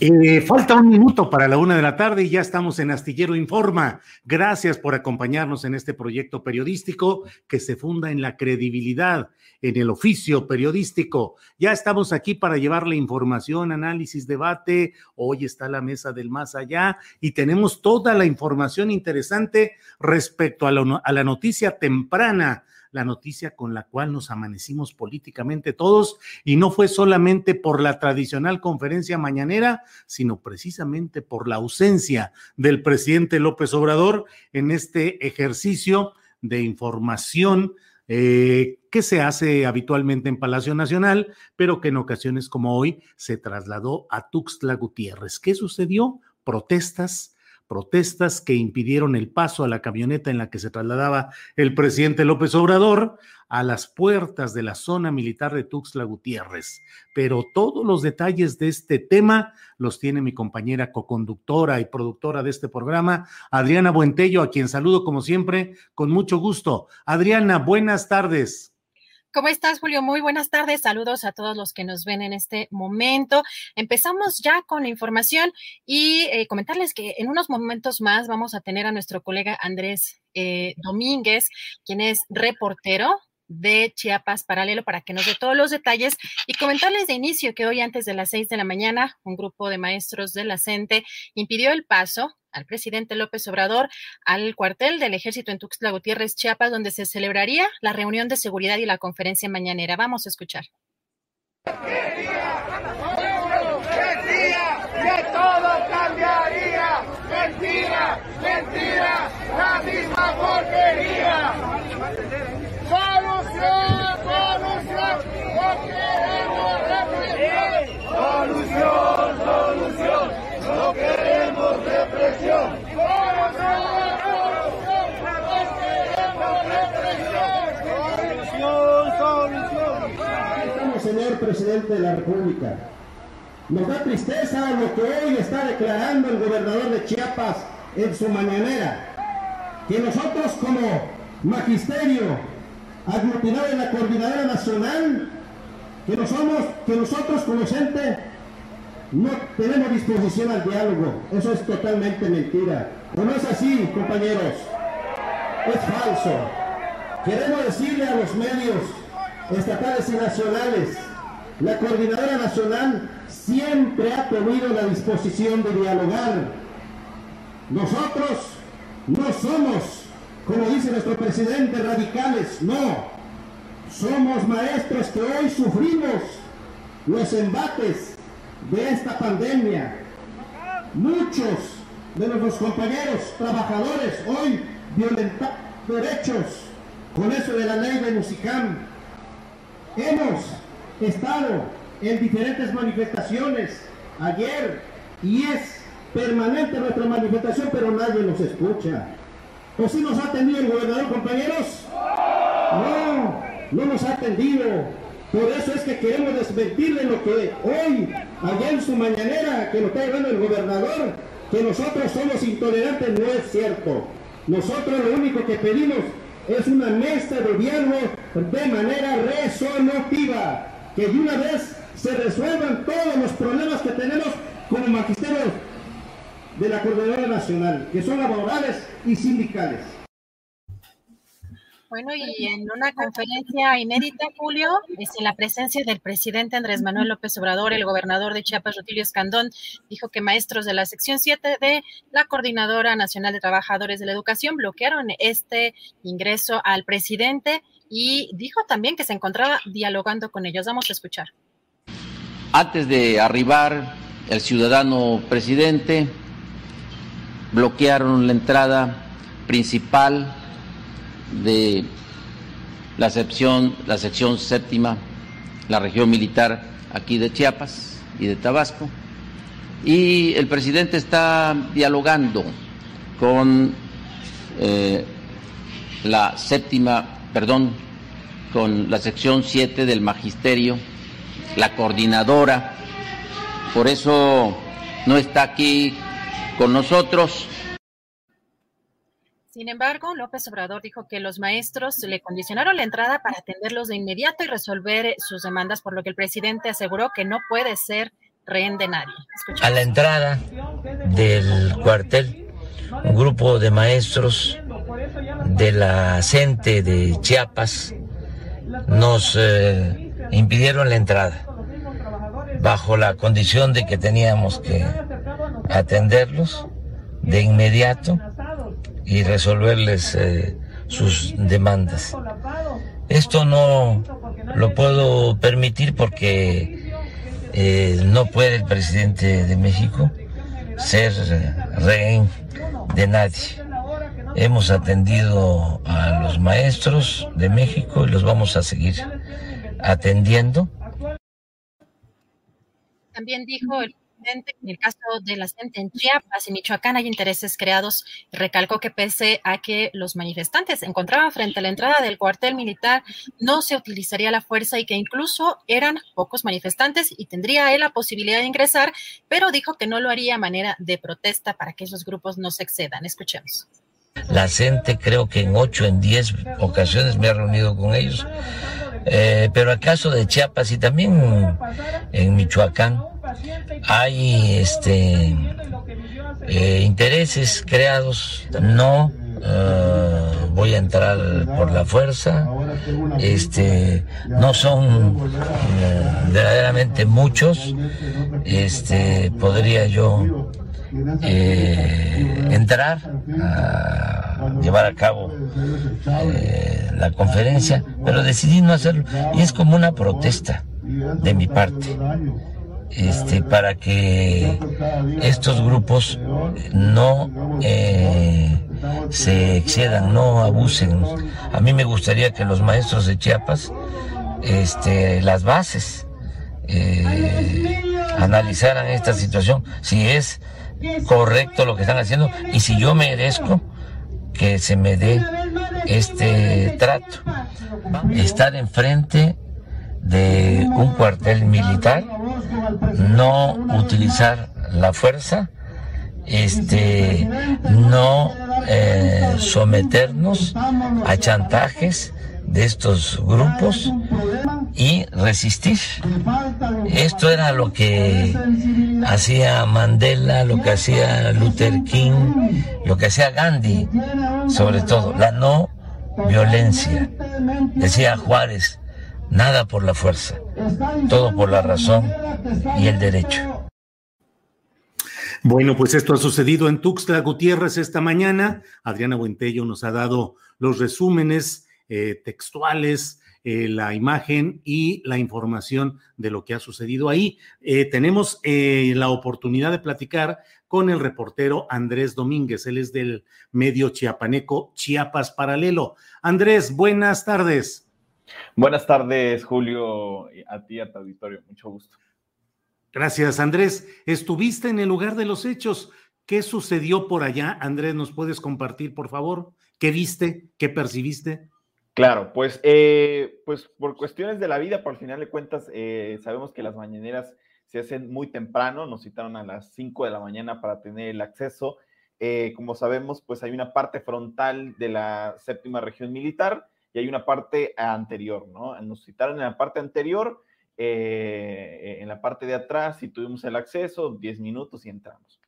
Eh, falta un minuto para la una de la tarde y ya estamos en Astillero Informa. Gracias por acompañarnos en este proyecto periodístico que se funda en la credibilidad, en el oficio periodístico. Ya estamos aquí para llevarle información, análisis, debate. Hoy está la mesa del más allá y tenemos toda la información interesante respecto a a la noticia temprana la noticia con la cual nos amanecimos políticamente todos y no fue solamente por la tradicional conferencia mañanera, sino precisamente por la ausencia del presidente López Obrador en este ejercicio de información eh, que se hace habitualmente en Palacio Nacional, pero que en ocasiones como hoy se trasladó a Tuxtla Gutiérrez. ¿Qué sucedió? Protestas, protestas que impidieron el paso a la camioneta en la que se trasladaba el presidente López Obrador a las puertas de la zona militar de Tuxtla Gutiérrez. Pero todos los detalles de este tema los tiene mi compañera coconductora y productora de este programa, Adriana Buentello, a quien saludo como siempre con mucho gusto. Adriana, buenas tardes. ¿Cómo estás, Julio? Muy buenas tardes. Saludos a todos los que nos ven en este momento. Empezamos ya con la información y eh, comentarles que en unos momentos más vamos a tener a nuestro colega Andrés eh, Domínguez, quien es reportero de Chiapas Paralelo para que nos dé todos los detalles y comentarles de inicio que hoy antes de las seis de la mañana un grupo de maestros de la CENTE impidió el paso al presidente López Obrador al cuartel del ejército en Tuxtla Gutiérrez, Chiapas, donde se celebraría la reunión de seguridad y la conferencia mañanera. Vamos a escuchar. todo cambiaría. Mentira, mentira, la misma porquería. Solución, solución, no queremos represión. Solución, solución, no queremos represión. Estamos, señor presidente de la República. Nos da tristeza lo que hoy está declarando el gobernador de Chiapas en su mañanera, que nosotros como magisterio aglutinado en la coordinadora nacional, que, no somos, que nosotros como gente no tenemos disposición al diálogo. Eso es totalmente mentira. ¿O no es así, compañeros? Es falso. Queremos decirle a los medios estatales y nacionales, la Coordinadora Nacional siempre ha tenido la disposición de dialogar. Nosotros no somos, como dice nuestro presidente, radicales, no. Somos maestros que hoy sufrimos los embates de esta pandemia. Muchos de nuestros compañeros trabajadores hoy violentan derechos con eso de la ley de Musicam. Hemos estado en diferentes manifestaciones ayer y es permanente nuestra manifestación, pero nadie nos escucha. ¿O si nos ha atendido el gobernador, compañeros? No, no nos ha atendido. Por eso es que queremos desmentirle lo que hoy, allá en su mañanera, que lo está llevando el gobernador, que nosotros somos intolerantes, no es cierto. Nosotros lo único que pedimos es una mesa de diálogo de manera resolutiva, que de una vez se resuelvan todos los problemas que tenemos como magisterio de la Coordinadora Nacional, que son laborales y sindicales. Bueno, y en una conferencia inédita, Julio, es en la presencia del presidente Andrés Manuel López Obrador, el gobernador de Chiapas, Rutilio Escandón, dijo que maestros de la sección 7 de la Coordinadora Nacional de Trabajadores de la Educación bloquearon este ingreso al presidente y dijo también que se encontraba dialogando con ellos. Vamos a escuchar. Antes de arribar el ciudadano presidente, bloquearon la entrada principal de la sección, la sección séptima, la región militar aquí de Chiapas y de Tabasco. Y el presidente está dialogando con eh, la séptima, perdón, con la sección 7 del magisterio, la coordinadora. Por eso no está aquí con nosotros sin embargo, López Obrador dijo que los maestros le condicionaron la entrada para atenderlos de inmediato y resolver sus demandas, por lo que el presidente aseguró que no puede ser rehén de nadie. A la entrada del cuartel, un grupo de maestros de la CENTE de Chiapas nos eh, impidieron la entrada bajo la condición de que teníamos que atenderlos de inmediato y resolverles eh, sus demandas. Esto no lo puedo permitir porque eh, no puede el presidente de México ser rehén de nadie. Hemos atendido a los maestros de México y los vamos a seguir atendiendo. También dijo el en el caso de la gente en Chiapas y Michoacán hay intereses creados. Recalcó que pese a que los manifestantes se encontraban frente a la entrada del cuartel militar, no se utilizaría la fuerza y que incluso eran pocos manifestantes y tendría él la posibilidad de ingresar, pero dijo que no lo haría a manera de protesta para que esos grupos no se excedan. Escuchemos. La gente creo que en ocho, en diez ocasiones me ha reunido con ellos, eh, pero acaso de Chiapas y también en Michoacán hay este eh, intereses creados, no eh, voy a entrar por la fuerza, este no son eh, verdaderamente muchos, este podría yo entrar a llevar a cabo la conferencia, pero decidí no hacerlo. Y es como una protesta de mi parte este, para que estos grupos no eh, se excedan, no abusen. A mí me gustaría que los maestros de Chiapas, este, las bases, eh, analizaran esta situación, si es correcto lo que están haciendo y si yo merezco que se me dé este trato. Estar enfrente de un cuartel militar, no utilizar la fuerza, este, no eh, someternos a chantajes de estos grupos y resistir. Esto era lo que hacía Mandela, lo que hacía Luther King, lo que hacía Gandhi, sobre todo, la no violencia. Decía Juárez, Nada por la fuerza, todo por la razón y el derecho. Bueno, pues esto ha sucedido en Tuxtla Gutiérrez esta mañana. Adriana Buentello nos ha dado los resúmenes eh, textuales, eh, la imagen y la información de lo que ha sucedido ahí. Eh, tenemos la oportunidad de platicar con el reportero Andrés Domínguez. Él es del medio chiapaneco Chiapas Paralelo. Andrés, buenas tardes. Buenas tardes, Julio, a ti, a tu auditorio. Mucho gusto. Gracias, Andrés. Estuviste en el lugar de los hechos. ¿Qué sucedió por allá? Andrés, ¿nos puedes compartir, por favor? ¿Qué viste? ¿Qué percibiste? Claro, pues, eh, pues por cuestiones de la vida, por final de cuentas, eh, sabemos que las mañaneras se hacen muy temprano, nos citaron a las 5 de la mañana para tener el acceso eh, como sabemos, pues hay una parte frontal de la séptima región militar y hay una parte anterior, ¿no? Nos citaron en la parte anterior, eh, en la parte de atrás, y tuvimos el acceso, 10 minutos y entramos.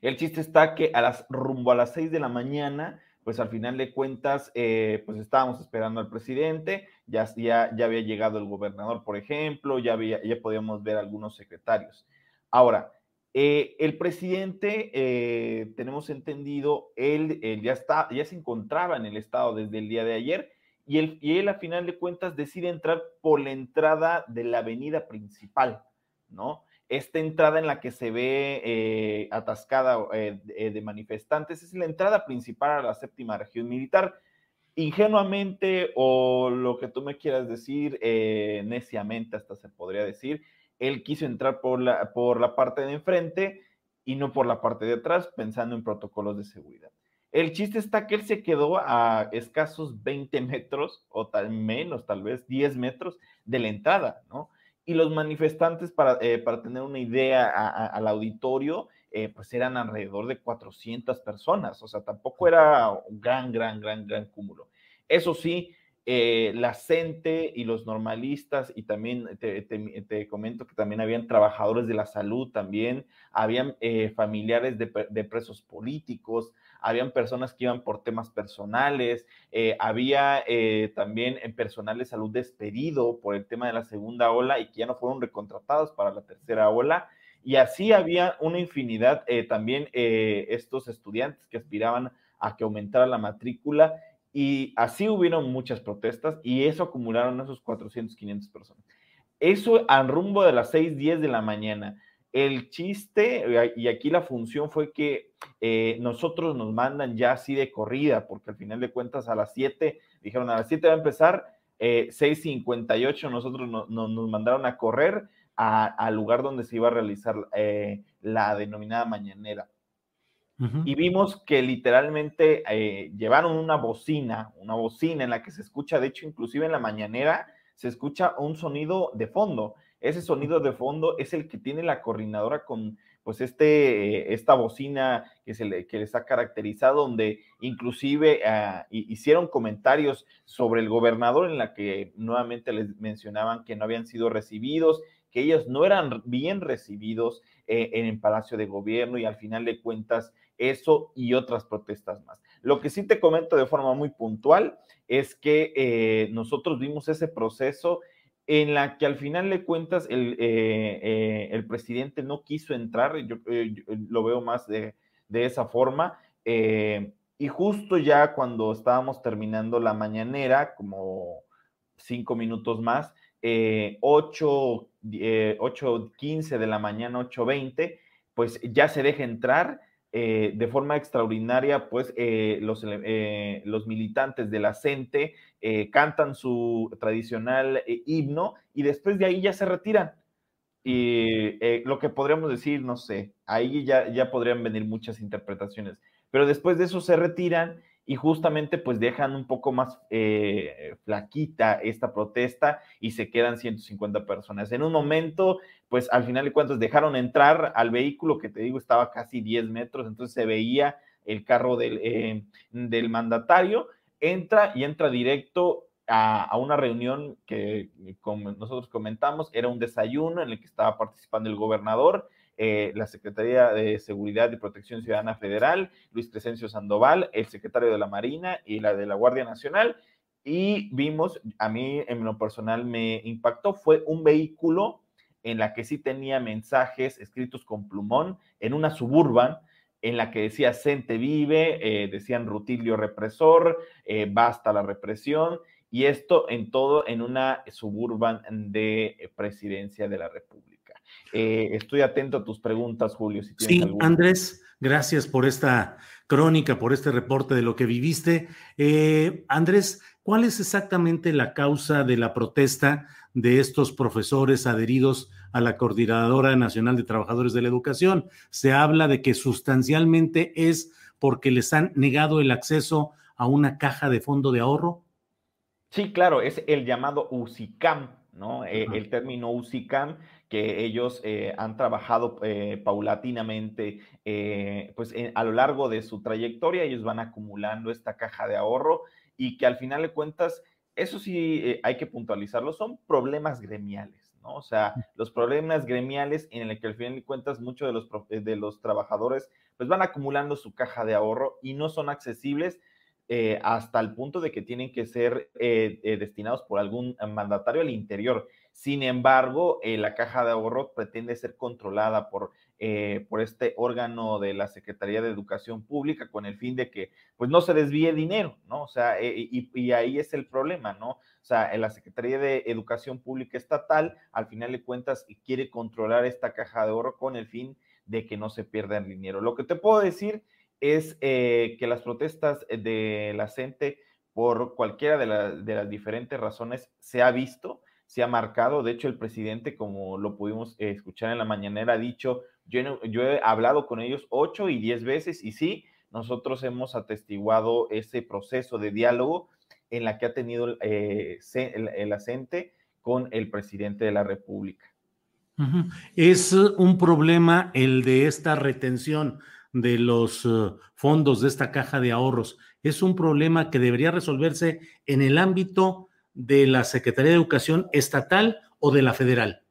El chiste está que a las, rumbo a las 6 de la mañana, pues al final de cuentas, eh, pues estábamos esperando al presidente, ya, ya, ya había llegado el gobernador, por ejemplo, ya, había, ya podíamos ver algunos secretarios. Ahora, eh, el presidente, eh, tenemos entendido, él, ya, está, ya se encontraba en el estado desde el día de ayer y él, y él a final de cuentas decide entrar por la entrada de la avenida principal, ¿no? Esta entrada en la que se ve eh, atascada de manifestantes es la entrada principal a la séptima región militar. Ingenuamente o lo que tú me quieras decir, neciamente hasta se podría decir, él quiso entrar por la, por la parte de enfrente y no por la parte de atrás, pensando en protocolos de seguridad. El chiste está que él se quedó a escasos 20 metros o tal menos, tal vez 10 metros de la entrada, ¿no? Y los manifestantes, para, eh, para tener una idea al auditorio, eh, pues eran alrededor de 400 personas, o sea, tampoco era un gran, gran, gran, gran cúmulo. Eso sí, eh, la CENTE y los normalistas, y también te, comento que también habían trabajadores de la salud, también habían eh, familiares de, presos políticos, habían personas que iban por temas personales, eh, había también personal de salud despedido por el tema de la segunda ola y que ya no fueron recontratados para la tercera ola. Y así había una infinidad, también estos estudiantes que aspiraban a que aumentara la matrícula y así hubieron muchas protestas y eso acumularon esos 400, 500 personas. Eso al rumbo de las 6, 10 de la mañana. El chiste, y aquí la función fue que eh, nosotros nos mandan ya así de corrida, porque al final de cuentas a las 7, dijeron a las 7 va a empezar, eh, 6.58 nosotros nos mandaron a correr al lugar donde se iba a realizar eh, la denominada mañanera. Y vimos que literalmente eh, llevaron una bocina, una bocina en la que se escucha, de hecho, inclusive en la mañanera, se escucha un sonido de fondo. Ese sonido de fondo es el que tiene la coordinadora con, pues, este, esta bocina que, se le, que les ha caracterizado, donde inclusive ah, hicieron comentarios sobre el gobernador en la que nuevamente les mencionaban que no habían sido recibidos, que ellos no eran bien recibidos eh, en el Palacio de Gobierno y al final de cuentas eso y otras protestas más. Lo que sí te comento de forma muy puntual es que eh, nosotros vimos ese proceso en la que al final de cuentas el, eh, eh, el presidente no quiso entrar, yo, lo veo más de, esa forma, y justo ya cuando estábamos terminando la mañanera, como cinco minutos más, 8, 8.15 de la mañana, 8.20, pues ya se deja entrar eh, de forma extraordinaria, pues eh, los, eh, los, militantes de la CENTE cantan su tradicional himno y después de ahí ya se retiran. Y lo que podríamos decir, no sé, ahí ya, ya podrían venir muchas interpretaciones, pero después de eso se retiran y justamente pues dejan un poco más eh, flaquita esta protesta y se quedan 150 personas. En un momento, pues al final de cuentas dejaron entrar al vehículo que te digo estaba casi 10 metros, entonces se veía el carro del, eh, del mandatario, entra y entra directo a, a, una reunión que, como nosotros comentamos, era un desayuno en el que estaba participando el gobernador eh, la Secretaría de Seguridad y Protección Ciudadana Federal, Luis Crescencio Sandoval, el secretario de la Marina y la de la Guardia Nacional. Y vimos, a mí en lo personal me impactó, fue un vehículo en la que sí tenía mensajes escritos con plumón en una suburban en la que decía Cente vive, eh, decían Rutilio represor, eh, basta la represión, y esto en todo en una suburban de presidencia de la República. Eh, estoy atento a tus preguntas, Julio. Si sí, Andrés, gracias por esta crónica, por este reporte de lo que viviste. Eh, Andrés, ¿cuál es exactamente la causa de la protesta de estos profesores adheridos a la Coordinadora Nacional de Trabajadores de la Educación? Se habla de que sustancialmente es porque les han negado el acceso a una caja de fondo de ahorro. Sí, claro, es el llamado UCICAM, ¿no? Eh, el término UCICAM que ellos han trabajado paulatinamente, pues a lo largo de su trayectoria, ellos van acumulando esta caja de ahorro y que al final de cuentas, eso sí hay que puntualizarlo, son problemas gremiales. O sea, los problemas gremiales en el que al final de cuentas muchos de los, de los trabajadores pues van acumulando su caja de ahorro y no son accesibles eh, hasta el punto de que tienen que ser eh, eh, destinados por algún mandatario al interior. Sin embargo, la caja de ahorro pretende ser controlada por, por este órgano de la Secretaría de Educación Pública con el fin de que pues no se desvíe dinero, ¿no? O sea, y, ahí es el problema, ¿no? O sea, la Secretaría de Educación Pública Estatal, al final de cuentas, quiere controlar esta caja de ahorro con el fin de que no se pierda el dinero. Lo que te puedo decir eh, que las protestas de la gente, por cualquiera de, las diferentes razones, se ha visto, se ha marcado. De hecho, el presidente, como lo pudimos escuchar en la mañanera, ha dicho, yo, he hablado con ellos ocho y diez veces y sí, nosotros hemos atestiguado ese proceso de diálogo en la que ha tenido eh, el, el, el con el presidente de la República. Es un problema el de esta retención de los eh, fondos de esta caja de ahorros. Es un problema que debería resolverse en el ámbito de la Secretaría de Educación estatal o de la federal.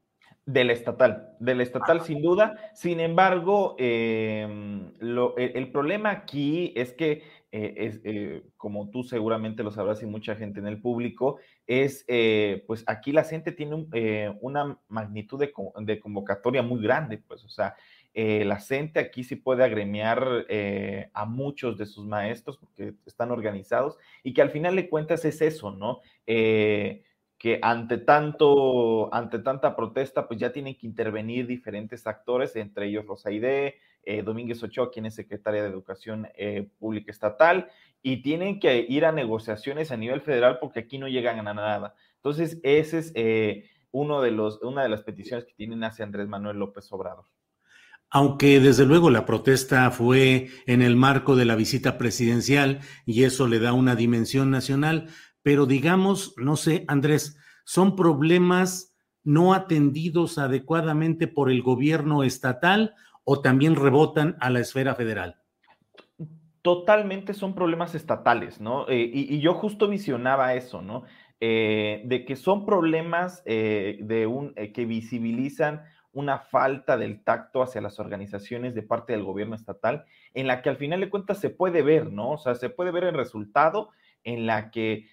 Del estatal, del estatal sin duda. Sin embargo, em, el, problema aquí es que, eh, eh, como tú seguramente lo sabrás y mucha gente en el público, es, pues aquí la gente tiene una magnitud de, de, convocatoria muy grande, pues, o sea, eh, la CENTE aquí sí puede agremiar eh, a muchos de sus maestros porque están organizados y que al final de cuentas es eso, ¿no? Eh, que ante tanto, ante tanta protesta, pues ya tienen que intervenir diferentes actores, entre ellos Rosaide, Domínguez Ochoa, quien es secretaria de Educación Pública Estatal, y tienen que ir a negociaciones a nivel federal porque aquí no llegan a nada. Entonces, ese es uno de los, una de las peticiones que tienen hacia Andrés Manuel López Obrador aunque desde luego la protesta fue en el marco de la visita presidencial y eso le da una dimensión nacional, pero digamos, no sé, Andrés, son problemas no atendidos adecuadamente por el gobierno estatal o también rebotan a la esfera federal. Totalmente son problemas estatales, ¿no? Eh, y, yo justo visionaba eso, ¿no? Eh, de que son problemas eh, de un, que visibilizan una falta del tacto hacia las organizaciones de parte del gobierno estatal, en la que al final de cuentas se puede ver, ¿no? O sea, se puede ver el resultado en la que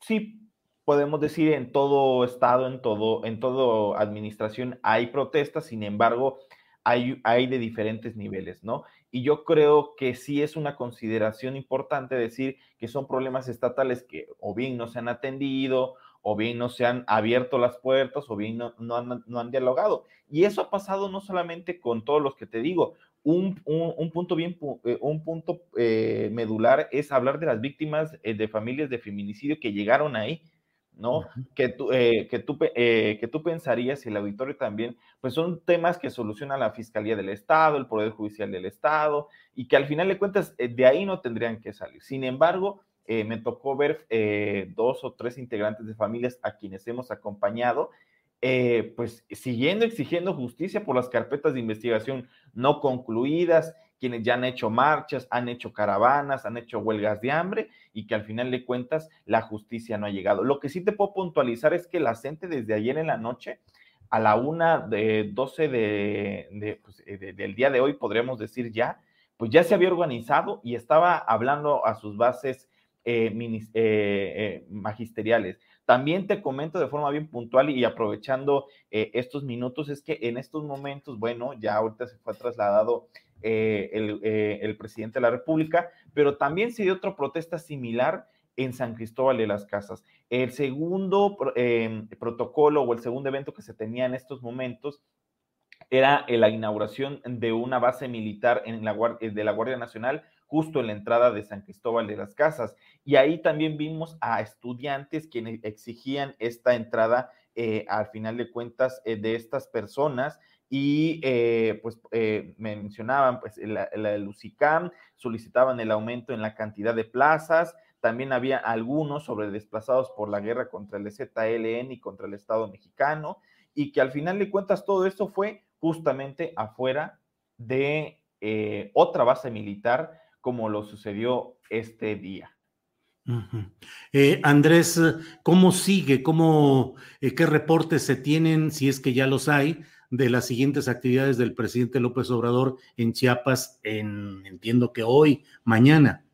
sí podemos decir en todo estado, en todo, en toda administración hay protestas, sin embargo, hay, hay de diferentes niveles, ¿no? Y yo creo que sí es una consideración importante decir que son problemas estatales que o bien no se han atendido o bien no se han abierto las puertas, o bien no, han, dialogado. Y eso ha pasado no solamente con todos los que te digo, un, punto bien, eh, un punto eh, medular es hablar de las víctimas eh, de familias de feminicidio que llegaron ahí, ¿no? Que tú, que, tú, que tú pensarías, y el auditorio también, pues son temas que soluciona la Fiscalía del Estado, el Poder Judicial del Estado, y que al final de cuentas de ahí no tendrían que salir. Sin embargo, eh, me tocó ver eh, dos o tres integrantes de familias a quienes hemos acompañado, eh, pues siguiendo exigiendo justicia por las carpetas de investigación no concluidas, quienes ya han hecho marchas, han hecho caravanas, han hecho huelgas de hambre y que al final de cuentas la justicia no ha llegado. Lo que sí te puedo puntualizar es que la gente desde ayer en la noche, a la una de 12 de, pues, del día de hoy, podríamos decir ya, pues ya se había organizado y estaba hablando a sus bases eh, eh, eh, magisteriales. También te comento de forma bien puntual y aprovechando estos minutos, es que en estos momentos, bueno, ya ahorita se fue trasladado el, presidente de la República, pero también se dio otra protesta similar en San Cristóbal de las Casas. El segundo protocolo o el segundo evento que se tenía en estos momentos era la inauguración de una base militar en de la Guardia Nacional justo en la entrada de San Cristóbal de las Casas. Y ahí también vimos a estudiantes quienes exigían esta entrada, eh, al final de cuentas, eh, de estas personas. Y eh, pues mencionaban, pues, la, la UCICAM, solicitaban el aumento en la cantidad de plazas, también había algunos sobre desplazados por la guerra contra el ZLN y contra el Estado mexicano, y que al final de cuentas todo esto fue justamente afuera de eh, otra base militar como lo sucedió este día. Eh, Andrés, ¿cómo sigue? ¿Cómo, eh, ¿Qué reportes se tienen, si es que ya los hay, de las siguientes actividades del presidente López Obrador en Chiapas, en, entiendo que hoy, mañana?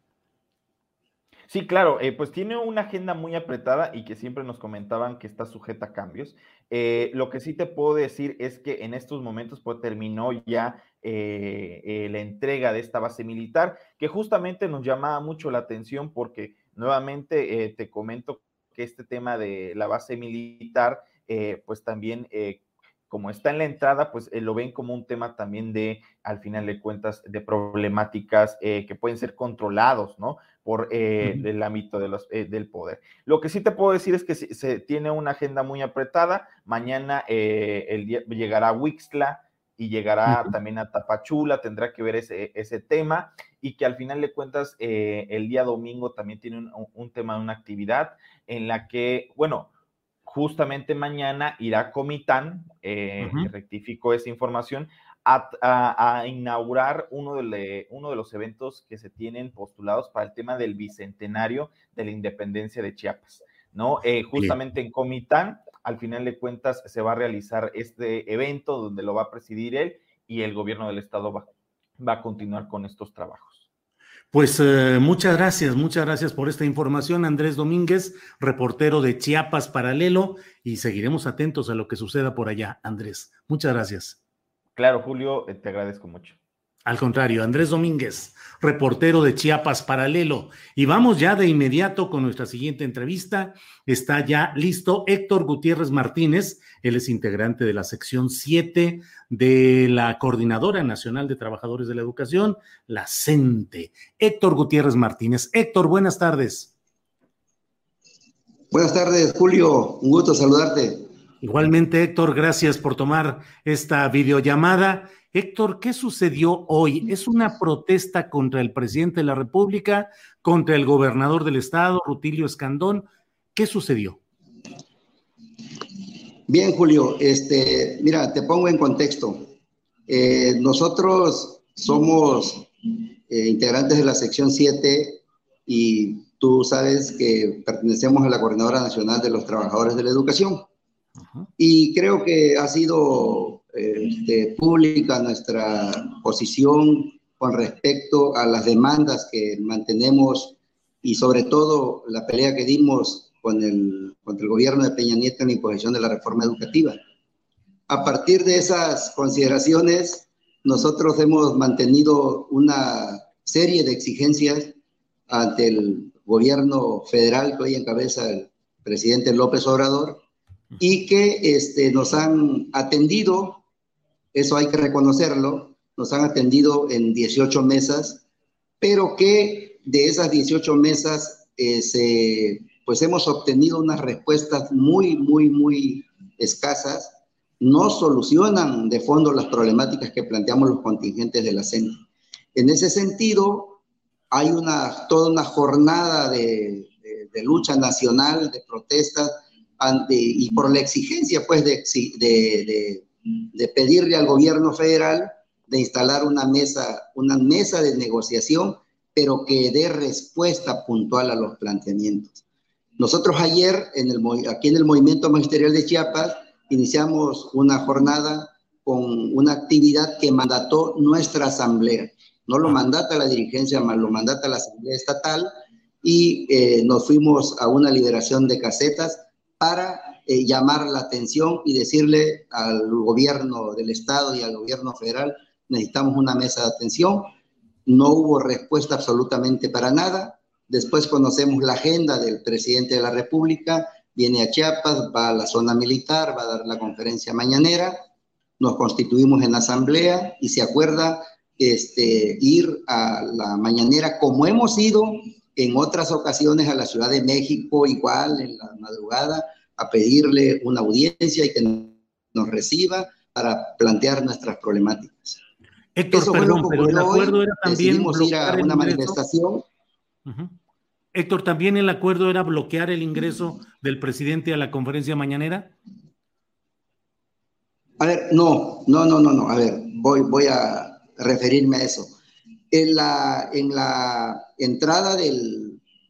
Sí, claro, eh, pues tiene una agenda muy apretada y que siempre nos comentaban que está sujeta a cambios. lo que sí te puedo decir es que en estos momentos pues, terminó ya la entrega de esta base militar, que justamente nos llamaba mucho la atención porque Nuevamente, eh, te comento que este tema de la base militar, eh, pues también, eh, como está en la entrada, pues lo ven como un tema también de, al final de cuentas, de problemáticas que pueden ser controlados, ¿no? Por el ámbito de los, del poder. Lo que sí te puedo decir es que se, tiene una agenda muy apretada. Mañana el día, llegará Wixla, y llegará también a Tapachula, tendrá que ver ese, ese tema y que al final de cuentas eh, el día domingo también tiene un, un, tema, una actividad en la que, bueno, justamente mañana irá Comitán, eh, rectifico esa información, a, inaugurar uno de, uno de los eventos que se tienen postulados para el tema del bicentenario de la independencia de Chiapas, ¿no? Eh, justamente en Comitán al final de cuentas se va a realizar este evento donde lo va a presidir él y el gobierno del estado va, va a continuar con estos trabajos. Pues eh, muchas gracias, muchas gracias por esta información, Andrés Domínguez, reportero de Chiapas Paralelo, y seguiremos atentos a lo que suceda por allá, Andrés. Muchas gracias. Claro, Julio, eh, te agradezco mucho. Al contrario, Andrés Domínguez, reportero de Chiapas Paralelo. Y vamos ya de inmediato con nuestra siguiente entrevista. Está ya listo Héctor Gutiérrez Martínez. Él es integrante de la sección 7 de la Coordinadora Nacional de Trabajadores de la Educación, la CENTE. Héctor Gutiérrez Martínez. Héctor, buenas tardes. Buenas tardes, Julio. Un gusto saludarte. Igualmente, Héctor, gracias por tomar esta videollamada. Héctor, ¿qué sucedió hoy? ¿Es una protesta contra el presidente de la República, contra el gobernador del estado, Rutilio Escandón? ¿Qué sucedió? Bien, Julio, este, mira, te pongo en contexto. Eh, nosotros somos eh, integrantes de la sección 7 y tú sabes que pertenecemos a la Coordinadora Nacional de los Trabajadores de la Educación. Y creo que ha sido este, pública nuestra posición con respecto a las demandas que mantenemos y sobre todo la pelea que dimos con el, contra el gobierno de Peña Nieto en la imposición de la reforma educativa. A partir de esas consideraciones, nosotros hemos mantenido una serie de exigencias ante el gobierno federal que hoy encabeza el presidente López Obrador y que este, nos han atendido eso hay que reconocerlo, nos han atendido en 18 mesas, pero que de esas 18 mesas eh, pues hemos obtenido unas respuestas muy, muy, muy escasas, no solucionan de fondo las problemáticas que planteamos los contingentes de la CENTE. En ese sentido, hay una, toda una jornada de, lucha nacional, de protestas, y por la exigencia pues de, de, de pedirle al gobierno federal de instalar una mesa, una mesa de negociación, pero que dé respuesta puntual a los planteamientos. Nosotros ayer, en el, aquí en el Movimiento Magisterial de Chiapas, iniciamos una jornada con una actividad que mandató nuestra asamblea. No lo mandata la dirigencia, más lo mandata la asamblea estatal y eh, nos fuimos a una liberación de casetas para eh, llamar la atención y decirle al gobierno del estado y al gobierno federal, necesitamos una mesa de atención. No hubo respuesta absolutamente para nada. Después conocemos la agenda del presidente de la República, viene a Chiapas, va a la zona militar, va a dar la conferencia mañanera, nos constituimos en asamblea y se acuerda este, ir a la mañanera como hemos ido en otras ocasiones a la Ciudad de México, igual en la madrugada, a pedirle una audiencia y que nos reciba para plantear nuestras problemáticas. Héctor, perdón, pero el acuerdo era también una manifestación. Héctor, ¿también el acuerdo era bloquear el ingreso del presidente a la conferencia mañanera? A ver, no, no, no, no, no. A ver, voy, voy a referirme a eso. En la, en la entrada del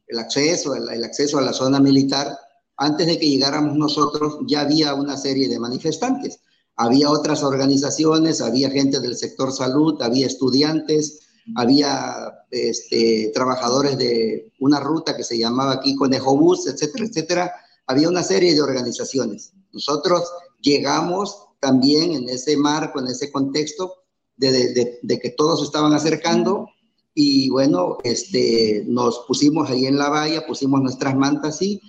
el acceso, el, acceso a la zona militar, antes de que llegáramos nosotros, ya había una serie de manifestantes. Había otras organizaciones, había gente del sector salud, había estudiantes, había este, trabajadores de una ruta que se llamaba aquí Conejobús, etcétera, etcétera. Había una serie de organizaciones. Nosotros llegamos también en ese marco, en ese contexto de, que todos estaban acercando y bueno, este, nos pusimos ahí en la valla, pusimos nuestras mantas y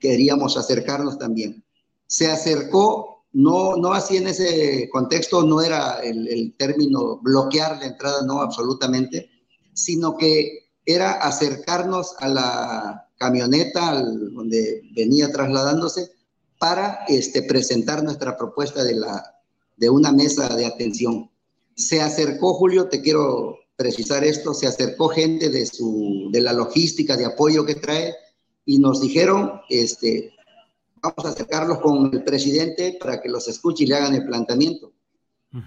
queríamos acercarnos también. Se acercó, no, no así en ese contexto, no era el, término bloquear la entrada, no, absolutamente, sino que era acercarnos a la camioneta donde venía trasladándose para este, presentar nuestra propuesta de, la, de una mesa de atención. Se acercó, Julio, te quiero precisar esto, se acercó gente de, su, de la logística de apoyo que trae y nos dijeron, este, vamos a acercarlos con el presidente para que los escuche y le hagan el planteamiento.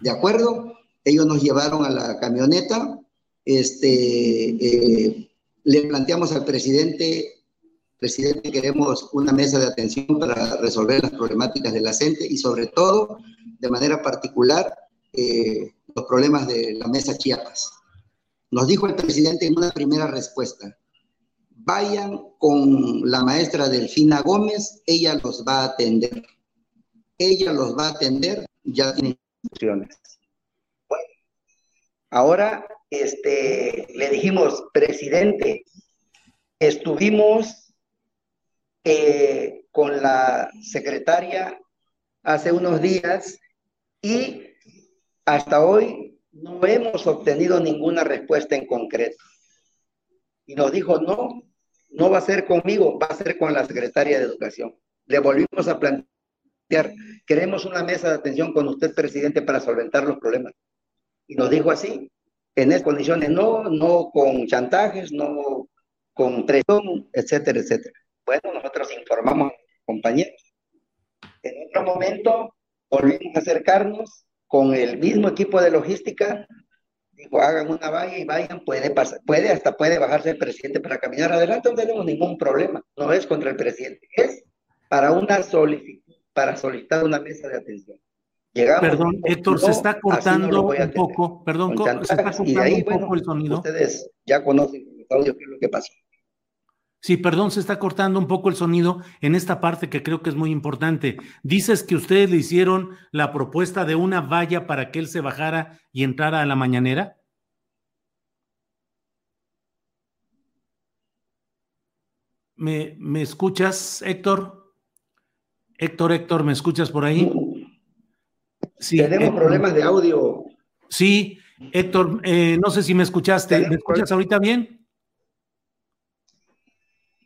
¿De acuerdo? Ellos nos llevaron a la camioneta, este, eh, le planteamos al presidente, presidente, queremos una mesa de atención para resolver las problemáticas de la gente y sobre todo, de manera particular, eh, los problemas de la mesa Chiapas. Nos dijo el presidente en una primera respuesta, vayan con la maestra Delfina Gómez, ella los va a atender. Ella los va a atender, ya tiene instrucciones. Bueno, ahora este, le dijimos, presidente, estuvimos eh, con la secretaria hace unos días y hasta hoy no hemos obtenido ninguna respuesta en concreto. Y nos dijo, no, no va a ser conmigo, va a ser con la secretaria de Educación. Le volvimos a plantear, queremos una mesa de atención con usted, presidente, para solventar los problemas. Y nos dijo así, en esas condiciones, no, no con chantajes, no con presión, etcétera, etcétera. Bueno, nosotros informamos compañeros. En otro momento volvimos a acercarnos con el mismo equipo de logística, dijo, hagan una valla y vayan, puede, pasar, puede hasta puede bajarse el presidente para caminar adelante, no tenemos ningún problema, no es contra el presidente, es para una solicitud, para solicitar una mesa de atención. Llegamos, perdón, Héctor, se está cortando no un poco, perdón, se está cortando ahí, un poco bueno, el sonido. Ustedes ya conocen el audio qué es lo que pasó. Sí, perdón, se está cortando un poco el sonido en esta parte que creo que es muy importante. Dices que ustedes le hicieron la propuesta de una valla para que él se bajara y entrara a la mañanera. ¿Me, me escuchas, Héctor? Héctor, Héctor, ¿me escuchas por ahí? Sí, Tenemos Héctor. problemas de audio. Sí, Héctor, eh, no sé si me escuchaste. ¿Me escuchas ahorita bien?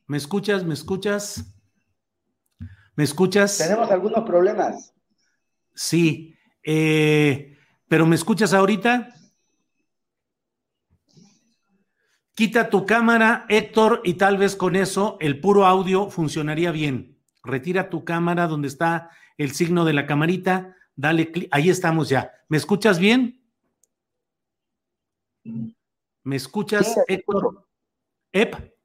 ¿Me escuchas? ¿Me escuchas? ¿Me escuchas? Tenemos algunos problemas. Sí, eh, pero ¿me escuchas ahorita? Quita tu cámara, Héctor, y tal vez con eso el puro audio funcionaría bien. Retira tu cámara donde está el signo de la camarita, dale clic, ahí estamos ya. ¿Me escuchas bien? ¿Me escuchas, sí, Héctor? Ep.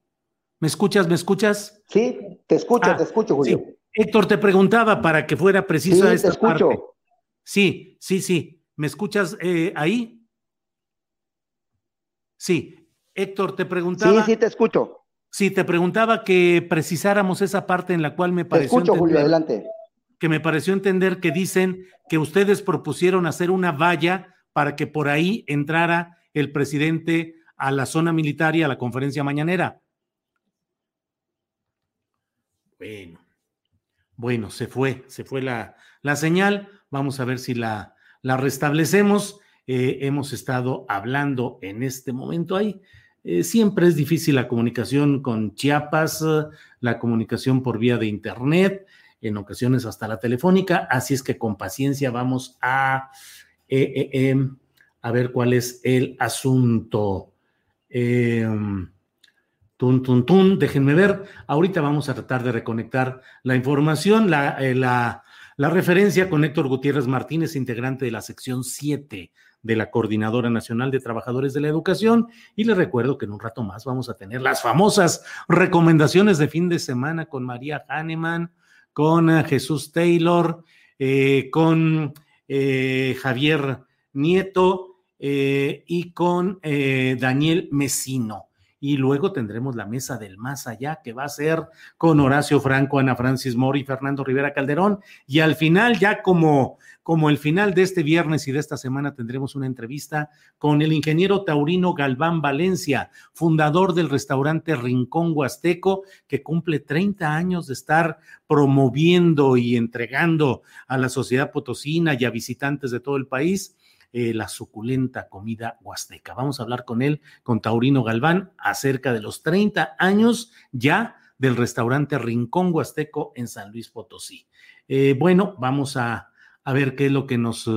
¿Me escuchas? ¿Me escuchas? Sí, te escucho, ah, te escucho, Julio. Sí. Héctor, te preguntaba para que fuera precisa sí, esta te escucho. parte. Sí, sí, sí. ¿Me escuchas eh, ahí? Sí. Héctor, te preguntaba. Sí, sí, te escucho. Sí, te preguntaba que precisáramos esa parte en la cual me pareció. Te escucho, entender, Julio, adelante. Que me pareció entender que dicen que ustedes propusieron hacer una valla para que por ahí entrara el presidente a la zona militar y a la conferencia mañanera. Bueno, bueno, se fue, se fue la, la señal. Vamos a ver si la, la restablecemos. Eh, hemos estado hablando en este momento ahí. Eh, siempre es difícil la comunicación con Chiapas, la comunicación por vía de Internet, en ocasiones hasta la telefónica, así es que con paciencia vamos a, eh, em, a ver cuál es el asunto. Em, Tun, tun, tun, déjenme ver. Ahorita vamos a tratar de reconectar la información. La, eh, la, referencia con Héctor Gutiérrez Martínez, integrante de la sección 7 de la Coordinadora Nacional de Trabajadores de la Educación. Y les recuerdo que en un rato más vamos a tener las famosas recomendaciones de fin de semana con María Hahnemann, con eh, Jesús Taylor, eh, con Javier Nieto y con Daniel Mesino y luego tendremos la mesa del más allá que va a ser con Horacio Franco, Ana Francis Mori, Fernando Rivera Calderón. Y al final ya como como el final de este viernes y de esta semana tendremos una entrevista con el ingeniero Taurino Galván Valencia, fundador del restaurante Rincón Huasteco, que cumple 30 años de estar promoviendo y entregando a la sociedad potosina y a visitantes de todo el país eh, la suculenta comida huasteca. Vamos a hablar con él, con Taurino Galván, acerca de los 30 años ya del restaurante Rincón Huasteco en San Luis Potosí. Eh, bueno, vamos a, ver qué es lo que nos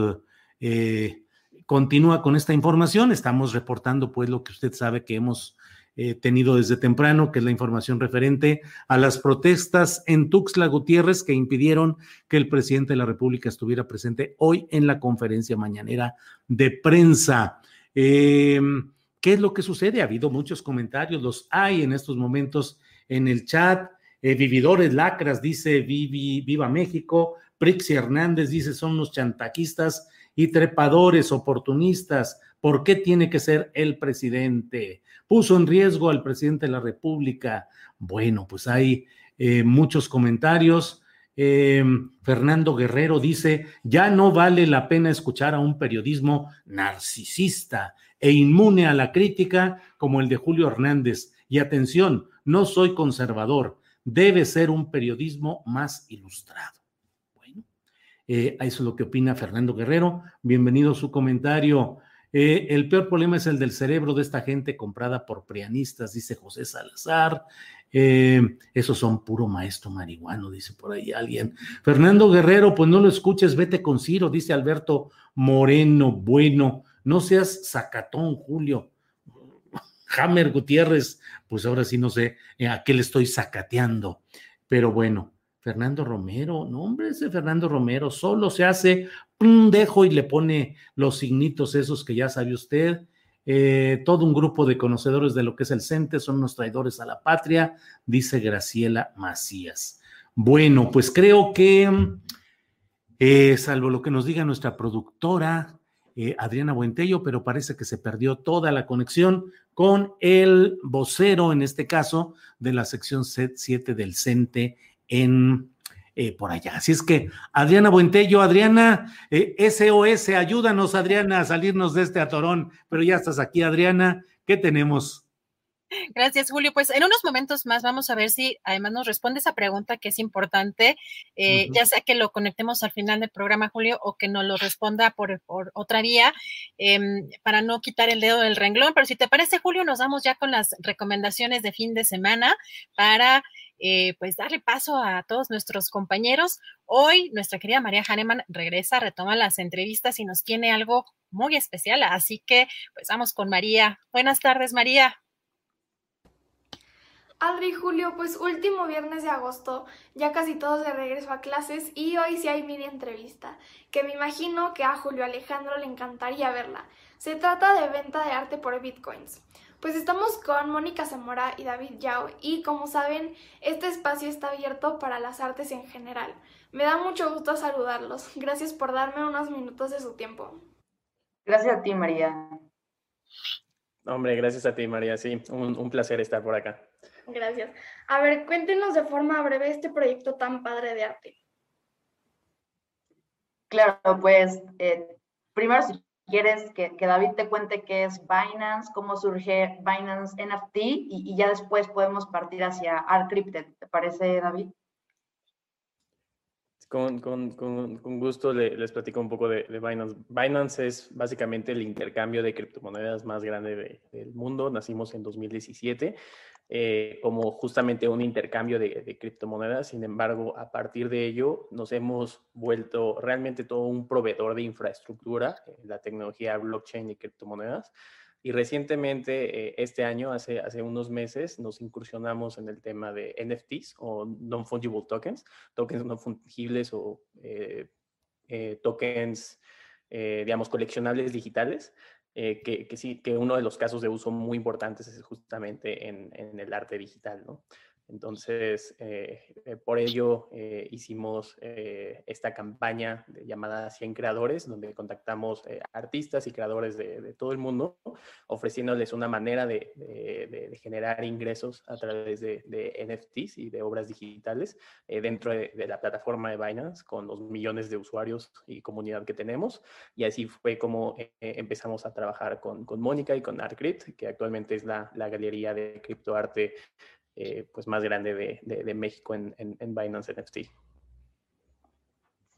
eh, continúa con esta información. Estamos reportando pues lo que usted sabe que hemos eh, tenido desde temprano, que es la información referente a las protestas en Tuxtla Gutiérrez que impidieron que el presidente de la República estuviera presente hoy en la conferencia mañanera de prensa. Eh, ¿Qué es lo que sucede? Ha habido muchos comentarios, los hay en estos momentos en el chat. Eh, Vividores Lacras dice Viva México. Prixi Hernández dice son los chantaquistas y trepadores oportunistas. ¿Por qué tiene que ser el presidente? Puso en riesgo al presidente de la República. Bueno, pues hay eh, muchos comentarios. Eh, Fernando Guerrero dice, ya no vale la pena escuchar a un periodismo narcisista e inmune a la crítica como el de Julio Hernández. Y atención, no soy conservador, debe ser un periodismo más ilustrado. Eh, eso es lo que opina Fernando Guerrero. Bienvenido a su comentario. Eh, el peor problema es el del cerebro de esta gente comprada por prianistas, dice José Salazar. Eh, esos son puro maestro marihuano, dice por ahí alguien. Fernando Guerrero, pues no lo escuches, vete con Ciro, dice Alberto Moreno. Bueno, no seas sacatón, Julio. Hammer Gutiérrez, pues ahora sí no sé a qué le estoy sacateando, pero bueno, Fernando Romero, no hombre, ese Fernando Romero solo se hace un dejo y le pone los signitos esos que ya sabe usted. Eh, todo un grupo de conocedores de lo que es el CENTE son unos traidores a la patria, dice Graciela Macías. Bueno, pues creo que, eh, salvo lo que nos diga nuestra productora, eh, Adriana Buentello, pero parece que se perdió toda la conexión con el vocero, en este caso, de la sección 7 del CENTE en eh, por allá. Así es que, Adriana Buentello, Adriana, SOS, eh, ayúdanos, Adriana, a salirnos de este atorón, pero ya estás aquí, Adriana, ¿qué tenemos? Gracias, Julio. Pues en unos momentos más vamos a ver si además nos responde esa pregunta que es importante, eh, ya sea que lo conectemos al final del programa, Julio, o que nos lo responda por, por otra vía, em, para no quitar el dedo del renglón. Pero si te parece, Julio, nos vamos ya con las recomendaciones de fin de semana para eh, pues darle paso a todos nuestros compañeros. Hoy nuestra querida María Hahnemann regresa, retoma las entrevistas y nos tiene algo muy especial. Así que pues vamos con María. Buenas tardes, María. Adri Julio, pues último viernes de agosto, ya casi todos de regreso a clases y hoy sí hay mini entrevista, que me imagino que a Julio Alejandro le encantaría verla. Se trata de venta de arte por bitcoins. Pues estamos con Mónica Zamora y David Yao y como saben, este espacio está abierto para las artes en general. Me da mucho gusto saludarlos. Gracias por darme unos minutos de su tiempo. Gracias a ti, María. Hombre, gracias a ti, María. Sí, un, placer estar por acá. Gracias. A ver, cuéntenos de forma breve este proyecto tan padre de arte. Claro, pues eh, primero quieres que, David te cuente qué es Binance, cómo surge Binance NFT y, ya después podemos partir hacia Artcrypted. ¿Te parece, David? Con, gusto les platico un poco de, Binance. Binance es básicamente el intercambio de criptomonedas más grande del mundo. Nacimos en 2017. Eh, como justamente un intercambio de, criptomonedas. Sin embargo, a partir de ello nos hemos vuelto realmente todo un proveedor de infraestructura, la tecnología blockchain y criptomonedas. Y recientemente, eh, este año, hace, hace unos meses, nos incursionamos en el tema de NFTs o Non-Fungible Tokens, tokens no fungibles o eh, eh, tokens, digamos, coleccionables digitales, que, sí, que uno de los casos de uso muy importantes es justamente en, en el arte digital, ¿no? Entonces, eh, eh, por ello eh, hicimos esta campaña llamada 100 creadores, donde contactamos artistas y creadores de, todo el mundo, ofreciéndoles una manera de, generar ingresos a través de, NFTs y de obras digitales dentro de, la plataforma de Binance con los millones de usuarios y comunidad que tenemos. Y así fue como empezamos a trabajar con, Mónica y con ArtCrypt, que actualmente es la, la galería de criptoarte eh, pues más grande de, de, México en, en, en, Binance NFT.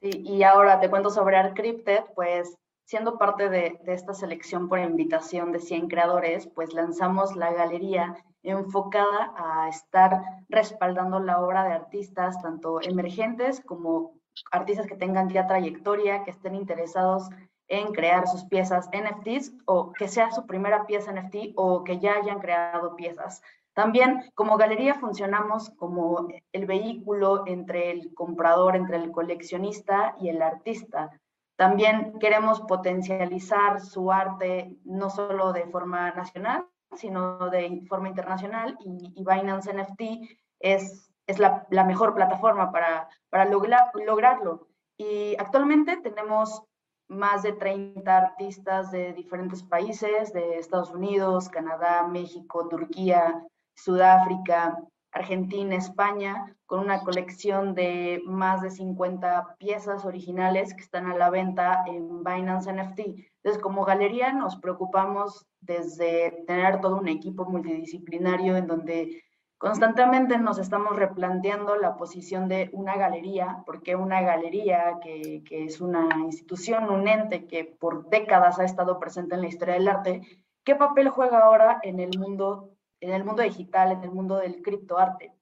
Sí, y ahora te cuento sobre Arcrypted, pues siendo parte de, de, esta selección por invitación de 100 creadores, pues lanzamos la galería enfocada a estar respaldando la obra de artistas, tanto emergentes como artistas que tengan ya trayectoria, que estén interesados en crear sus piezas NFTs o que sea su primera pieza NFT o que ya hayan creado piezas. También como galería funcionamos como el vehículo entre el comprador, entre el coleccionista y el artista. También queremos potencializar su arte no solo de forma nacional, sino de forma internacional y, Binance NFT es, es la, mejor plataforma para, para lograrlo. Y actualmente tenemos más de 30 artistas de diferentes países, de Estados Unidos, Canadá, México, Turquía, Sudáfrica, Argentina, España, con una colección de más de 50 piezas originales que están a la venta en Binance NFT. Entonces, como galería nos preocupamos desde tener todo un equipo multidisciplinario en donde constantemente nos estamos replanteando la posición de una galería, porque una galería que, que es una institución, un ente que por décadas ha estado presente en la historia del arte, ¿qué papel juega ahora en el mundo en el mundo digital, en el mundo del criptoarte.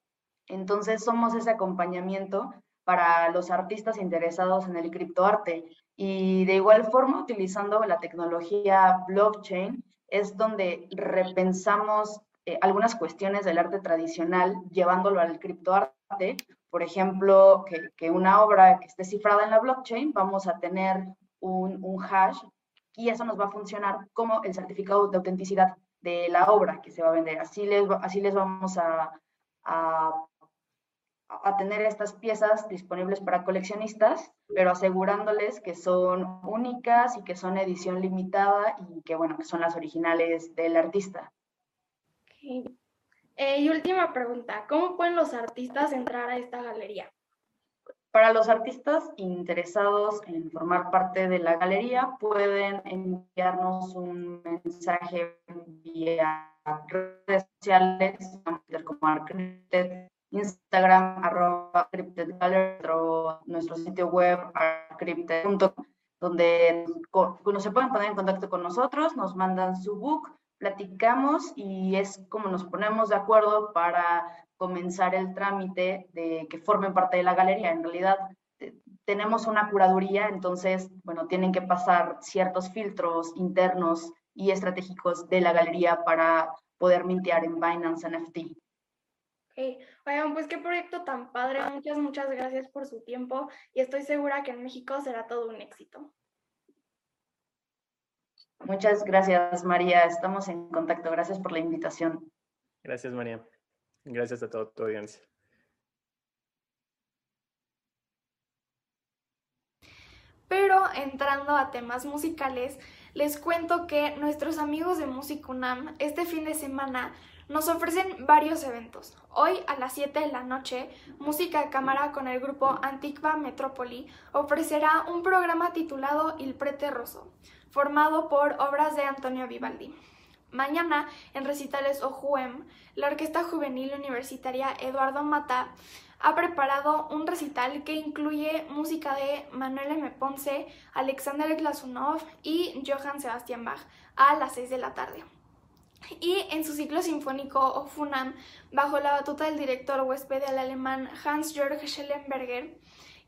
Entonces somos ese acompañamiento para los artistas interesados en el criptoarte. Y de igual forma, utilizando la tecnología blockchain, es donde repensamos eh, algunas cuestiones del arte tradicional llevándolo al criptoarte. Por ejemplo, que, que, una obra que esté cifrada en la blockchain, vamos a tener un, un hash y eso nos va a funcionar como el certificado de autenticidad de la obra que se va a vender. Así les, así les vamos a, a, tener estas piezas disponibles para coleccionistas, pero asegurándoles que son únicas y que son edición limitada y que, bueno, que son las originales del artista. Eh, y última pregunta, ¿cómo pueden los artistas entrar a esta galería? Para los artistas interesados en formar parte de la galería, pueden enviarnos un mensaje vía redes sociales, como Arcrypted, Instagram, arroba o nuestro sitio web, arcrypted.com, donde no se pueden poner en contacto con nosotros, nos mandan su book, platicamos y es como nos ponemos de acuerdo para comenzar el trámite de que formen parte de la galería. En realidad eh, tenemos una curaduría, entonces, bueno, tienen que pasar ciertos filtros internos y estratégicos de la galería para poder mintear en Binance NFT. Ok, oigan, pues qué proyecto tan padre. Muchas, muchas gracias por su tiempo y estoy segura que en México será todo un éxito. Muchas gracias, María. Estamos en contacto. Gracias por la invitación. Gracias, María. Gracias a toda tu audiencia. Pero entrando a temas musicales, les cuento que nuestros amigos de Musicunam este fin de semana nos ofrecen varios eventos. Hoy a las 7 de la noche, Música de Cámara con el grupo Antigua Metrópoli ofrecerá un programa titulado Il Prete Rosso, formado por obras de Antonio Vivaldi. Mañana, en recitales OJUEM, la Orquesta Juvenil Universitaria Eduardo Mata ha preparado un recital que incluye música de Manuel M. Ponce, Alexander Glazunov y Johann Sebastian Bach a las 6 de la tarde. Y en su ciclo sinfónico OFUNAM, bajo la batuta del director huésped del alemán Hans-Jörg Schellenberger,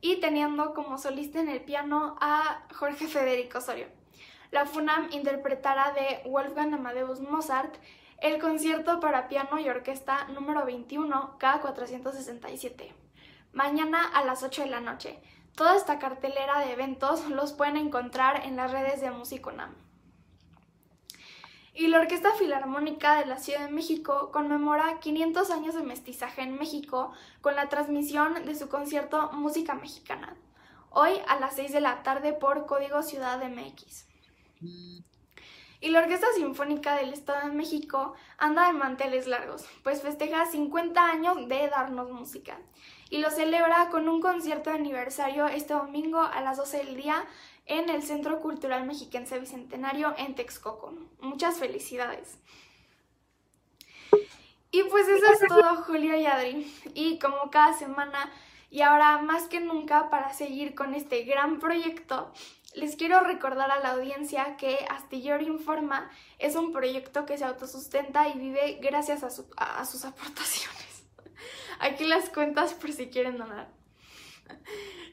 y teniendo como solista en el piano a Jorge Federico Osorio. La FUNAM interpretará de Wolfgang Amadeus Mozart el concierto para piano y orquesta número 21 K467. Mañana a las 8 de la noche. Toda esta cartelera de eventos los pueden encontrar en las redes de Musiconam. Y la Orquesta Filarmónica de la Ciudad de México conmemora 500 años de mestizaje en México con la transmisión de su concierto Música Mexicana, hoy a las 6 de la tarde por Código Ciudad MX. Y la Orquesta Sinfónica del Estado de México anda de manteles largos, pues festeja 50 años de darnos música. Y lo celebra con un concierto de aniversario este domingo a las 12 del día en el Centro Cultural Mexiquense Bicentenario en Texcoco. Muchas felicidades. Y pues eso es todo, Julio y Adri. Y como cada semana, y ahora más que nunca para seguir con este gran proyecto, les quiero recordar a la audiencia que Astillero Informa es un proyecto que se autosustenta y vive gracias a, sus aportaciones. Aquí las cuentas por si quieren donar.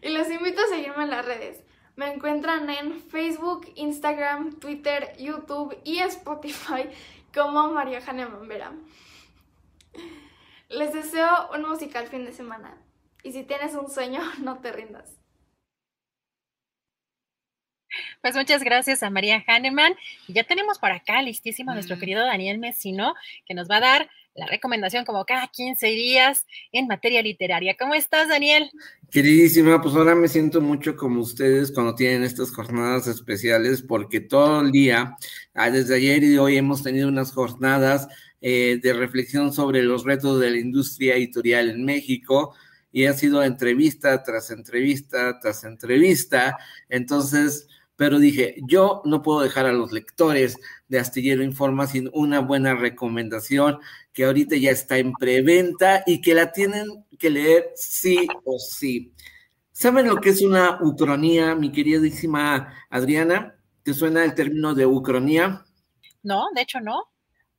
Y los invito a seguirme en las redes. Me encuentran en Facebook, Instagram, Twitter, YouTube y Spotify como María Jane Mambera. Les deseo un musical fin de semana. Y si tienes un sueño, no te rindas. Pues muchas gracias a María Hahnemann. Y ya tenemos por acá listísimo a nuestro querido Daniel Mesino, que nos va a dar la recomendación como cada 15 días en materia literaria. ¿Cómo estás, Daniel? Queridísima, pues ahora me siento mucho como ustedes cuando tienen estas jornadas especiales, porque todo el día, ah, desde ayer y hoy, hemos tenido unas jornadas eh, de reflexión sobre los retos de la industria editorial en México y ha sido entrevista tras entrevista tras entrevista. Entonces, pero dije, yo no puedo dejar a los lectores de Astillero Informa sin una buena recomendación que ahorita ya está en preventa y que la tienen que leer sí o sí. ¿Saben lo que es una ucronía, mi queridísima Adriana? ¿Te suena el término de ucronía? No, de hecho no.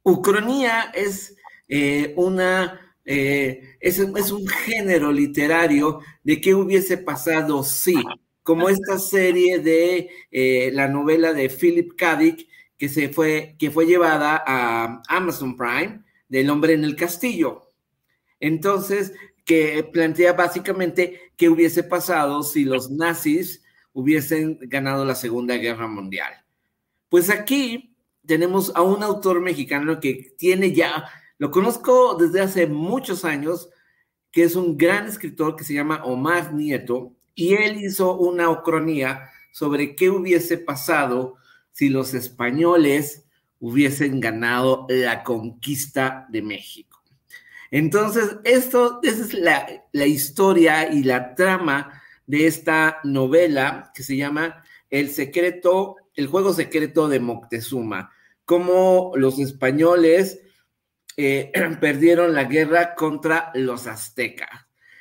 Ucronía es eh, una eh, es, es, un género literario de qué hubiese pasado si como esta serie de eh, la novela de Philip K. Dick que, se fue, que fue llevada a Amazon Prime, del hombre en el castillo. Entonces, que plantea básicamente qué hubiese pasado si los nazis hubiesen ganado la Segunda Guerra Mundial. Pues aquí tenemos a un autor mexicano que tiene ya, lo conozco desde hace muchos años, que es un gran escritor que se llama Omar Nieto, y él hizo una ocronía sobre qué hubiese pasado si los españoles hubiesen ganado la conquista de México. Entonces, esto, es la, la historia y la trama de esta novela que se llama El secreto, el juego secreto de Moctezuma, cómo los españoles eh, perdieron la guerra contra los aztecas.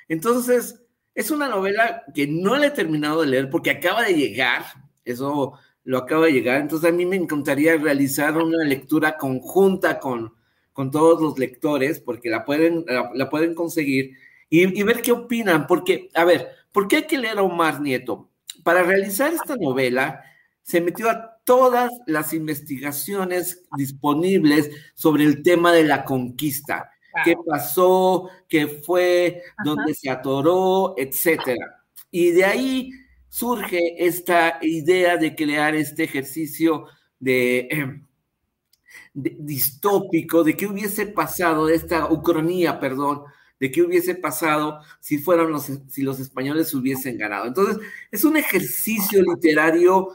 Entonces, es una novela que no la he terminado de leer porque acaba de llegar, eso lo acaba de llegar, entonces a mí me encantaría realizar una lectura conjunta con, con todos los lectores, porque la pueden, la, pueden conseguir, y, ver qué opinan, porque, a ver, ¿por qué hay que leer a Omar Nieto? Para realizar esta novela, se metió a todas las investigaciones disponibles sobre el tema de la conquista qué pasó, qué fue, dónde se atoró, etcétera. Y de ahí surge esta idea de crear este ejercicio de, distópico, de qué hubiese pasado, de esta ucronía, perdón, de qué hubiese pasado si fueran los, si los españoles hubiesen ganado. Entonces, es un ejercicio literario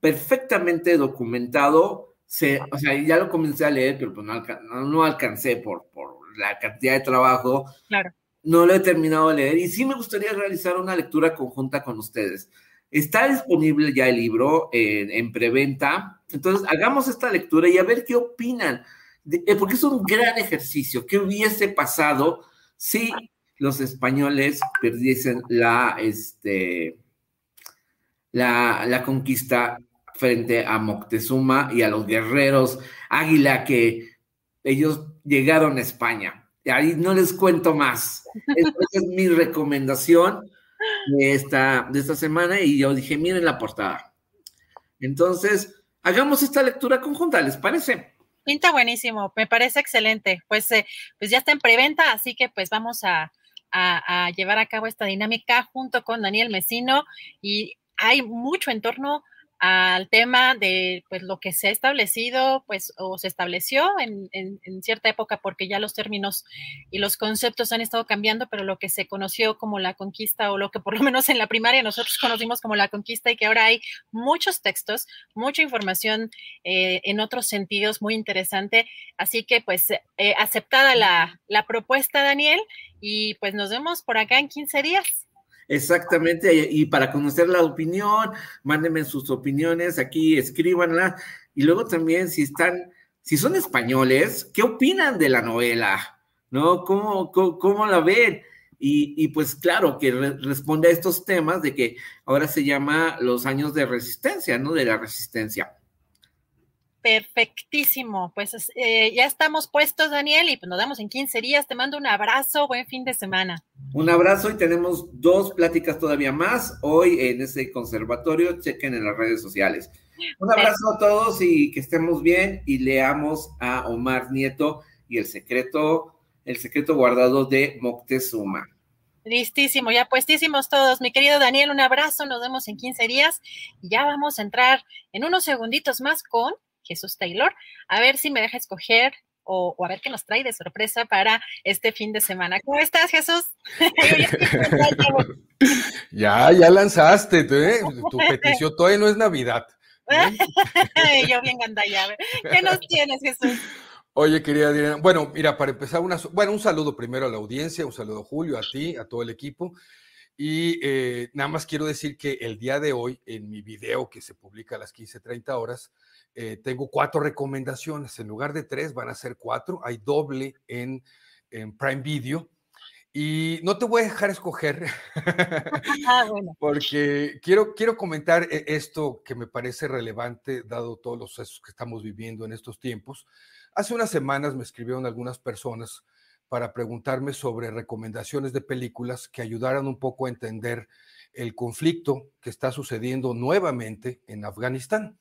perfectamente documentado, se, o sea, ya lo comencé a leer, pero pues no, alcancé por, por, la cantidad de trabajo. Claro. No lo he terminado de leer y sí me gustaría realizar una lectura conjunta con ustedes. Está disponible ya el libro en preventa, entonces hagamos esta lectura y a ver qué opinan, eh, porque es un gran ejercicio. ¿Qué hubiese pasado si los españoles perdiesen la, este, la, la conquista frente a Moctezuma y a los guerreros Águila que ellos llegaron a España. Ahí no les cuento más. Esa es mi recomendación de esta, de esta semana y yo dije, miren la portada. Entonces, hagamos esta lectura conjunta, ¿les parece? Pinta buenísimo, me parece excelente. Pues, eh, pues ya está en preventa, así que pues vamos a, a, llevar a cabo esta dinámica junto con Daniel Mesino y hay mucho en torno al tema de pues lo que se ha establecido pues o se estableció en, en, cierta época porque ya los términos y los conceptos han estado cambiando pero lo que se conoció como la conquista o lo que por lo menos en la primaria nosotros conocimos como la conquista y que ahora hay muchos textos mucha información eh, en otros sentidos muy interesante. Así que pues eh, aceptada la, la propuesta Daniel y pues nos vemos por acá en 15 días Exactamente, y para conocer la opinión, mándenme sus opiniones aquí, escríbanla. Y luego también, si están, si son españoles, ¿qué opinan de la novela? ¿No? ¿Cómo, cómo, la ven? Y, y, pues claro, que responde a estos temas de que ahora se llama los años de resistencia, ¿no? De la resistencia. Perfectísimo. Pues eh, ya estamos puestos, Daniel, y pues nos damos en 15 días. Te mando un abrazo, buen fin de semana. Un abrazo y tenemos dos pláticas todavía más hoy en ese conservatorio. Chequen en las redes sociales. Un abrazo a todos y que estemos bien y leamos a Omar Nieto y el secreto, el secreto guardado de Moctezuma. Listísimo, ya puestísimos todos. Mi querido Daniel, un abrazo, nos vemos en 15 días. Ya vamos a entrar en unos segunditos más con Jesús Taylor. A ver si me deja escoger o, a ver qué nos trae de sorpresa para este fin de semana. ¿Cómo estás, Jesús? ya, ya lanzaste, ¿eh? tu petición todavía no es Navidad. Yo bien gandalla. ¿Qué nos tienes, Jesús? Oye, querida Adriana, bueno, mira, para empezar, una, bueno, un saludo primero a la audiencia, un saludo a Julio, a ti, a todo el equipo. Y eh, nada más quiero decir que el día de hoy, en mi video que se publica a las 15:30 horas, eh, tengo cuatro recomendaciones. En lugar de tres, van a ser cuatro. Hay doble en, Prime Video. Y no te voy a dejar escoger, ah, porque quiero, quiero comentar eh, esto que me parece relevante, dado todos los sucesos que estamos viviendo en estos tiempos. Hace unas semanas me escribieron algunas personas para preguntarme sobre recomendaciones de películas que ayudaran un poco a entender el conflicto que está sucediendo nuevamente en Afganistán.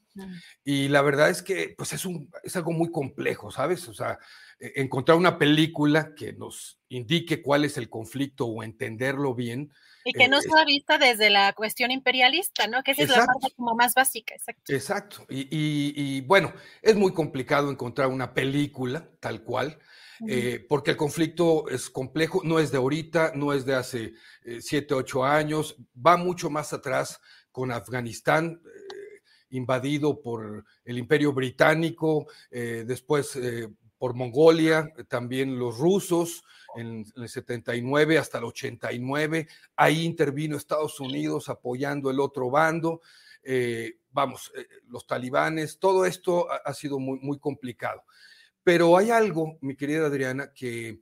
Y la verdad es que pues es, un, es algo muy complejo, ¿sabes? O sea, e, encontrar una película que nos indique cuál es el conflicto o entenderlo bien. Y que no eh, sea vista desde la cuestión imperialista, ¿no? Que esa es la parte como más básica, exacto. Exacto. Y, y, bueno, es muy complicado encontrar una película tal cual. Eh, porque el conflicto es complejo, no es de ahorita, no es de hace eh, siete, ocho años, va mucho más atrás con Afganistán invadido por el imperio británico, eh, después eh, por Mongolia, también los rusos en, el 79 hasta el 89, ahí intervino Estados Unidos apoyando el otro bando, eh, vamos, los talibanes, todo esto ha, sido muy, muy complicado. Pero hay algo, mi querida Adriana, que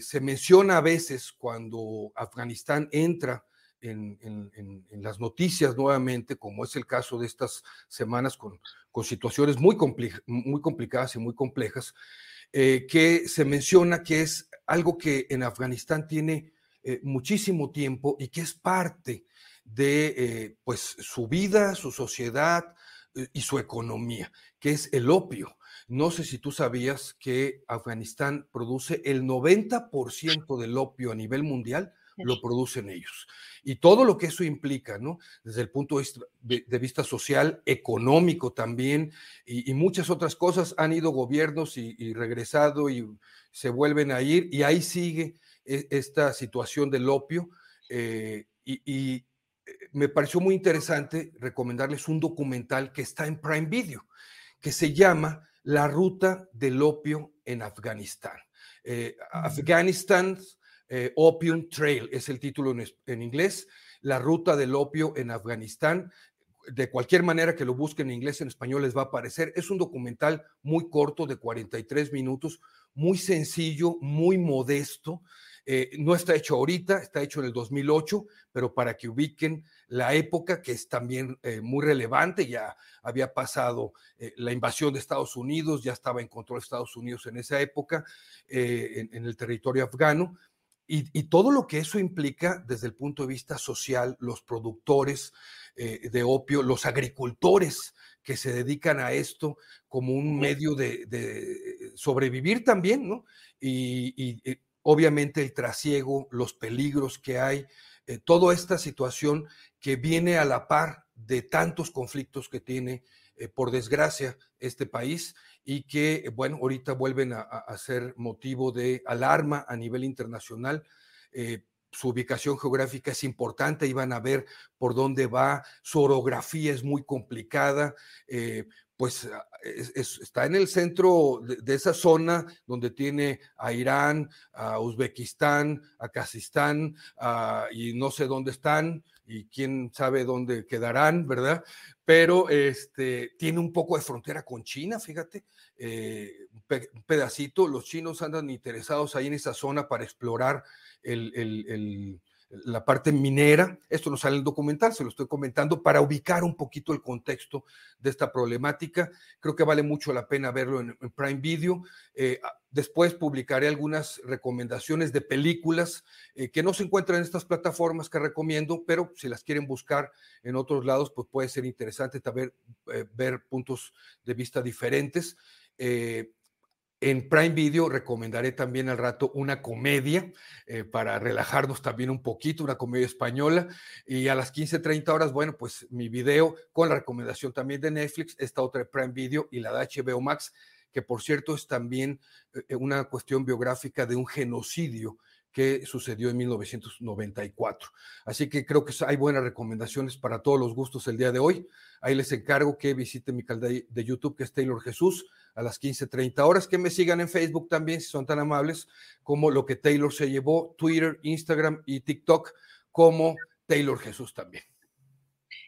se menciona a veces cuando Afganistán entra en, las noticias nuevamente, como es el caso de estas semanas con, con situaciones muy, muy complicadas y muy complejas, eh, que se menciona que es algo que en Afganistán tiene eh, muchísimo tiempo y que es parte de eh, pues, su vida, su sociedad y su economía, que es el opio. No sé si tú sabías que Afganistán produce el 90% del opio a nivel mundial, lo producen ellos y todo lo que eso implica, ¿no? Desde el punto de vista social, económico también, y, muchas otras cosas. Han ido gobiernos y, regresado y se vuelven a ir, y ahí sigue e, esta situación del opio. Eh, y, eh, me pareció muy interesante recomendarles un documental que está en Prime Video, que se llama La ruta del opio en Afganistán. Eh, Afganistán eh, Opium Trail, es el título en, inglés, la ruta del opio en Afganistán. De cualquier manera que lo busquen en inglés, en español les va a aparecer. Es un documental muy corto, de 43 minutos, muy sencillo, muy modesto. Eh, no está hecho ahorita, está hecho en el 2008, pero para que ubiquen la época, que es también eh, muy relevante, ya había pasado la invasión de Estados Unidos, ya estaba en control de Estados Unidos en esa época, en, el territorio afgano, y, todo lo que eso implica desde el punto de vista social, los productores, eh, de opio, los agricultores que se dedican a esto como un medio de, sobrevivir también, ¿no? Y, obviamente el trasiego, los peligros que hay, eh, toda esta situación que viene a la par de tantos conflictos que tiene, eh, por desgracia, este país y que, bueno, ahorita vuelven a, ser motivo de alarma a nivel internacional. Eh, su ubicación geográfica es importante, iban a ver por dónde va, su orografía es muy complicada, eh, pues ah, está en el centro de, esa zona donde tiene a Irán, a Uzbekistán, a Kazistán, y no sé dónde están y quién sabe dónde quedarán, ¿verdad? Pero este, tiene un poco de frontera con China, fíjate, eh, un pedacito, los chinos andan interesados ahí en esa zona para explorar el, la parte minera. Esto no sale en el documental, se lo estoy comentando para ubicar un poquito el contexto de esta problemática. Creo que vale mucho la pena verlo en, Prime Video. Eh, después publicaré algunas recomendaciones de películas eh, que no se encuentran en estas plataformas que recomiendo, pero si las quieren buscar en otros lados, pues puede ser interesante también eh, ver puntos de vista diferentes. En Prime Video recomendaré también al rato una comedia eh, para relajarnos también un poquito, una comedia española. Y a las 15.30 horas, bueno, pues mi video con la recomendación también de Netflix, esta otra de Prime Video y la de HBO Max, que por cierto es también eh, una cuestión biográfica de un genocidio que sucedió en 1994. Así que creo que hay buenas recomendaciones para todos los gustos el día de hoy. Ahí les encargo que visiten mi canal de YouTube, que es Taylor Jesús a las 15.30 horas. Que me sigan en Facebook también, si son tan amables, como lo que Taylor se llevó, Twitter, Instagram y TikTok, como Taylor Jesús también.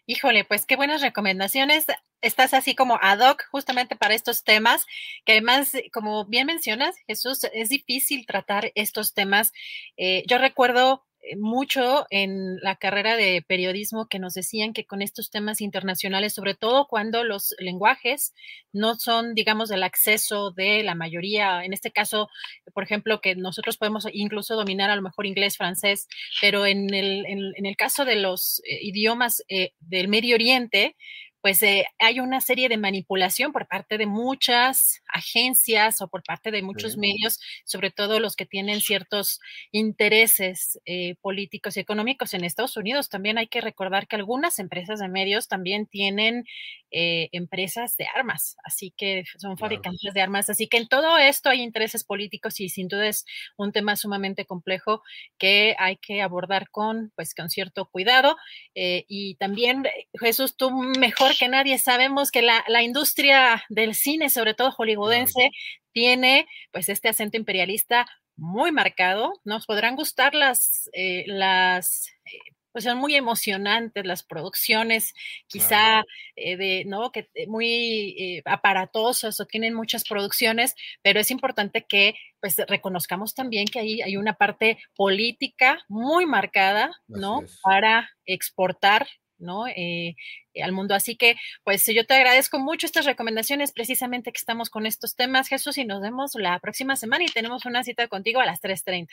Híjole, pues qué buenas recomendaciones. Estás así como ad hoc justamente para estos temas, que además, como bien mencionas, Jesús, es difícil tratar estos temas. Eh, yo recuerdo eh, mucho en la carrera de periodismo que nos decían que con estos temas internacionales, sobre todo cuando los lenguajes no son, digamos, del acceso de la mayoría, en este caso, por ejemplo, que nosotros podemos incluso dominar a lo mejor inglés, francés, pero en el, en, el caso de los eh, idiomas del Medio Oriente, pues eh, hay una serie de manipulación por parte de muchas agencias o por parte de muchos medios, sobre todo los que tienen ciertos intereses eh, políticos y económicos en Estados Unidos. También hay que recordar que algunas empresas de medios también tienen eh, empresas de armas, así que son fabricantes de armas. Así que en todo esto hay intereses políticos y sin duda es un tema sumamente complejo que hay que abordar con, pues, con cierto cuidado. y también, Jesús, tú mejor que nadie sabemos que la, industria del cine, sobre todo hollywoodense, tiene pues este acento imperialista muy marcado. Nos podrán gustar las, eh, las eh, pues son muy emocionantes las producciones, quizá eh, de, ¿no? Que muy aparatosas o tienen muchas producciones, pero es importante que pues reconozcamos también que ahí hay una parte política muy marcada, ¿no? Para exportar ¿no? Eh, al mundo. Así que, pues yo te agradezco mucho estas recomendaciones, precisamente que estamos con estos temas, Jesús, y nos vemos la próxima semana y tenemos una cita contigo a las 3.30.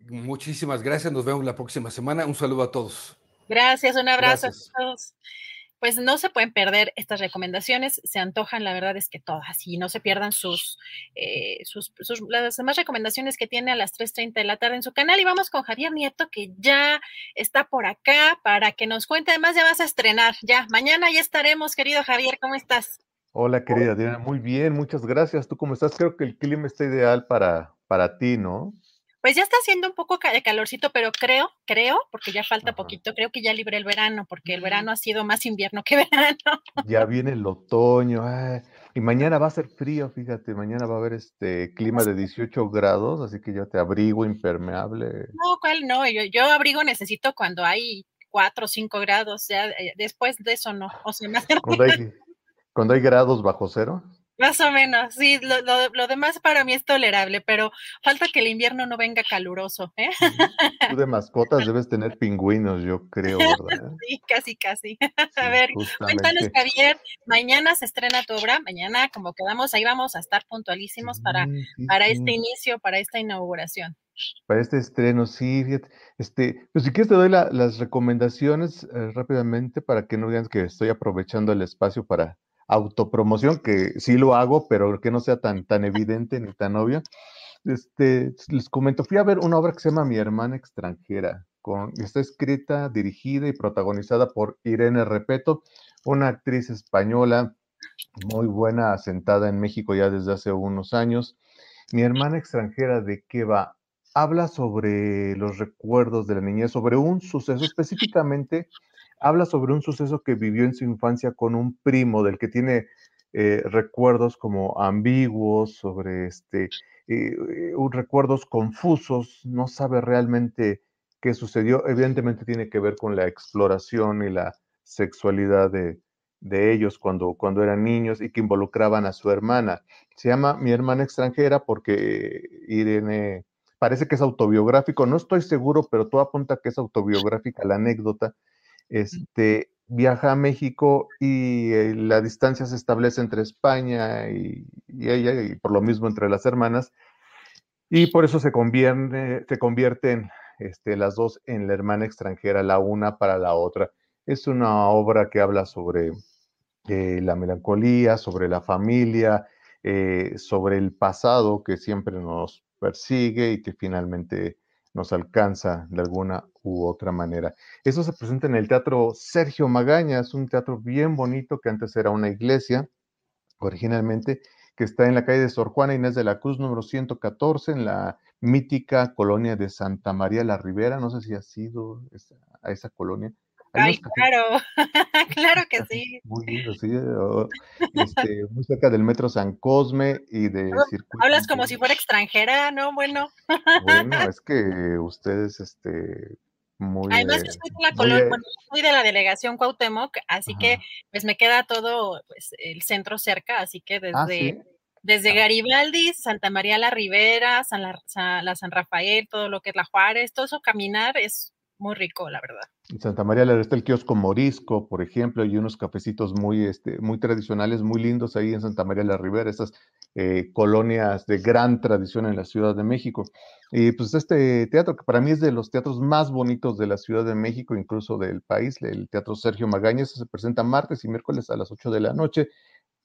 Muchísimas gracias, nos vemos la próxima semana. Un saludo a todos. Gracias, un abrazo a todos pues no se pueden perder estas recomendaciones, se antojan, la verdad es que todas, y no se pierdan sus, eh, sus, las demás recomendaciones que tiene a las 3.30 de la tarde en su canal. Y vamos con Javier Nieto, que ya está por acá para que nos cuente, además ya vas a estrenar, ya, mañana ya estaremos, querido Javier, ¿cómo estás? Hola, querida Diana, muy bien, muchas gracias. ¿Tú cómo estás? Creo que el clima está ideal para, para ti, ¿no? Pues ya está haciendo un poco de calorcito, pero creo, creo, porque ya falta poquito, creo que ya libre el verano, porque el verano ha sido más invierno que verano. Ya viene el otoño, y mañana va a ser frío, fíjate, mañana va a haber este clima de 18 grados, así que yo te abrigo impermeable. No, ¿cuál no? Yo, yo abrigo necesito cuando hay 4 o 5 grados, ya eh, después de eso no, o sea, cuando hay, cuando hay grados bajo cero. Más o menos, sí, lo, lo, demás para mí es tolerable, pero falta que el invierno no venga caluroso. ¿eh? Tú de mascotas debes tener pingüinos, yo creo, ¿verdad? Sí, casi, casi. A ver, cuéntanos, Javier, mañana se estrena tu obra, mañana, como quedamos, ahí vamos a estar puntualísimos para, para este inicio, para esta inauguración. Para este estreno, sí, este, pues si quieres te doy las recomendaciones eh, rápidamente para que no vean que estoy aprovechando el espacio para autopromoción, que sí lo hago, pero que no sea tan, tan evidente ni tan obvio. Este, les comento, fui a ver una obra que se llama Mi hermana extranjera, con, está escrita, dirigida y protagonizada por Irene Repeto, una actriz española muy buena, asentada en México ya desde hace unos años. Mi hermana extranjera, ¿de qué va? Habla sobre los recuerdos de la niñez, sobre un suceso específicamente, habla sobre un suceso que vivió en su infancia con un primo del que tiene eh, recuerdos como ambiguos, sobre este, eh, eh, recuerdos confusos, no sabe realmente qué sucedió. Evidentemente tiene que ver con la exploración y la sexualidad de, de ellos cuando, cuando eran niños y que involucraban a su hermana. Se llama Mi hermana extranjera porque Irene parece que es autobiográfico, no estoy seguro, pero todo apunta que es autobiográfica la anécdota. Este, viaja a México y eh, la distancia se establece entre España y, ella, y por lo mismo entre las hermanas, y por eso se, convierte, se convierten este, las dos en la hermana extranjera, la una para la otra. Es una obra que habla sobre eh, la melancolía, sobre la familia, eh, sobre el pasado que siempre nos persigue y que finalmente nos alcanza de alguna u otra manera. Eso se presenta en el Teatro Sergio Magaña, es un teatro bien bonito que antes era una iglesia, originalmente, que está en la calle de Sor Juana Inés de la Cruz, número 114, en la mítica colonia de Santa María la Ribera. No sé si ha sido a esa colonia. Ay, claro, claro que sí. Muy lindo, sí. Este, muy cerca del metro San Cosme y de circuito. Hablas como si fuera extranjera, ¿no? Bueno. Bueno, es que ustedes, este, muy. Además, yo soy de la bueno, soy de la delegación Cuauhtémoc, así que pues me queda todo pues, el centro cerca, así que Ah, desde. ¿sí? Desde Ah. Garibaldi, Santa María la Ribera, San la, San- la San Rafael, todo lo que es la Juárez, todo eso caminar es muy rico, la verdad. En Santa María la está el kiosco Morisco, por ejemplo, y unos cafecitos muy, este, muy tradicionales, muy lindos ahí en Santa María la Ribera, esas eh, colonias de gran tradición en la Ciudad de México. Y pues este teatro, que para mí es de los teatros más bonitos de la Ciudad de México, incluso del país, el Teatro Sergio Magaña, se presenta martes y miércoles a las 8 de la noche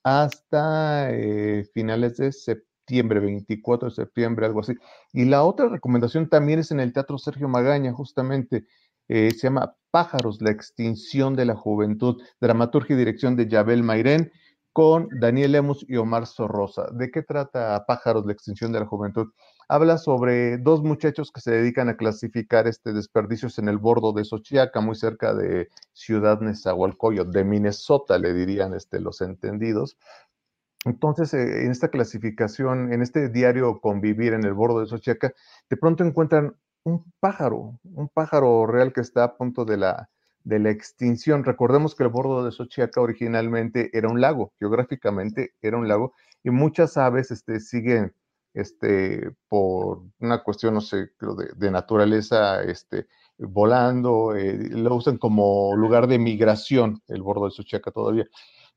hasta eh, finales de septiembre, 24 de septiembre, algo así. Y la otra recomendación también es en el Teatro Sergio Magaña, justamente, eh, se llama Pájaros, la extinción de la juventud, dramaturgia y dirección de Yabel Mairén, con Daniel Lemus y Omar Sorrosa. ¿De qué trata Pájaros, la extinción de la juventud? Habla sobre dos muchachos que se dedican a clasificar este desperdicios en el bordo de Xochiaca, muy cerca de Ciudad Nezahualcóyotl, de Minnesota, le dirían este, los entendidos. Entonces, eh, en esta clasificación, en este diario convivir en el bordo de Xochiaca, de pronto encuentran un pájaro, un pájaro real que está a punto de la, de la extinción. Recordemos que el bordo de Xochiaca originalmente era un lago, geográficamente era un lago, y muchas aves este, siguen este, por una cuestión, no sé, creo de, naturaleza, este, volando, eh, lo usan como lugar de migración, el bordo de Xochiaca todavía.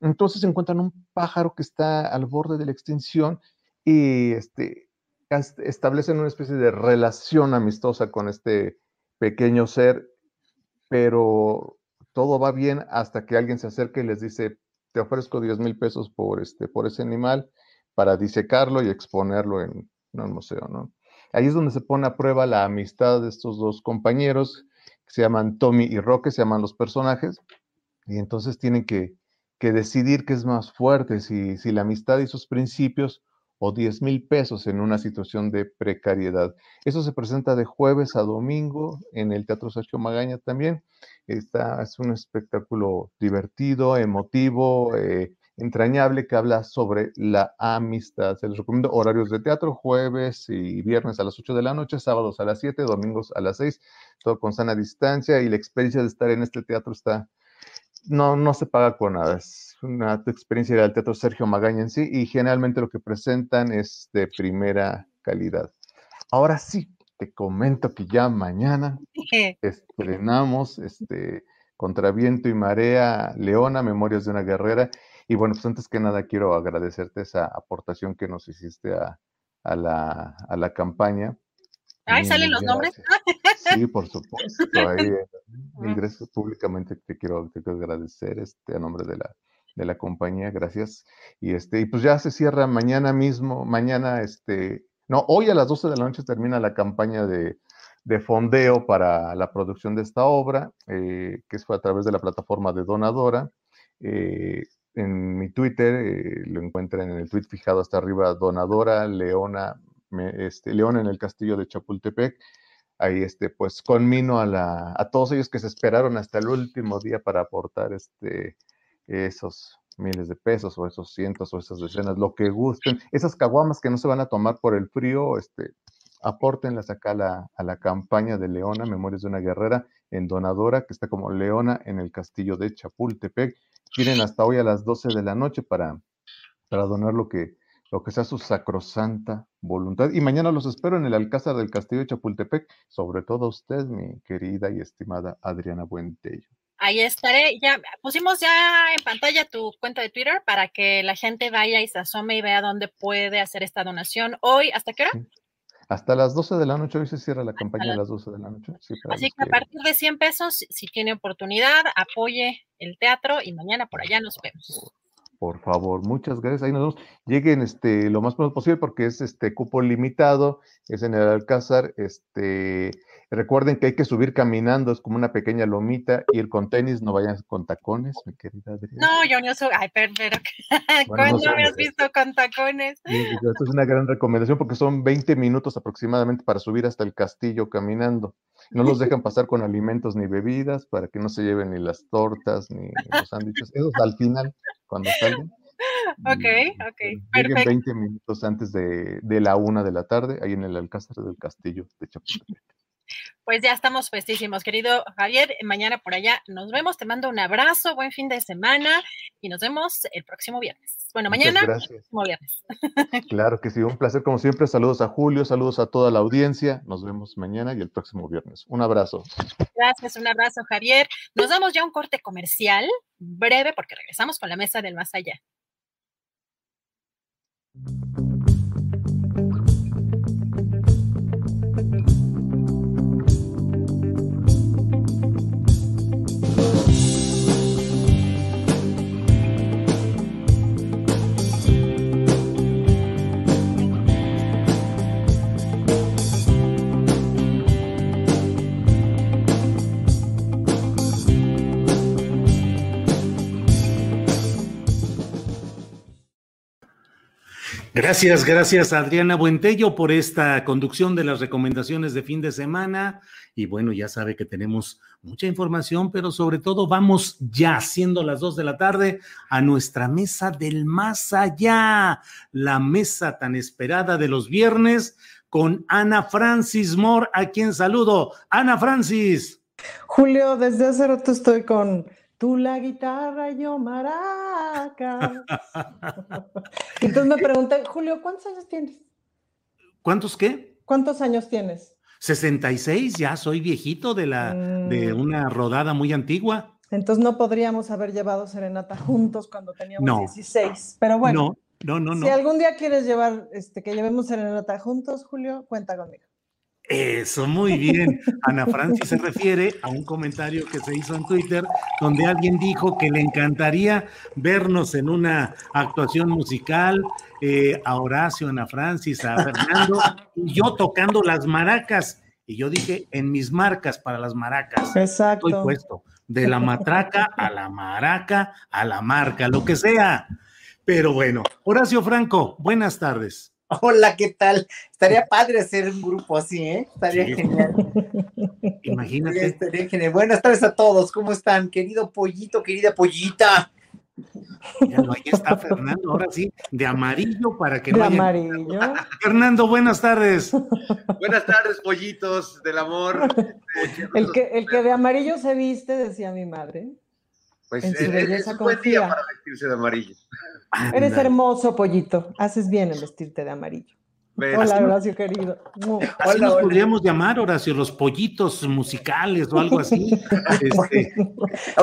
Entonces encuentran un pájaro que está al borde de la extinción y este, establecen una especie de relación amistosa con este pequeño ser, pero todo va bien hasta que alguien se acerca y les dice, te ofrezco 10 mil pesos por, este, por ese animal para disecarlo y exponerlo en, en un museo, ¿no? Ahí es donde se pone a prueba la amistad de estos dos compañeros, que se llaman Tommy y Roque, se llaman los personajes, y entonces tienen que, que decidir qué es más fuerte, si, si la amistad y sus principios o 10 mil pesos en una situación de precariedad. Eso se presenta de jueves a domingo en el Teatro Sergio Magaña también. Está, es un espectáculo divertido, emotivo, eh, entrañable que habla sobre la amistad. Se les recomiendo horarios de teatro, jueves y viernes a las 8 de la noche, sábados a las 7, domingos a las 6, todo con sana distancia y la experiencia de estar en este teatro está no, no se paga con nada. Es una experiencia ir al Teatro Sergio Magaña en sí y generalmente lo que presentan es de primera calidad. Ahora sí, te comento que ya mañana estrenamos este, Contra Viento y Marea, Leona, Memorias de una Guerrera. Y bueno, pues antes que nada quiero agradecerte esa aportación que nos hiciste a, a la, a la campaña Ahí salen los nombres. Sí, por supuesto. Ahí, ingreso públicamente te quiero, te quiero agradecer este, a nombre de la, de la compañía, gracias. Y este, y pues ya se cierra mañana mismo, mañana, este, no, hoy a las 12 de la noche termina la campaña de, de fondeo para la producción de esta obra, eh, que fue a través de la plataforma de Donadora. Eh, en mi Twitter, eh, lo encuentran en el tweet fijado hasta arriba, Donadora Leona, este, León en el castillo de Chapultepec. Ahí, este, pues, conmino a, la, a todos ellos que se esperaron hasta el último día para aportar este, esos miles de pesos o esos cientos o esas decenas, lo que gusten. Esas caguamas que no se van a tomar por el frío, este, apórtenlas acá a la, a la campaña de Leona, Memorias de una Guerrera, en Donadora, que está como Leona en el castillo de Chapultepec. Tienen hasta hoy a las 12 de la noche para, para donar lo que, lo que sea su sacrosanta voluntad. Y mañana los espero en el Alcázar del Castillo de Chapultepec, sobre todo usted, mi querida y estimada Adriana Buentello. Ahí estaré. Ya pusimos ya en pantalla tu cuenta de Twitter para que la gente vaya y se asome y vea dónde puede hacer esta donación. Hoy, ¿hasta qué hora? Hasta las 12 de la noche, hoy se cierra la campaña a las 12 de la noche. Así que a partir de 100 pesos, si tiene oportunidad, apoye el teatro y mañana por allá nos vemos. Por favor, muchas gracias. Ahí nos vemos. Lleguen este, lo más pronto posible porque es este cupo limitado, es en el Alcázar. Este, recuerden que hay que subir caminando, es como una pequeña lomita, ir con tenis, no vayan con tacones, mi querida Adriana. No, yo no soy, ay, pero, ¿cuándo me has visto con tacones? esto es una gran recomendación porque son 20 minutos aproximadamente para subir hasta el castillo caminando. No los dejan pasar con alimentos ni bebidas para que no se lleven ni las tortas ni los sándwiches. Esos al final cuando salgan. Ok, ok, perfecto. 20 minutos antes de, de, la una de la tarde, ahí en el Alcázar del Castillo de Chapultepec. Pues ya estamos festísimos, querido Javier. Mañana por allá nos vemos. Te mando un abrazo, buen fin de semana y nos vemos el próximo viernes. Bueno, mañana, el próximo viernes. Claro que sí, un placer como siempre. Saludos a Julio, saludos a toda la audiencia. Nos vemos mañana y el próximo viernes. Un abrazo. Gracias, un abrazo, Javier. Nos damos ya un corte comercial breve porque regresamos con la mesa del más allá. Gracias, gracias Adriana Buentello por esta conducción de las recomendaciones de fin de semana. Y bueno, ya sabe que tenemos mucha información, pero sobre todo vamos ya, siendo las dos de la tarde, a nuestra mesa del más allá, la mesa tan esperada de los viernes con Ana Francis Moore, a quien saludo. Ana Francis. Julio, desde hace rato estoy con tú la guitarra, yo maracas. Entonces me preguntan, Julio, ¿cuántos años tienes? ¿Cuántos qué? ¿Cuántos años tienes? 66, ya soy viejito de la de mm. una rodada muy antigua. Entonces no podríamos haber llevado serenata juntos cuando teníamos 16. Pero bueno, no, no, no, si algún día quieres llevar, este, que llevemos serenata juntos, Julio, cuenta conmigo. Eso, muy bien. Ana Francis se refiere a un comentario que se hizo en Twitter donde alguien dijo que le encantaría vernos en una actuación musical, eh, a Horacio, Ana Francis, a Fernando, y yo tocando las maracas. Y yo dije, en mis marcas para las maracas. Exacto. Estoy puesto. De la matraca a la maraca, a la marca, lo que sea. Pero bueno, Horacio Franco, buenas tardes. Hola, ¿qué tal? Estaría padre hacer un grupo así, ¿eh? Estaría genial. Imagínate. Estaría genial. Buenas tardes a todos, ¿cómo están? Querido pollito, querida pollita. Ya ahí está Fernando, ahora sí, de amarillo para que de no amarillo. Fernando, buenas tardes. Buenas tardes, pollitos del amor. El que, el que de amarillo se viste, decía mi madre. Pues en su es, es un buen día para vestirse de amarillo. Eres hermoso, pollito. Haces bien en vestirte de amarillo. Hola, Horacio, querido. Así nos podríamos llamar, Horacio, los pollitos musicales o algo así. este...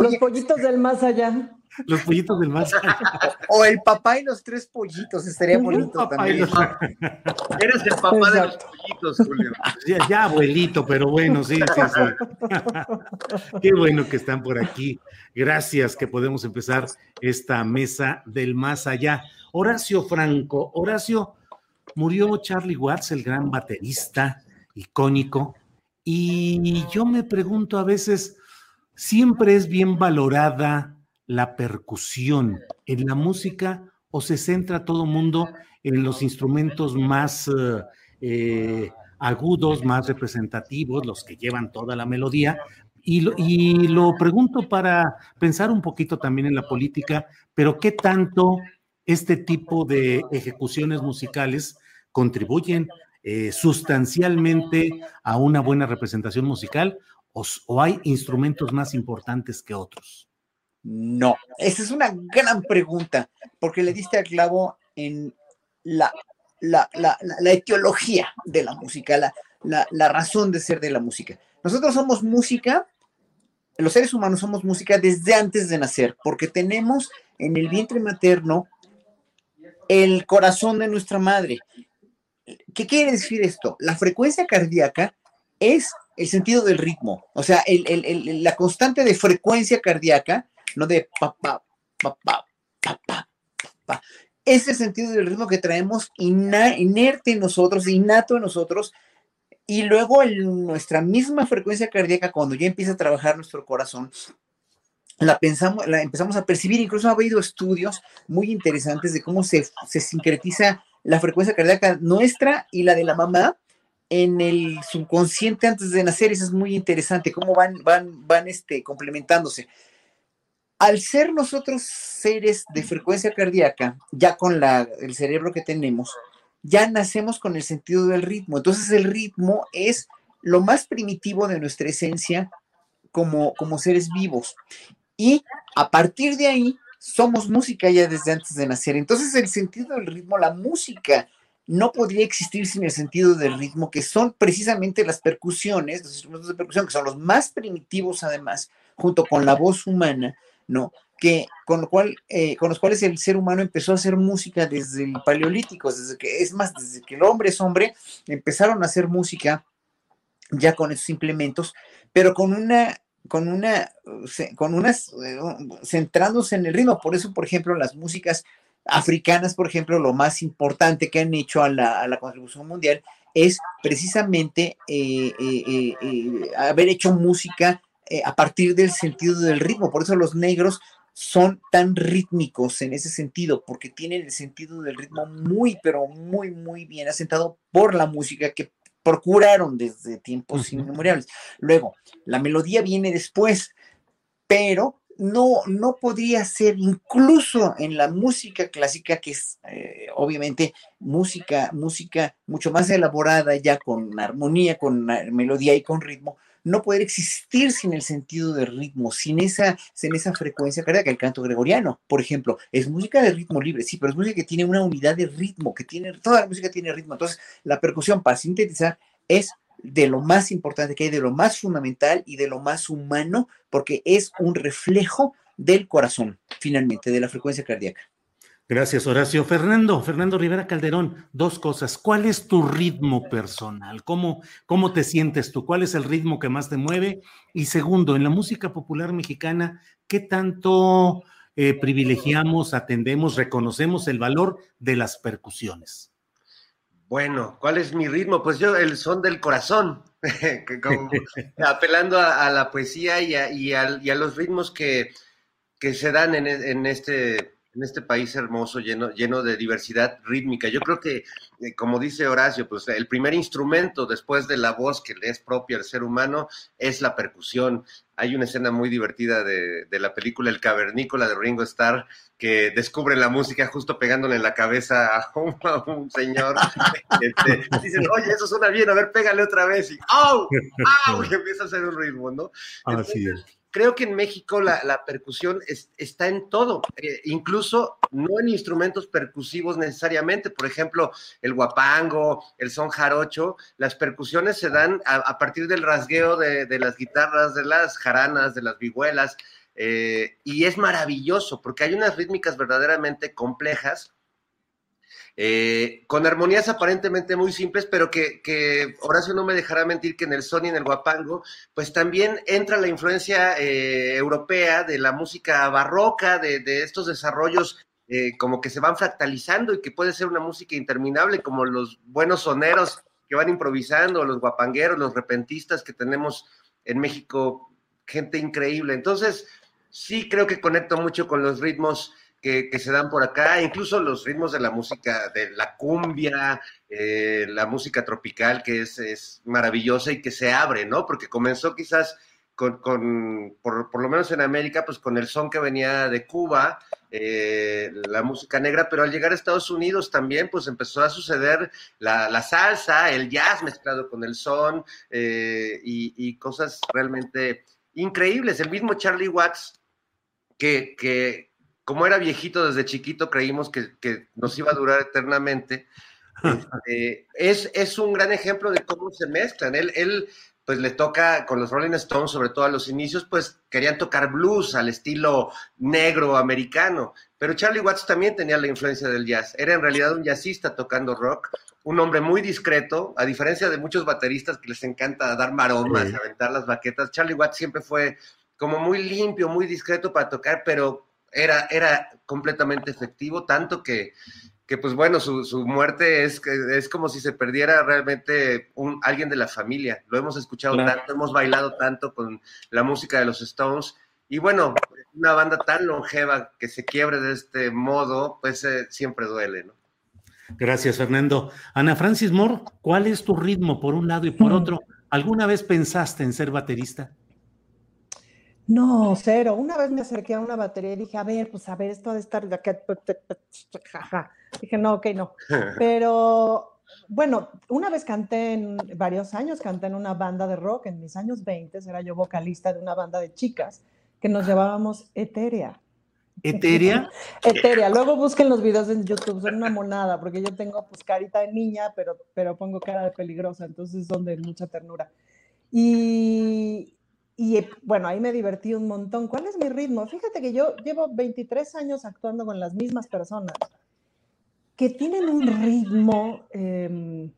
Los pollitos del más allá. Los pollitos del más allá. O el papá y los tres pollitos, estaría El bonito también. los- Eres el papá de los pollitos, Julio. Ya, ya, abuelito, pero bueno, sí, sí, sí. Qué bueno que están por aquí. Gracias que podemos empezar esta mesa del más allá. Horacio Franco, Horacio, murió Charlie Watts, el gran baterista icónico, y yo me pregunto a veces, ¿siempre es bien valorada la percusión en la música o se centra todo mundo en los instrumentos más eh, eh, agudos, más representativos, los que llevan toda la melodía? Y lo, y lo pregunto para pensar un poquito también en la política, pero ¿qué tanto este tipo de ejecuciones musicales contribuyen eh, sustancialmente a una buena representación musical o, o hay instrumentos más importantes que otros? No, esa es una gran pregunta, porque le diste al clavo en la, la, la- la- etiología de la música, la razón de ser de la música. Nosotros somos música, los seres humanos somos música desde antes de nacer, porque tenemos en el vientre materno el corazón de nuestra madre. ¿Qué quiere decir esto? La frecuencia cardíaca es el sentido del ritmo, o sea, el- el- el- la constante de frecuencia cardíaca, no de pa, pa, pa, pa, pa, pa, pa. Es el sentido del ritmo que traemos inerte en nosotros, innato en nosotros, y luego el- nuestra misma frecuencia cardíaca, cuando ya empieza a trabajar nuestro corazón, la, pensamos, la empezamos a percibir. Incluso ha habido estudios muy interesantes de cómo se, se sincretiza la frecuencia cardíaca nuestra y la de la mamá en el subconsciente antes de nacer. Eso es muy interesante, cómo van, van, van este, complementándose. Al ser nosotros seres de frecuencia cardíaca, ya con el cerebro que tenemos, ya nacemos con el sentido del ritmo. Entonces el ritmo es lo más primitivo de nuestra esencia como, como seres vivos. Y a partir de ahí somos música ya desde antes de nacer. Entonces el sentido del ritmo, la música, no podría existir sin el sentido del ritmo, que son precisamente las percusiones, los instrumentos de percusión, que son los más primitivos además, junto con la voz humana, ¿no? Que con lo cual, eh, con los cuales el ser humano empezó a hacer música desde el paleolítico, desde que, es más, desde que el hombre es hombre, empezaron a hacer música ya con esos implementos, pero con una, con una, con unas, eh, centrándose en el ritmo. Por eso, por ejemplo, las músicas africanas, por ejemplo, lo más importante que han hecho a la, contribución mundial es precisamente eh, eh, haber hecho música eh, a partir del sentido del ritmo. Por eso los negros son tan rítmicos en ese sentido, porque tienen el sentido del ritmo muy, pero muy, muy bien asentado por la música que procuraron desde tiempos inmemoriales. Luego, la melodía viene después, pero no, no podría ser incluso en la música clásica, que es eh, obviamente música, música mucho más elaborada, ya con armonía, con eh, melodía y con ritmo, no poder existir sin el sentido del ritmo, sin esa, sin esa frecuencia cardíaca. El canto gregoriano, por ejemplo, es música de ritmo libre, sí, pero es música que tiene una unidad de ritmo, que tiene, toda la música tiene ritmo. Entonces, la percusión para sintetizar es de lo más importante que hay, de lo más fundamental y de lo más humano, porque es un reflejo del corazón, finalmente, de la frecuencia cardíaca. Gracias, Horacio. Fernando, Fernando Rivera Calderón, dos cosas. ¿Cuál es tu ritmo personal? ¿Cómo, ¿Cómo te sientes tú? ¿Cuál es el ritmo que más te mueve? Y segundo, en la música popular mexicana, ¿qué tanto eh, privilegiamos, atendemos, reconocemos el valor de las percusiones? Bueno, ¿cuál es mi ritmo? Pues yo, el son del corazón, como- apelando a, a la poesía y a, y a- y a los ritmos que, que se dan en, en este, en este país hermoso, lleno, lleno de diversidad rítmica. Yo creo que, eh, como dice Horacio, pues el primer instrumento después de la voz que le es propia al ser humano es la percusión. Hay una escena muy divertida de, de la película El Cavernícola de Ringo Starr que descubre la música justo pegándole en la cabeza a un, a un señor. Este, dicen, oye, eso suena bien, a ver, pégale otra vez. Y ¡au! ¡au! Y empieza a hacer un ritmo, ¿no? Así es. Creo que en México la, percusión es- está en todo, eh, incluso no en instrumentos percusivos necesariamente. Por ejemplo, el guapango, el son jarocho, las percusiones se dan a, partir del rasgueo de, de las guitarras, de las jaranas, de las vihuelas. eh, y es maravilloso porque hay unas rítmicas verdaderamente complejas eh, con armonías aparentemente muy simples, pero que, Horacio no me dejará mentir que en el son y en el guapango, pues también entra la influencia eh, europea de la música barroca, de, estos desarrollos eh, como que se van fractalizando y que puede ser una música interminable, como los buenos soneros que van improvisando, los guapangueros, los repentistas que tenemos en México, gente increíble. Entonces, sí creo que conecto mucho con los ritmos que, se dan por acá, incluso los ritmos de la música, de la cumbia, eh, la música tropical, que es, maravillosa y que se abre, ¿no? Porque comenzó quizás con, por, lo menos en América, pues con el son que venía de Cuba, eh, la música negra, pero al llegar a Estados Unidos también, pues empezó a suceder la, salsa, el jazz mezclado con el son eh, y, y, cosas realmente increíbles. El mismo Charlie Watts, que, que, como era viejito desde chiquito, creímos que, nos iba a durar eternamente. Este, es, es, un gran ejemplo de cómo se mezclan. Él, él, pues le toca con los Rolling Stones, sobre todo a los inicios, pues querían tocar blues al estilo negro americano. Pero Charlie Watts también tenía la influencia del jazz. Era en realidad un jazzista tocando rock, un hombre muy discreto, a diferencia de muchos bateristas que les encanta dar maromas, aventar las baquetas. Charlie Watts siempre fue como muy limpio, muy discreto para tocar, pero era, era completamente efectivo, tanto que, que pues bueno, su, su, muerte es, es como si se perdiera realmente un, alguien de la familia. Lo hemos escuchado tanto, hemos bailado tanto con la música de los Stones. Y bueno, una banda tan longeva que se quiebre de este modo, pues eh, siempre duele, ¿no? Gracias, Fernando. Ana Francis Moore, ¿cuál es tu ritmo por un lado y por otro? ¿Alguna vez pensaste en ser baterista? No, cero. Una vez me acerqué a una batería y dije, a ver, pues a ver, esto ha de estar de acá. Dije, no, ok, no. Pero bueno, una vez canté en varios años, canté en una banda de rock, en mis años 20, era yo vocalista de una banda de chicas que nos llevábamos Eteria. ¿Eteria? Eteria. Luego busquen los videos en YouTube, son una monada, porque yo tengo pues carita de niña, pero, pero pongo cara de peligrosa, entonces son de mucha ternura. Y, y eh, bueno, ahí me divertí un montón. ¿Cuál es mi ritmo? Fíjate que yo llevo 23 años actuando con las mismas personas que tienen un ritmo, eh,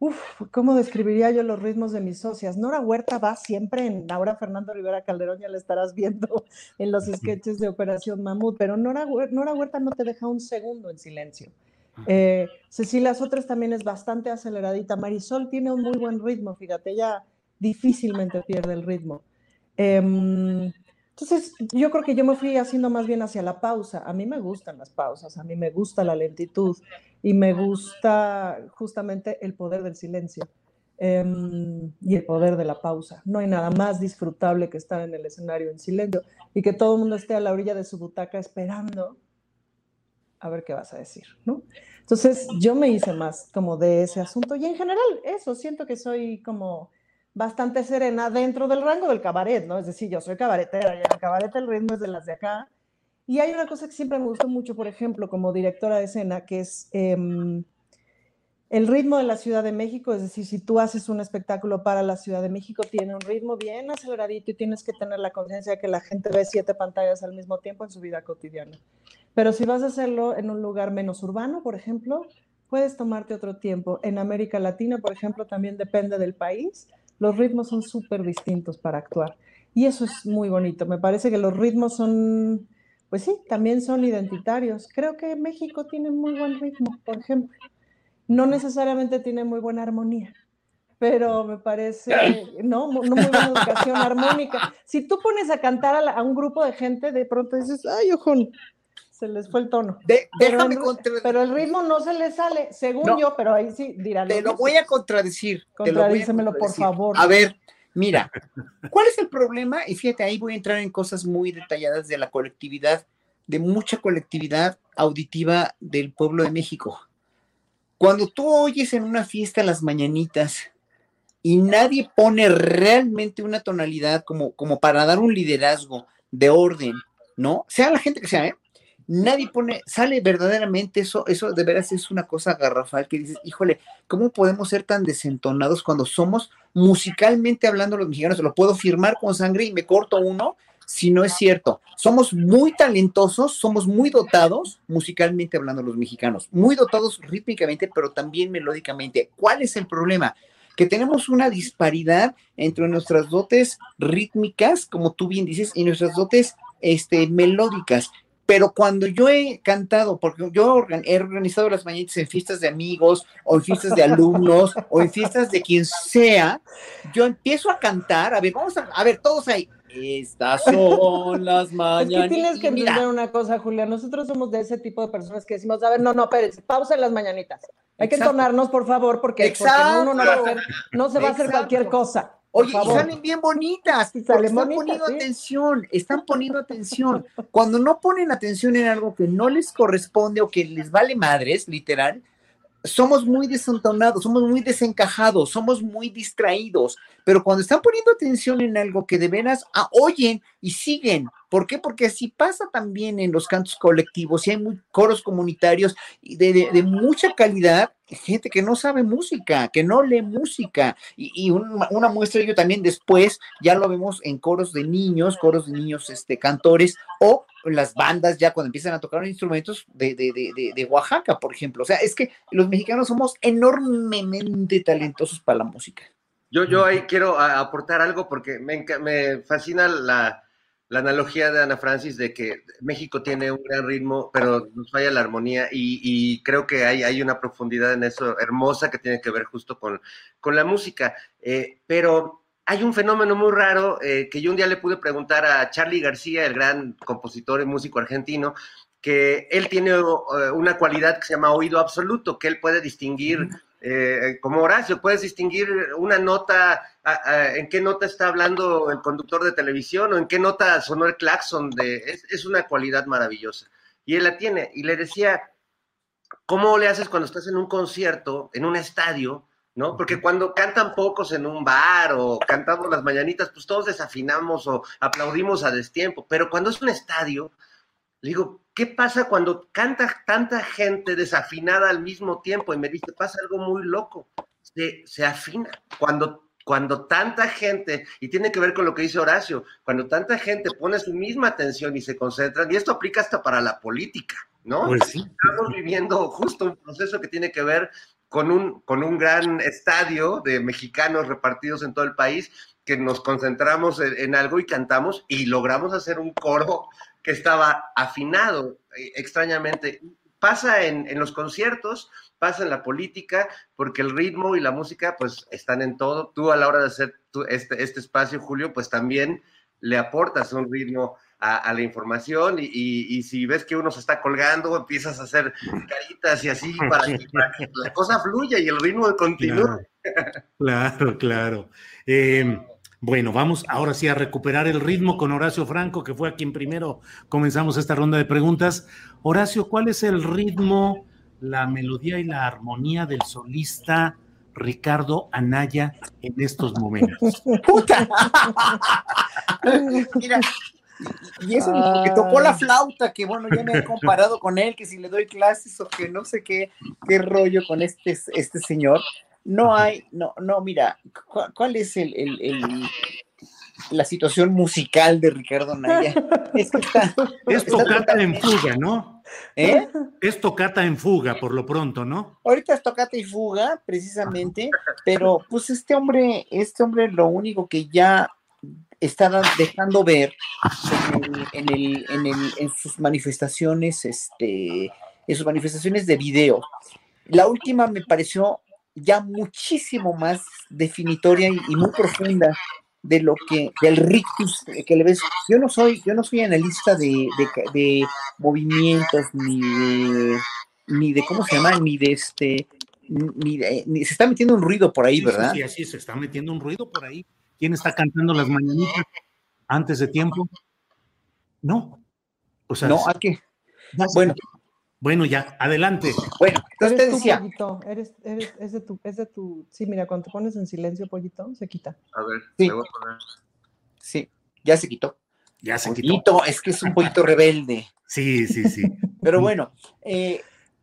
uf, ¿cómo describiría yo los ritmos de mis socias? Nora Huerta va siempre en, ahora Fernando Rivera Calderón ya la estarás viendo en los sketches de Operación Mamut, pero Nora, Nora Huerta no te deja un segundo en silencio. Eh, Cecilia otras también es bastante aceleradita. Marisol tiene un muy buen ritmo, fíjate, ella difícilmente pierde el ritmo. Em, entonces, yo creo que yo me fui haciendo más bien hacia la pausa. A mí me gustan las pausas, a mí me gusta la lentitud y me gusta justamente el poder del silencio em, y el poder de la pausa. No hay nada más disfrutable que estar en el escenario en silencio y que todo el mundo esté a la orilla de su butaca esperando a ver qué vas a decir, ¿no? Entonces, yo me hice más como de ese asunto y en general eso, siento que soy como bastante serena dentro del rango del cabaret, ¿no? Es decir, yo soy cabaretera y en el cabaret el ritmo es de las de acá. Y hay una cosa que siempre me gustó mucho, por ejemplo, como directora de escena, que es em, el ritmo de la Ciudad de México. Es decir, si tú haces un espectáculo para la Ciudad de México, tiene un ritmo bien aceleradito y tienes que tener la conciencia de que la gente ve siete pantallas al mismo tiempo en su vida cotidiana. Pero si vas a hacerlo en un lugar menos urbano, por ejemplo, puedes tomarte otro tiempo. En América Latina, por ejemplo, también depende del país los ritmos son súper distintos para actuar. Y eso es muy bonito. Me parece que los ritmos son, pues sí, también son identitarios. Creo que México tiene muy buen ritmo, por ejemplo. No necesariamente tiene muy buena armonía, pero me parece, no, no muy buena educación armónica. Si tú pones a cantar a, un grupo de gente, de pronto dices, ay, ojo, se les fue el tono. déjame pero, pero, el ritmo no se le sale, según yo, pero ahí sí dirán. Te lo voy a contradecir. Contradícemelo, por favor. A ver, mira, ¿cuál es el problema? Y fíjate, ahí voy a entrar en cosas muy detalladas de la colectividad, de mucha colectividad auditiva del pueblo de México. Cuando tú oyes en una fiesta las mañanitas y nadie pone realmente una tonalidad como, como para dar un liderazgo de orden, ¿no? Sea la gente que sea, ¿eh? Nadie pone, sale verdaderamente eso, eso de veras es una cosa garrafal que dices, híjole, ¿cómo podemos ser tan desentonados cuando somos musicalmente hablando los mexicanos? Lo puedo firmar con sangre y me corto uno, si no es cierto. Somos muy talentosos, somos muy dotados, musicalmente hablando los mexicanos, muy dotados rítmicamente, pero también melódicamente. ¿Cuál es el problema? Que tenemos una disparidad entre nuestras dotes rítmicas, como tú bien dices, y nuestras dotes este, melódicas. Pero cuando yo he cantado, porque yo he organizado las mañanitas en fiestas de amigos, o en fiestas de alumnos, o en fiestas de quien sea, yo empiezo a cantar, a ver, vamos a, a ver, todos ahí, estas son las mañanitas. Es que tienes que entender una cosa, Julia. Nosotros somos de ese tipo de personas que decimos, a ver, no, no, espérense, pausa en las mañanitas. Hay que entonarnos, por favor, porque, uno no, va a hacer, no se va a hacer cualquier cosa. Oye, y salen bien bonitas, porque salen están bonitas, poniendo sí. atención, están poniendo atención. Cuando no ponen atención en algo que no les corresponde o que les vale madres, literal, somos muy desentonados, somos muy desencajados, somos muy distraídos, pero cuando están poniendo atención en algo que de veras ah, oyen y siguen, ¿por qué? Porque así pasa también en los cantos colectivos y hay muy, coros comunitarios y de, de- de mucha calidad, gente que no sabe música, que no lee música, y, y un- una muestra de ello también después, ya lo vemos en coros de niños, coros de niños este, cantores, o las bandas ya cuando empiezan a tocar instrumentos de, de, de, de- de Oaxaca, por ejemplo. O sea, es que los mexicanos somos enormemente talentosos para la música. Yo, yo ahí quiero aportar algo porque me fascina la, la analogía de Ana Francis de que México tiene un gran ritmo, pero nos falla la armonía y, y creo que hay, hay una profundidad en eso hermosa que tiene que ver justo con, con la música. Eh, pero hay un fenómeno muy raro eh, que yo un día le pude preguntar a Charlie García, el gran compositor y músico argentino, que él tiene eh, una cualidad que se llama oído absoluto, que él puede distinguir, como Horacio, puedes distinguir una nota, en qué nota está hablando el conductor de televisión o en qué nota sonó el claxon, de, es, es una cualidad maravillosa. Y él la tiene. Y le decía, ¿cómo le haces cuando estás en un concierto, en un estadio? ¿No? Porque cuando cantan pocos en un bar o cantamos las mañanitas, pues todos desafinamos o aplaudimos a destiempo. Pero cuando es un estadio, le digo, ¿qué pasa cuando canta tanta gente desafinada al mismo tiempo? Y me dice, pasa algo muy loco, se, se afina. Cuando, cuando tanta gente, y tiene que ver con lo que dice Horacio, cuando tanta gente pone su misma atención y se concentran, y esto aplica hasta para la política, ¿no? Pues sí. Estamos viviendo justo un proceso que tiene que ver con un, con un gran estadio de mexicanos repartidos en todo el país, que nos concentramos en, en algo y cantamos y logramos hacer un coro que estaba afinado, eh, extrañamente. Pasa en, en los conciertos, pasa en la política, porque el ritmo y la música pues están en todo. Tú a la hora de hacer tu- este, este espacio, Julio, pues también le aportas un ritmo a, a la información y, y- y si ves que uno se está colgando, empiezas a hacer caritas y así para que, para que la cosa fluya y el ritmo continúe. Claro, claro. Eh, bueno, vamos ahora sí a recuperar el ritmo con Horacio Franco, que fue a quien primero comenzamos esta ronda de preguntas. Horacio, ¿cuál es el ritmo, la melodía y la armonía del solista Ricardo Anaya en estos momentos? ¡Puta! Mira, y eso porque tocó la flauta, que bueno, ya me he comparado con él, que si le doy clases o que no sé qué, qué rollo con este, este señor. No hay, no, no, mira, ¿cu- ¿cuál es el, el- el- la situación musical de Ricardo Naya? Es que está, Es está tocata en fuga, ¿no? ¿Eh? Es tocata en fuga, por lo pronto, ¿no? Ahorita es tocata y fuga, precisamente, pero pues este hombre, este hombre lo único que ya está dejando ver en, el- en, el- en el- en sus manifestaciones, este, en sus manifestaciones de video. La última me pareció ya muchísimo más definitoria y, y muy profunda de lo que, del rictus que le ves. Yo no soy, yo no soy analista de, de movimientos ni de, ni de, ¿cómo se llama? Ni de este, ni de, ni- se está metiendo un ruido por ahí, Sí, ¿verdad? Sí, así se está metiendo un ruido por ahí. ¿Quién está cantando las mañanitas antes de tiempo? No. O sea, No, ya se- Bueno. Bueno, ya, adelante. Bueno, entonces te Eres tú, decía, pollito, eres, eres, es de tu, es de tu, sí, mira, cuando te pones en silencio, pollito, se quita. A ver, Sí. me voy a poner. sí, ya se quitó. Ya se quitó. Pollito, es que es un pollito rebelde. Sí, sí, sí. Pero bueno, eh,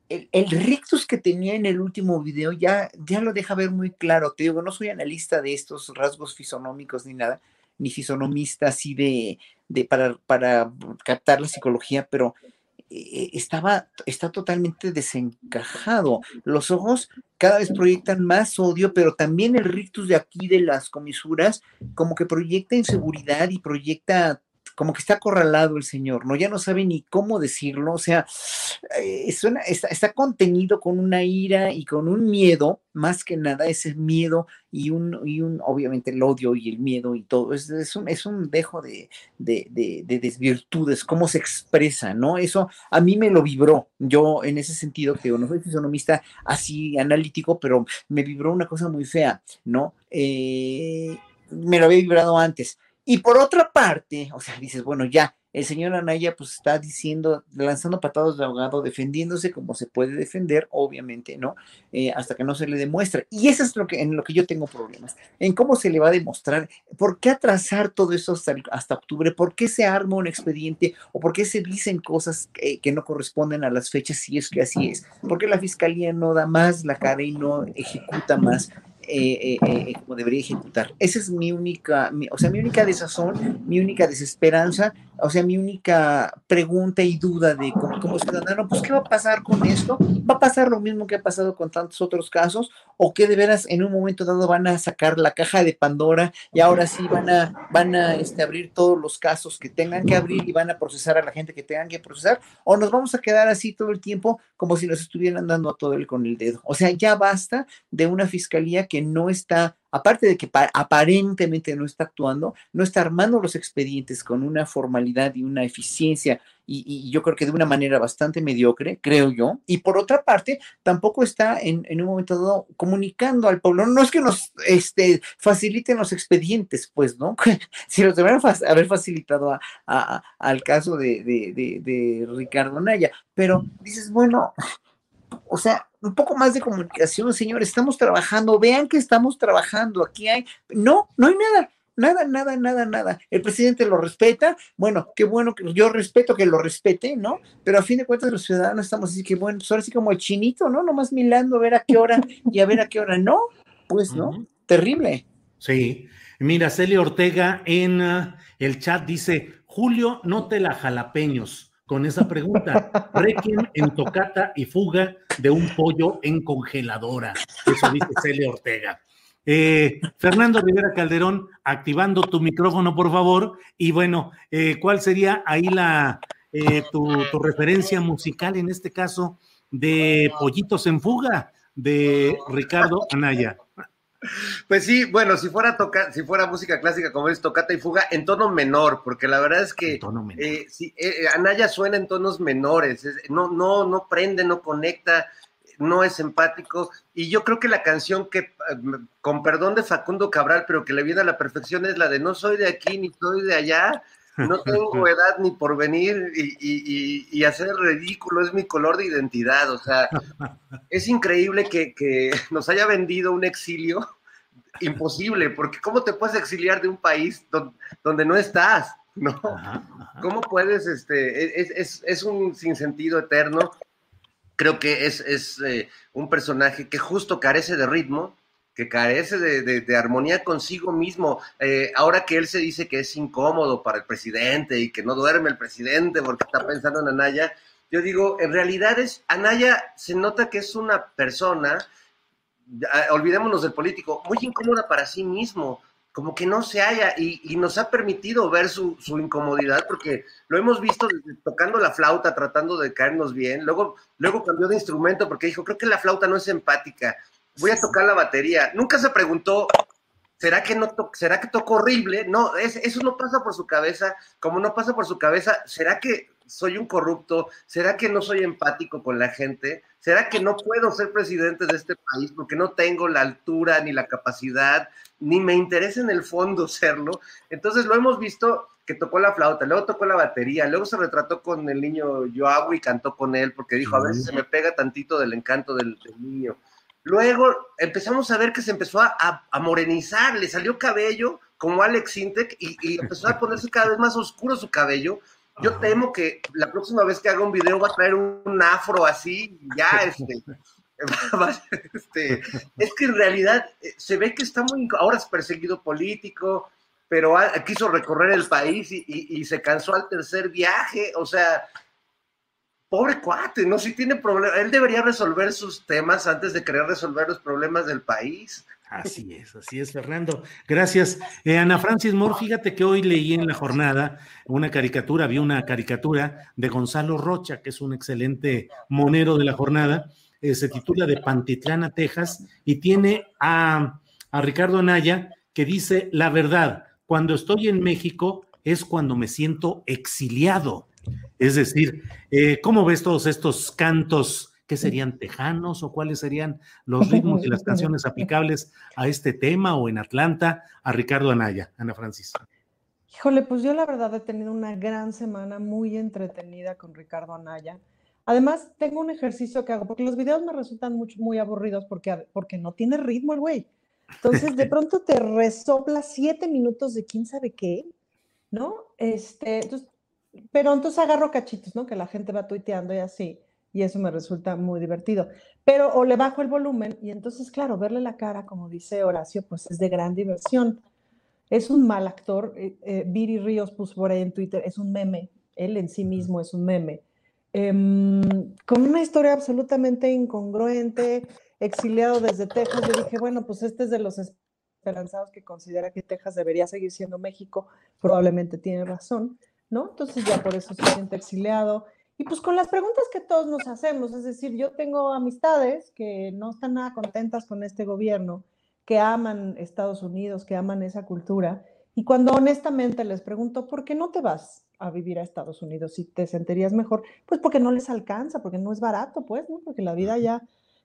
el, el rictus que tenía en el último video ya, ya lo deja ver muy claro. Te digo, no soy analista de estos rasgos fisonómicos ni nada, ni fisonomista así de, de, para, para captar la psicología, pero estaba, está totalmente desencajado. Los ojos cada vez proyectan más odio, pero también el rictus de aquí de las comisuras como que proyecta inseguridad y proyecta como que está acorralado el Señor, ¿no? Ya no sabe ni cómo decirlo, o sea, eh, suena, está, contenido con una ira y con un miedo, más que nada ese miedo y un, y un obviamente el odio y el miedo y todo, es, es, un, es un dejo de, de, de, desvirtudes, cómo se expresa, ¿no? Eso a mí me lo vibró, yo en ese sentido que no soy fisonomista así analítico, pero me vibró una cosa muy fea, ¿no? Eh, me lo había vibrado antes. Y por otra parte, o sea, dices, bueno, ya, el señor Anaya pues está diciendo, lanzando patados de ahogado, defendiéndose como se puede defender, obviamente, ¿no? Eh, hasta que no se le demuestre. Y eso es lo que, en lo que yo tengo problemas, en cómo se le va a demostrar, por qué atrasar todo eso hasta, octubre, por qué se arma un expediente o por qué se dicen cosas que no corresponden a las fechas si es que así es, por qué la fiscalía no da más la cara y no ejecuta más. Eh, eh, eh, como debería ejecutar. Esa es mi única, o sea, mi única desazón, mi única desesperanza, o sea, mi única pregunta y duda de como, como ciudadano, pues, ¿qué va a pasar con esto? ¿Va a pasar lo mismo que ha pasado con tantos otros casos? ¿O que de veras en un momento dado van a sacar la caja de Pandora y ahora sí van a, van a este, abrir todos los casos que tengan que abrir y van a procesar a la gente que tengan que procesar? ¿O nos vamos a quedar así todo el tiempo como si nos estuvieran dando a todo el con el dedo? O sea, ya basta de una fiscalía que no está, aparte de que aparentemente no está actuando, no está armando los expedientes con una formalidad y una eficiencia y, yo creo que de una manera bastante mediocre, creo yo. Y por otra parte, tampoco está en, un momento dado comunicando al pueblo. No es que nos este, faciliten los expedientes, pues, ¿no? si los deberían haber facilitado al caso de, de Ricardo Naya. Pero dices, bueno, o sea, un poco más de comunicación, señores, estamos trabajando, vean que estamos trabajando, aquí hay, no, no hay nada, nada, nada, nada, nada. El presidente lo respeta, bueno, qué bueno que yo respeto que lo respete, ¿no? Pero a fin de cuentas los ciudadanos estamos así que, bueno, pues ahora sí como el chinito, ¿no? Nomás milando a ver a qué hora y a ver a qué hora, no, pues, ¿no? Terrible. Sí. Mira, Celia Ortega en uh, el chat dice, Julio, no te la jalapeños con esa pregunta. Requiem en tocata y fuga de un pollo en congeladora. Eso dice Celia Ortega. Eh, Fernando Rivera Calderón, activando tu micrófono, por favor. Y bueno, eh, ¿cuál sería ahí la eh, tu, tu, referencia musical en este caso de Pollitos en Fuga de Ricardo Anaya? Pues sí, bueno, si fuera toca, si fuera música clásica como es tocata y fuga, en tono menor, porque la verdad es que eh, si, eh, Anaya suena en tonos menores, no, no, no prende, no conecta, no es empático, y yo creo que la canción que, eh, con perdón de Facundo Cabral, pero que le viene a la perfección es la de no soy de aquí ni soy de allá, no tengo edad ni por venir y, y, y, hacer ridículo es mi color de identidad. O sea, es increíble que, que, nos haya vendido un exilio imposible, porque ¿cómo te puedes exiliar de un país donde, no estás? ¿No? ¿Cómo puedes? Este, es, es, es un sinsentido eterno. Creo que es, es eh, un personaje que justo carece de ritmo, que carece de, armonía consigo mismo. Eh, ahora que él se dice que es incómodo para el presidente y que no duerme el presidente porque está pensando en Anaya, yo digo, en realidad es, Anaya se nota que es una persona, olvidémonos del político, muy incómoda para sí mismo, como que no se haya y, nos ha permitido ver su, su, incomodidad porque lo hemos visto tocando la flauta, tratando de caernos bien, luego, luego cambió de instrumento porque dijo, creo que la flauta no es empática, voy a tocar la batería. Nunca se preguntó, ¿será que, no ¿será que toco horrible? No, es, eso no pasa por su cabeza. Como no pasa por su cabeza, ¿será que soy un corrupto? ¿Será que no soy empático con la gente? ¿Será que no puedo ser presidente de este país porque no tengo la altura ni la capacidad, ni me interesa en el fondo serlo? Entonces lo hemos visto que tocó la flauta, luego tocó la batería, luego se retrató con el niño Joao y cantó con él porque dijo, a ver si se me pega tantito del encanto del niño. Luego empezamos a ver que se empezó a, morenizar, le salió cabello como Alex Sintek y, empezó a ponerse cada vez más oscuro su cabello. Yo temo que la próxima vez que haga un video va a traer un, afro así, ya este, este, es que en realidad eh, se ve que está muy, ahora es perseguido político, pero quiso recorrer el país y, se cansó al tercer viaje. O sea, pobre cuate, ¿no? Si tiene problemas, él debería resolver sus temas antes de querer resolver los problemas del país. Así es, así es, Fernando. Gracias. Eh, Ana Francis Moore, fíjate que hoy leí en la jornada una caricatura, vi una caricatura de Gonzalo Rocha, que es un excelente monero de la jornada. Eh, se titula De Pantitlana, Texas, y tiene a, a Ricardo Anaya que dice: La verdad, cuando estoy en México es cuando me siento exiliado. Es decir, eh, ¿cómo ves todos estos cantos? ¿Qué serían tejanos o cuáles serían los ritmos y las canciones aplicables a este tema o en Atlanta? A Ricardo Anaya, Ana Francis. Híjole, pues yo la verdad he tenido una gran semana muy entretenida con Ricardo Anaya. Además, tengo un ejercicio que hago, porque los videos me resultan muy, muy aburridos porque, porque no tiene ritmo el güey. Entonces, de pronto te resopla siete minutos de quién sabe qué, ¿no? Este, entonces, pero entonces agarro cachitos, ¿no? Que la gente va tuiteando y así y eso me resulta muy divertido. Pero o le bajo el volumen y entonces, claro, verle la cara, como dice Horacio, pues es de gran diversión. Es un mal actor. Eh, eh, Viri Ríos puso por ahí en Twitter, es un meme. Él en sí mismo es un meme. Em, con una historia absolutamente incongruente, exiliado desde Texas. Yo dije, bueno, pues este es de los esperanzados que considera que Texas debería seguir siendo México. Probablemente tiene razón, ¿no? Entonces ya por eso se siente exiliado. Y pues con las preguntas que todos nos hacemos, es decir, yo tengo amistades que no están nada contentas con este gobierno, que aman Estados Unidos, que aman esa cultura, y cuando honestamente les pregunto, ¿por qué no te vas a vivir a Estados Unidos si te sentirías mejor? Pues porque no les alcanza, porque no es barato, pues, ¿no? Porque la vida ya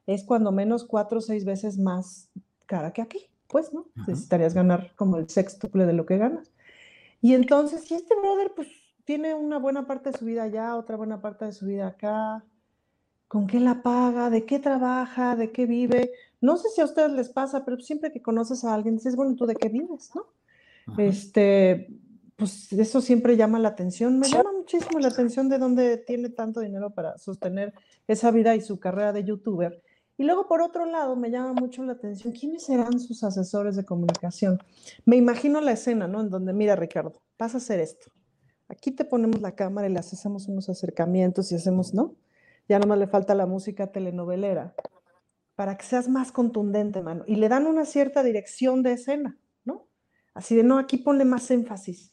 es cuando menos cuatro o seis veces más cara que aquí, pues, ¿no? Necesitarías ganar como el sextuple de lo que ganas. Y entonces, y este brother, pues tiene una buena parte de su vida allá, otra buena parte de su vida acá. ¿Con qué la paga? ¿De qué trabaja? ¿De qué vive? No sé si a ustedes les pasa, pero siempre que conoces a alguien dices, bueno, ¿tú de qué vives? ¿No? Este, pues eso siempre llama la atención. Me llama muchísimo la atención de dónde tiene tanto dinero para sostener esa vida y su carrera de youtuber. Y luego, por otro lado, me llama mucho la atención quiénes serán sus asesores de comunicación. Me imagino la escena, ¿no? En donde, mira, Ricardo, vas a hacer esto. Aquí te ponemos la cámara y le hacemos unos acercamientos y hacemos, ¿no? Ya nomás le falta la música telenovelera para que seas más contundente, mano. Y le dan una cierta dirección de escena, ¿no? Así de, no, aquí ponle más énfasis.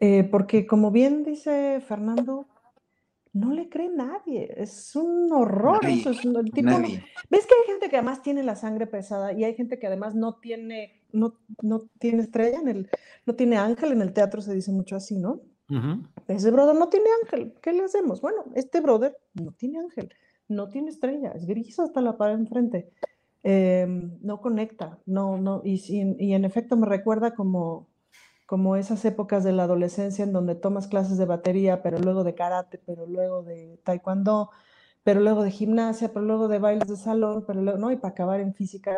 Eh, porque como bien dice Fernando, no le cree nadie, es un horror. eso es un, tipo, ¿Ves que hay gente que además tiene la sangre pesada y hay gente que además no tiene, no, no tiene estrella en el, no tiene ángel en el teatro, se dice mucho así, ¿no? Ese brother no tiene ángel, ¿qué le hacemos? Bueno, este brother no tiene ángel, no tiene estrella, es gris hasta la pared enfrente, em, no conecta, no, no, y, y en efecto me recuerda como como esas épocas de la adolescencia en donde tomas clases de batería, pero luego de karate, pero luego de taekwondo, pero luego de gimnasia, pero luego de bailes de salón, pero luego, ¿no? Y para acabar en física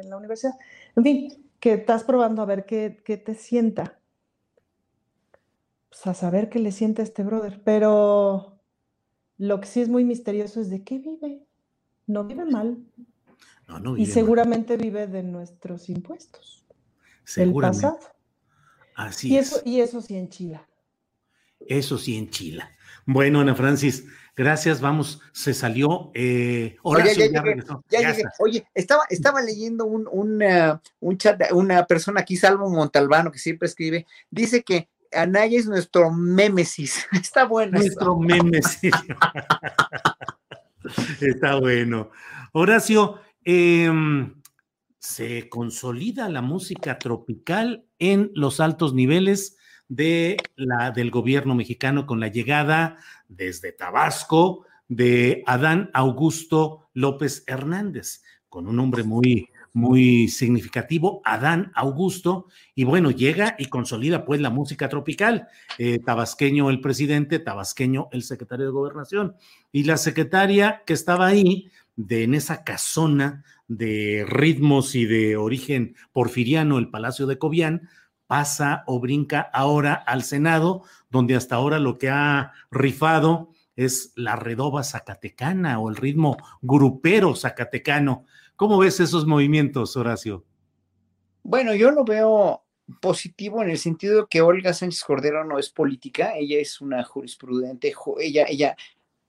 en la universidad. En fin, que estás probando a ver qué, qué te sienta. Pues a saber qué le siente a este brother. Pero lo que sí es muy misterioso es de qué vive. No vive mal. No, no vive y seguramente vive de nuestros impuestos. El pasado Así y es. Eso, y eso sí enchila. Eso sí en Chile. Bueno, Ana Francis, gracias, vamos, se salió. Eh, Horacio Oye, ya ya llegué, regresó. ya. Oye, estaba, estaba leyendo un, un, ah, un chat, de una persona aquí, Salvo Montalbano, que siempre escribe, dice que Anaya es nuestro mémesis. Está bueno. Nuestro meme, sí. Está bueno. Horacio, em, se consolida la música tropical en los altos niveles de la, del gobierno mexicano con la llegada desde Tabasco de Adán Augusto López Hernández, con un nombre muy, muy significativo, Adán Augusto, y bueno, llega y consolida pues la música tropical, eh, tabasqueño el presidente, tabasqueño el secretario de gobernación, y la secretaria que estaba ahí, de en esa casona de ritmos y de origen porfiriano, el Palacio de Cobián, pasa o brinca ahora al Senado, donde hasta ahora lo que ha rifado es la redoba zacatecana o el ritmo grupero zacatecano. ¿Cómo ves esos movimientos, Horacio? Bueno, yo lo veo positivo en el sentido de que Olga Sánchez Cordero no es política, ella es una jurisprudente, ella, ella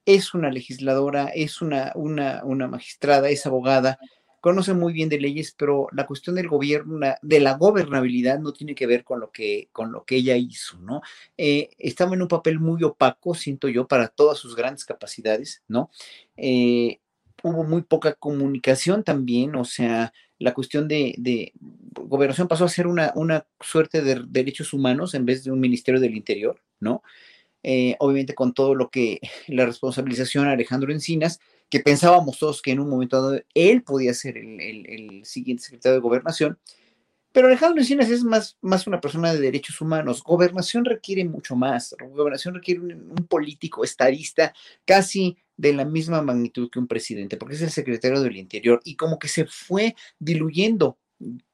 es una legisladora, es una, una, una magistrada, es abogada, conoce muy bien de leyes, pero la cuestión del gobierno, de la gobernabilidad no tiene que ver con lo que, con lo que ella hizo, ¿no? Eh, estaba en un papel muy opaco, siento yo, para todas sus grandes capacidades, ¿no? Eh, hubo muy poca comunicación también, o sea, la cuestión de, de gobernación pasó a ser una, una suerte de derechos humanos en vez de un ministerio del interior, ¿no? Eh, obviamente con todo lo que la responsabilización a Alejandro Encinas, que pensábamos todos que en un momento dado él podía ser el, el- siguiente secretario de gobernación, pero Alejandro Encinas es más, más una persona de derechos humanos. Gobernación requiere mucho más. Gobernación requiere un, un político estadista casi de la misma magnitud que un presidente, porque es el secretario del Interior y como que se fue diluyendo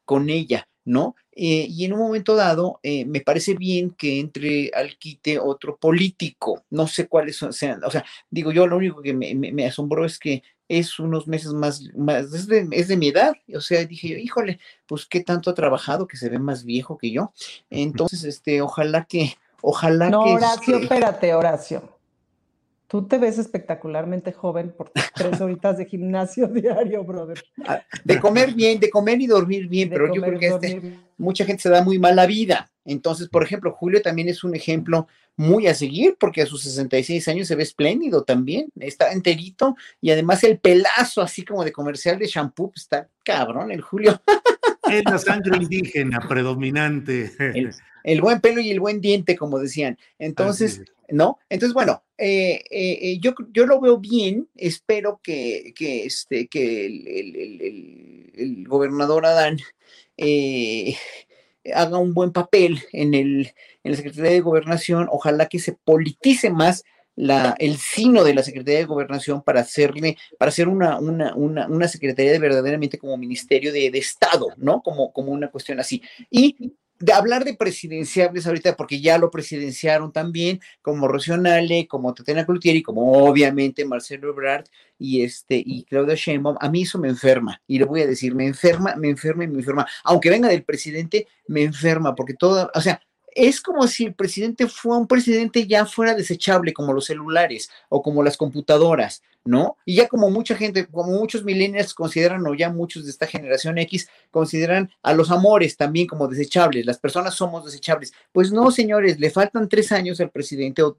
con ella, ¿no? Eh, y en un momento dado, eh, me parece bien que entre al quite otro político. No sé cuáles son- sean. O sea, digo yo, lo único que me, me- me asombró es que es unos meses más, más es, de, es de mi edad. O sea, dije yo, híjole, pues qué tanto ha trabajado que se ve más viejo que yo. Entonces, este, ojalá que, ojalá No, que. Horacio, este, espérate, Horacio. Tú te ves espectacularmente joven por tres horitas de gimnasio diario, brother. Ah, de comer bien, de comer y dormir bien, De pero yo creo que este, mucha gente se da muy mala vida. Entonces, por ejemplo, Julio también es un ejemplo muy a seguir porque a sus 66 años se ve espléndido también, está enterito y además el pelazo así como de comercial de shampoo, pues, está cabrón el Julio. Es la sangre indígena predominante. El, el buen pelo y el buen diente, como decían. Entonces, ¿no? Entonces, bueno, eh, eh, eh, yo, yo lo veo bien, espero que, que, este, que el, el- el- el- el gobernador Adán eh, haga un buen papel en, el, en la Secretaría de Gobernación, ojalá que se politice más la, el sino de la Secretaría de Gobernación para hacerle, para hacer una, una, una, una secretaría de verdaderamente como ministerio de, de Estado, ¿no? Como, como una cuestión así. Y de hablar de presidenciables ahorita, porque ya lo presidenciaron también, como Rocío Nale, como Tatiana Cloutier como obviamente Marcelo Ebrard y este y Claudia Sheinbaum, a mí eso me enferma, y le voy a decir, me enferma, me enferma y me enferma, aunque venga del presidente, me enferma, porque todo, o sea, es como si el presidente fuera un presidente ya fuera desechable, como los celulares o como las computadoras, ¿no? Y ya como mucha gente, como muchos millennials consideran, o ya muchos de esta generación X, consideran a los amores también como desechables, las personas somos desechables. Pues no, señores, le faltan tres años al presidente, o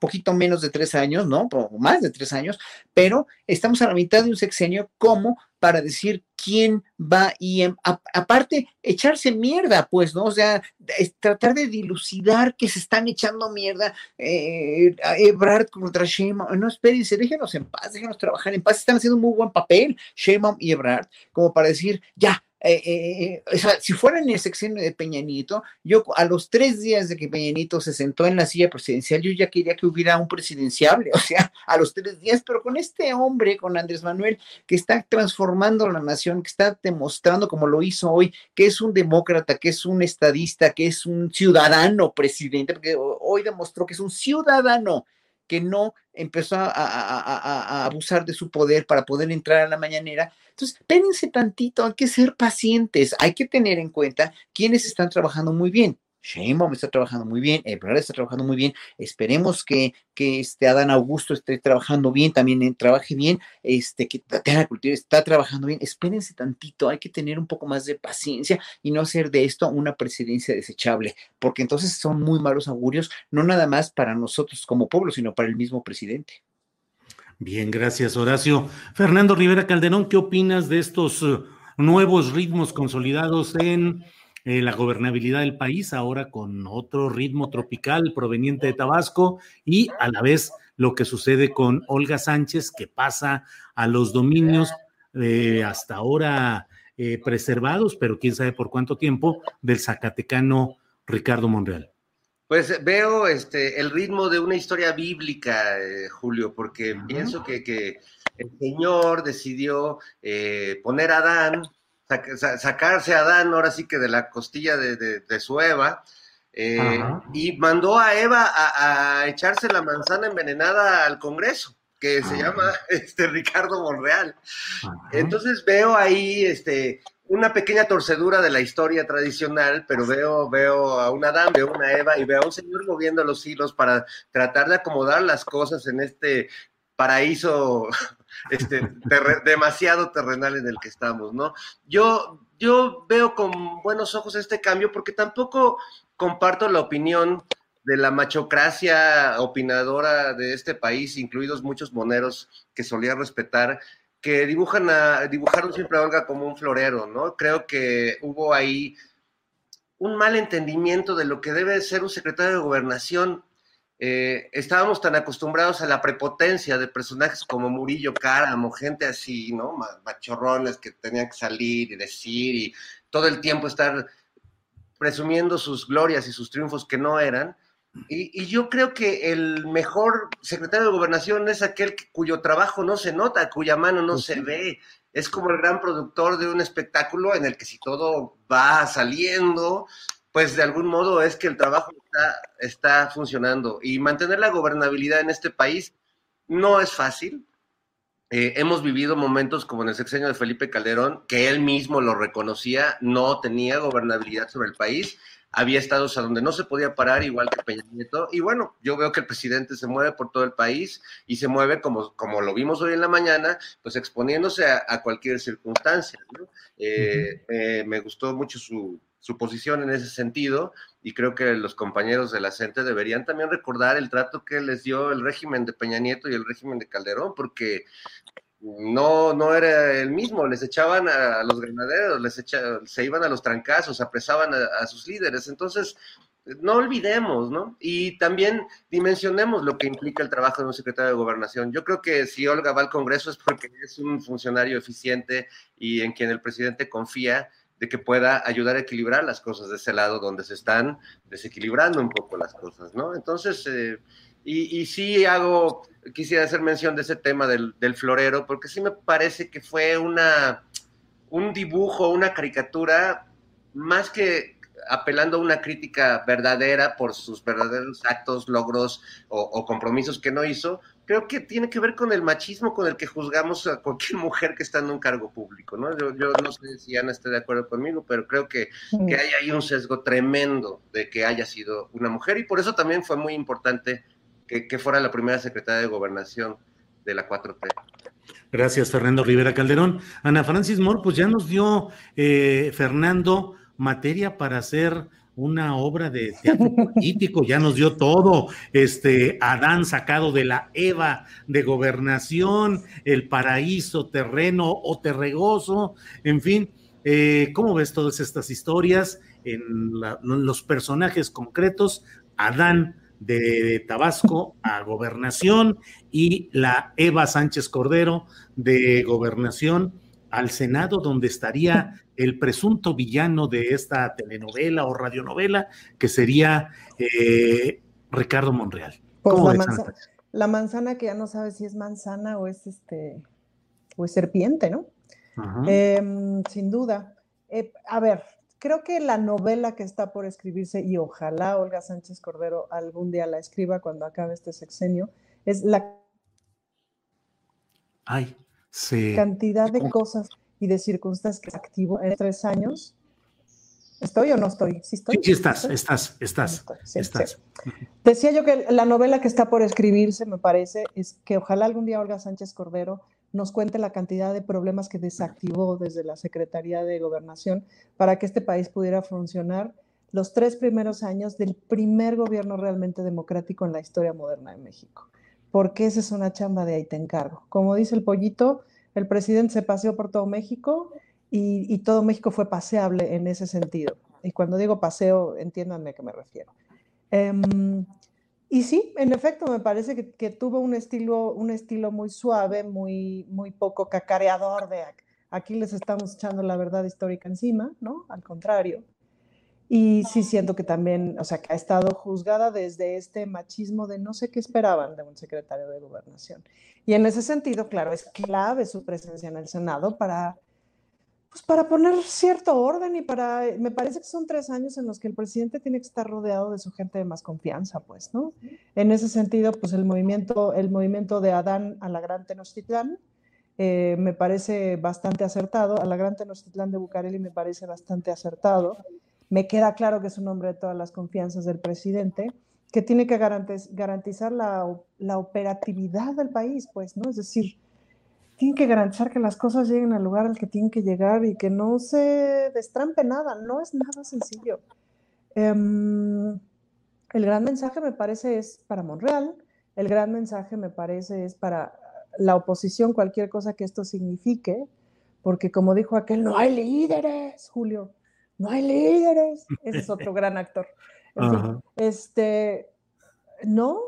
poquito menos de tres años, ¿no? O más de tres años, pero estamos a la mitad de un sexenio como para decir quién va y em- aparte echarse mierda, pues, ¿no? O sea, es tratar de dilucidar que se están echando mierda eh, a Ebrard contra Sheinbaum. No, espérense, déjenos en paz, déjenos trabajar en paz. Están haciendo un muy buen papel, Sheinbaum y Ebrard, como para decir, ya, eh, eh, eh, o sea, si fuera en el sexenio de Peña Nieto, yo a los tres días de que Peña Nieto se sentó en la silla presidencial, yo ya quería que hubiera un presidenciable, o sea, a los tres días, pero con este hombre, con Andrés Manuel, que está transformando la nación, que está demostrando, como lo hizo hoy, que es un demócrata, que es un estadista, que es un ciudadano presidente, porque ho- hoy demostró que es un ciudadano que no empezó a, abusar de su poder para poder entrar a la mañanera. Entonces, espérense tantito, hay que ser pacientes, hay que tener en cuenta quienes están trabajando muy bien. Sheinbaum está trabajando muy bien, Ebrard está trabajando muy bien, esperemos que, que este Adán Augusto esté trabajando bien, también eh, trabaje bien, este, que Tatiana Cultura está trabajando bien, espérense tantito, hay que tener un poco más de paciencia y no hacer de esto una presidencia desechable, porque entonces son muy malos augurios, no nada más para nosotros como pueblo, sino para el mismo presidente. Bien, gracias Horacio. Fernando Rivera Calderón, ¿qué opinas de estos uh, nuevos ritmos consolidados en eh, la gobernabilidad del país, ahora con otro ritmo tropical proveniente de Tabasco y a la vez lo que sucede con Olga Sánchez, que pasa a los dominios eh, hasta ahora eh, preservados, pero quién sabe por cuánto tiempo, del zacatecano Ricardo Monreal. Pues veo este, el ritmo de una historia bíblica, eh, Julio, porque pienso que, que, el Señor decidió eh, poner a Adán, sacarse a Adán ahora sí que de la costilla de, de, de su Eva, eh, y mandó a Eva a, a, echarse la manzana envenenada al Congreso, que se llama este, Ricardo Monreal. Entonces veo ahí este, una pequeña torcedura de la historia tradicional, pero veo, veo a un Adán, veo a una Eva y veo a un señor moviendo los hilos para tratar de acomodar las cosas en este paraíso este, demasiado terrenal en el que estamos, ¿no? Yo, yo veo con buenos ojos este cambio porque tampoco comparto la opinión de la machocracia opinadora de este país, incluidos muchos moneros que solía respetar, que dibujan a, dibujaron siempre a Olga como un florero, ¿no? Creo que hubo ahí un mal entendimiento de lo que debe ser un secretario de gobernación. Eh, estábamos tan acostumbrados a la prepotencia de personajes como Murillo Cáramo, gente así, ¿no? Machorrones que tenían que salir y decir y todo el tiempo estar presumiendo sus glorias y sus triunfos que no eran. Y, y, yo creo que el mejor secretario de gobernación es aquel que, cuyo trabajo no se nota, cuya mano no se ve. Es como el gran productor de un espectáculo en el que si todo va saliendo, pues de algún modo es que el trabajo está, está funcionando. Y mantener la gobernabilidad en este país no es fácil. Eh, hemos vivido momentos como en el sexenio de Felipe Calderón, que él mismo lo reconocía, no tenía gobernabilidad sobre el país había estados a donde no se podía parar, igual que Peña Nieto. Y bueno, yo veo que el presidente se mueve por todo el país y se mueve como, como lo vimos hoy en la mañana, pues exponiéndose a, a cualquier circunstancia. ¿no? Eh, uh -huh. eh, me gustó mucho su, su posición en ese sentido y creo que los compañeros de la CENTE deberían también recordar el trato que les dio el régimen de Peña Nieto y el régimen de Calderón, porque no, no era el mismo, les echaban a, los granaderos, les echa, se iban a los trancazos, apresaban a, a, sus líderes, entonces no olvidemos, ¿no? Y también dimensionemos lo que implica el trabajo de un secretario de gobernación. Yo creo que si Olga va al Congreso es porque es un funcionario eficiente y en quien el presidente confía de que pueda ayudar a equilibrar las cosas de ese lado donde se están desequilibrando un poco las cosas, ¿no? Entonces, eh, y, sí hago, quisiera hacer mención de ese tema del, florero, porque sí me parece que fue una, un dibujo, una caricatura, más que apelando a una crítica verdadera por sus verdaderos actos, logros o, compromisos que no hizo, creo que tiene que ver con el machismo con el que juzgamos a cualquier mujer que está en un cargo público, ¿no? Yo, yo no sé si Ana está de acuerdo conmigo, pero creo que, que hay ahí un sesgo tremendo de que haya sido una mujer y por eso también fue muy importante que, que fuera la primera secretaria de gobernación de la 4T. Gracias, Fernando Rivera Calderón. Ana Francis Moore, pues ya nos dio eh, Fernando materia para hacer una obra de teatro político, ya nos dio todo, este Adán sacado de la Eva de gobernación, el paraíso terreno o terregoso, en fin, eh, ¿cómo ves todas estas historias en, los personajes concretos? Adán de Tabasco a gobernación y la Eva Sánchez Cordero de gobernación al Senado, donde estaría el presunto villano de esta telenovela o radionovela, que sería eh, Ricardo Monreal. Pues la, manzana, la, manzana, que ya no sabe si es manzana o es este o es serpiente, ¿no? Eh, sin duda. Eh, a ver, creo que la novela que está por escribirse, y ojalá Olga Sánchez Cordero algún día la escriba cuando acabe este sexenio, es la Ay, sí. cantidad de cosas y de circunstancias que activo en tres años ¿Estoy o no estoy? Sí, estoy. Sí, estás, estás, estás, estás. Decía yo que la novela que está por escribirse, me parece, es que ojalá algún día Olga Sánchez Cordero nos cuente la cantidad de problemas que desactivó desde la Secretaría de Gobernación para que este país pudiera funcionar los tres primeros años del primer gobierno realmente democrático en la historia moderna de México. Porque esa es una chamba de ahí te encargo. Como dice el pollito, el presidente se paseó por todo México y, todo México fue paseable en ese sentido. Y cuando digo paseo, entiéndanme a qué me refiero. Em, y sí, en efecto, me parece que, tuvo un estilo, un estilo muy suave, muy, muy poco cacareador de aquí les estamos echando la verdad histórica encima, ¿no? Al contrario. Y sí siento que también, o sea, que ha estado juzgada desde este machismo de no sé qué esperaban de un secretario de gobernación. Y en ese sentido, claro, es clave su presencia en el Senado para, pues para poner cierto orden y para, me parece que son tres años en los que el presidente tiene que estar rodeado de su gente de más confianza, pues, ¿no? En ese sentido, pues el movimiento, el movimiento de Adán a la Gran Tenochtitlán eh, me parece bastante acertado, a la Gran Tenochtitlán de Bucareli me parece bastante acertado me queda claro que es un hombre de todas las confianzas del presidente, que tiene que garantizar la, operatividad del país, pues, ¿no? Es decir, tiene que garantizar que las cosas lleguen al lugar al que tienen que llegar y que no se destrampe nada, no es nada sencillo. Em, el gran mensaje me parece es para Monreal, el gran mensaje me parece es para la oposición, cualquier cosa que esto signifique, porque como dijo aquel, no hay líderes, Julio, no hay líderes. Ese es otro gran actor. este, no,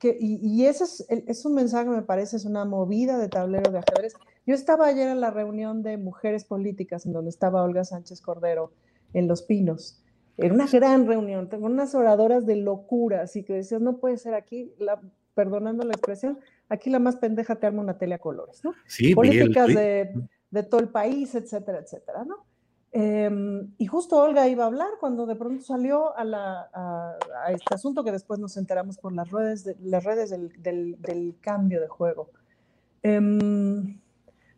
que, y, ese es, es, un mensaje, me parece, es una movida de tablero de ajedrez. Yo estaba ayer en la reunión de mujeres políticas en donde estaba Olga Sánchez Cordero en Los Pinos. Era una gran reunión, tengo unas oradoras de locura, así que decías, no puede ser aquí, la, perdonando la expresión, aquí la más pendeja te arma una tele a colores, ¿no? Sí, Políticas de, de todo el país, etcétera, etcétera, ¿no? Em, y justo Olga iba a hablar cuando de pronto salió a, este asunto que después nos enteramos por las redes, de, las redes del, cambio de juego. Em,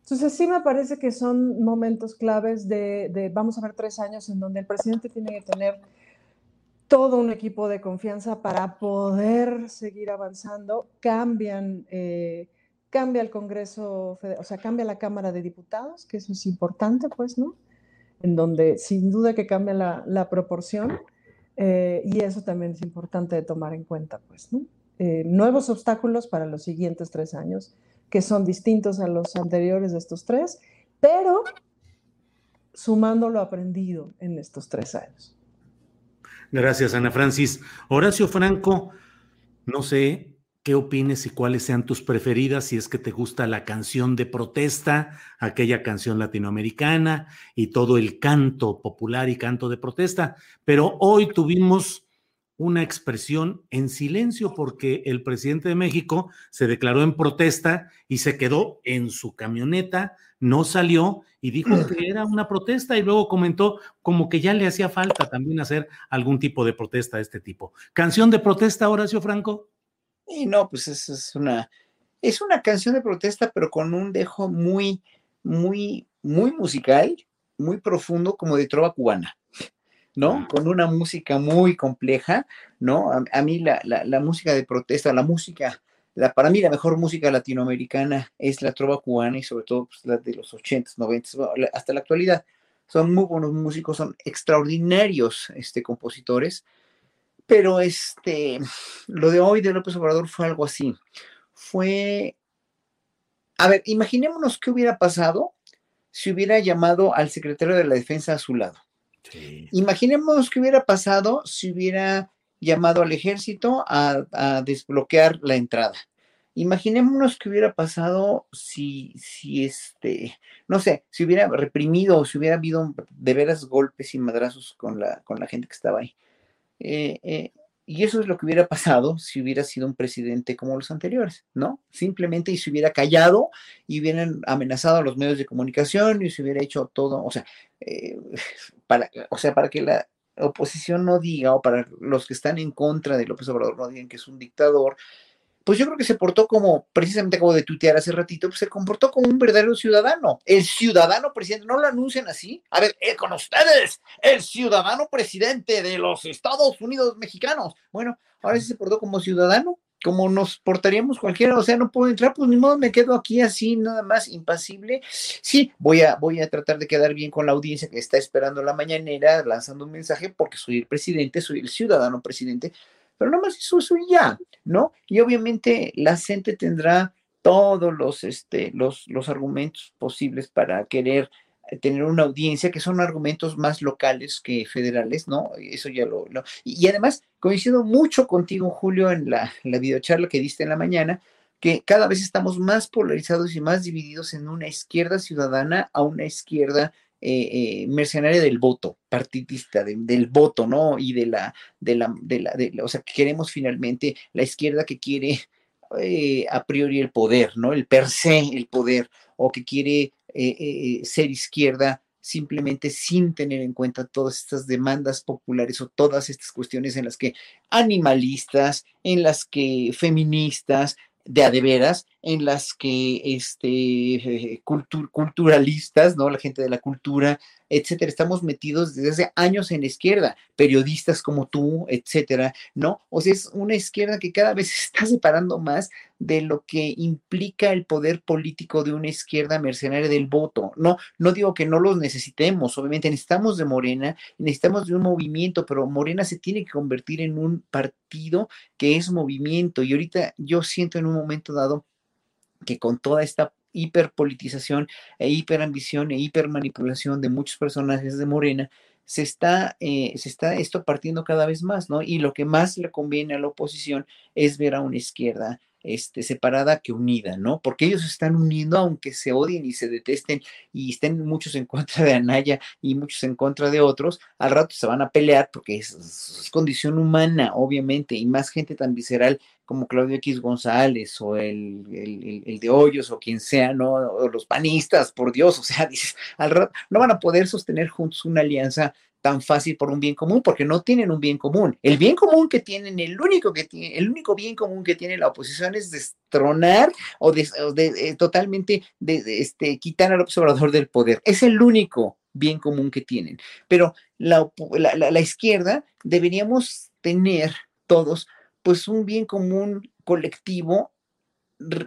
entonces sí me parece que son momentos claves de, de, vamos a ver, tres años en donde el presidente tiene que tener todo un equipo de confianza para poder seguir avanzando. Cambian, eh, cambia el Congreso, o sea, cambia la Cámara de Diputados, que eso es importante, pues, ¿no? En donde sin duda que cambia la, proporción eh, y eso también es importante de tomar en cuenta, pues, eh, nuevos obstáculos para los siguientes tres años, que son distintos a los anteriores de estos tres, pero sumando lo aprendido en estos tres años. Gracias, Ana Francis. Horacio Franco, no sé, qué opines y cuáles sean tus preferidas, si es que te gusta la canción de protesta, aquella canción latinoamericana y todo el canto popular y canto de protesta. Pero hoy tuvimos una expresión en silencio porque el presidente de México se declaró en protesta y se quedó en su camioneta, no salió y dijo que era una protesta y luego comentó como que ya le hacía falta también hacer algún tipo de protesta de este tipo. ¿Canción de protesta, Horacio Franco? Y no, pues es, es una, es una canción de protesta, pero con un dejo muy, muy, muy musical, muy profundo, como de trova cubana, ¿no? Con una música muy compleja, ¿no? A, mí la, la, música de protesta, la música, la, para mí la mejor música latinoamericana es la trova cubana y sobre todo pues, la de los 80s, 90s, hasta la actualidad. Son muy buenos músicos, son extraordinarios este, compositores pero este, lo de hoy de López Obrador fue algo así. Fue, a ver, imaginémonos qué hubiera pasado si hubiera llamado al secretario de la Defensa a su lado. Imaginémonos qué hubiera pasado si hubiera llamado al ejército a, a, desbloquear la entrada. Imaginémonos qué hubiera pasado si, si este, no sé, si hubiera reprimido o si hubiera habido de veras golpes y madrazos con la, con la gente que estaba ahí. Eh, eh, y eso es lo que hubiera pasado si hubiera sido un presidente como los anteriores, ¿no? Simplemente y se hubiera callado y hubieran amenazado a los medios de comunicación y se hubiera hecho todo, o sea, eh, para, o sea, para que la oposición no diga o para los que están en contra de López Obrador no digan que es un dictador, pues yo creo que se portó como, precisamente como de tuitear hace ratito, pues se comportó como un verdadero ciudadano. El ciudadano presidente, no lo anuncian así. A ver, eh, con ustedes, el ciudadano presidente de los Estados Unidos mexicanos. Bueno, ahora sí se portó como ciudadano, como nos portaríamos cualquiera, o sea, no puedo entrar, pues ni modo, me quedo aquí así, nada más, impasible. Sí, voy a, voy a tratar de quedar bien con la audiencia que está esperando la mañanera, lanzando un mensaje, porque soy el presidente, soy el ciudadano presidente, pero nada más eso soy ya, ¿no? Y obviamente la gente tendrá todos los, este, los, los argumentos posibles para querer eh, tener una audiencia que son argumentos más locales que federales, ¿no? Eso ya lo... Y, además, coincido mucho contigo, Julio, en la, la videocharla que diste en la mañana, que cada vez estamos más polarizados y más divididos en una izquierda ciudadana a una izquierda eh, eh, mercenaria del voto, partidista, del voto, ¿no? Y de la, de la, de la, o sea, que queremos finalmente la izquierda que quiere eh, a priori el poder, ¿no? El per se, el poder, o que quiere ser izquierda simplemente sin tener en cuenta todas estas demandas populares o todas estas cuestiones en las que animalistas, en las que feministas, de adeveras en las que este, culturalistas, ¿no? La gente de la cultura, etcétera, estamos metidos desde hace años en la izquierda, periodistas como tú, etcétera, ¿no? O sea, es una izquierda que cada vez se está separando más de lo que implica el poder político de una izquierda mercenaria del voto. No, no digo que no los necesitemos, obviamente necesitamos de Morena, necesitamos de un movimiento, pero Morena se tiene que convertir en un partido que es movimiento. Y ahorita yo siento en un momento dado que con toda esta hiperpolitización e hiperambición e hipermanipulación de muchos personajes de Morena, se está, eh, se está esto partiendo cada vez más, ¿no? Y lo que más le conviene a la oposición es ver a una izquierda este, separada que unida, ¿no? Porque ellos se están uniendo aunque se odien y se detesten y estén muchos en contra de Anaya y muchos en contra de otros, al rato se van a pelear porque es, condición humana, obviamente, y más gente tan visceral como Claudio X González o el, el, de Hoyos o quien sea, ¿no? O los panistas, por Dios, o sea, dices, al rato no van a poder sostener juntos una alianza tan fácil por un bien común porque no tienen un bien común. El bien común que tienen, el único que tiene, el único bien común que tiene la oposición es destronar o, de, eh, totalmente de, este, quitar al observador del poder. Es el único bien común que tienen. Pero la, la izquierda deberíamos tener todos pues un bien común colectivo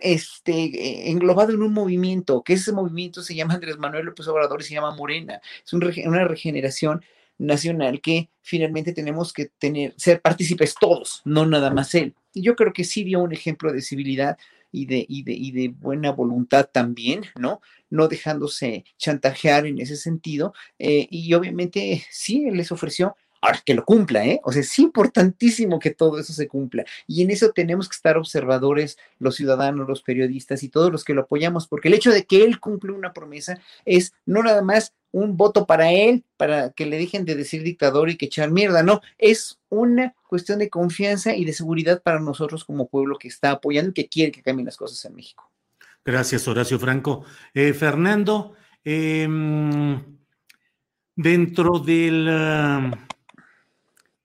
este, englobado en un movimiento, que ese movimiento se llama Andrés Manuel López Obrador y se llama Morena. Es una regeneración nacional que finalmente tenemos que tener, ser partícipes todos, no nada más él. Y yo creo que sí dio un ejemplo de civilidad y de, y de, y de buena voluntad también, ¿no? No dejándose chantajear en ese sentido. Eh, y obviamente sí, él les ofreció Ahora, que lo cumpla, ¿eh? O sea, es importantísimo que todo eso se cumpla. Y en eso tenemos que estar observadores, los ciudadanos, los periodistas y todos los que lo apoyamos, porque el hecho de que él cumple una promesa es no nada más un voto para él, para que le dejen de decir dictador y que echar mierda, no, es una cuestión de confianza y de seguridad para nosotros como pueblo que está apoyando y que quiere que cambien las cosas en México. Gracias, Horacio Franco. Eh, Fernando, em, dentro del... Um,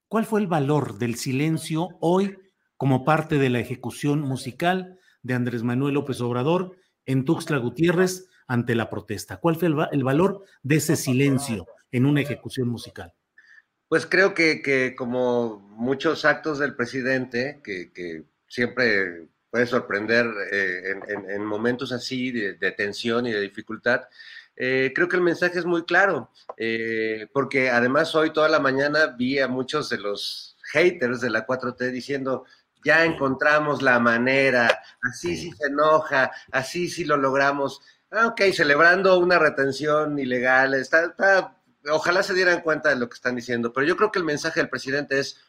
¿Cuál fue el valor del silencio hoy como parte de la ejecución musical de Andrés Manuel López Obrador en Tuxtla Gutiérrez ante la protesta? ¿Cuál fue el, valor de ese silencio en una ejecución musical? Pues creo que, como muchos actos del presidente, que, siempre puede sorprender eh, en, momentos así de, tensión y de dificultad, eh, creo que el mensaje es muy claro, eh, porque además hoy toda la mañana vi a muchos de los haters de la 4T diciendo, ya encontramos la manera, así sí se enoja, así sí lo logramos. Ah, ok, celebrando una retención ilegal, está, ojalá se dieran cuenta de lo que están diciendo, pero yo creo que el mensaje del presidente es,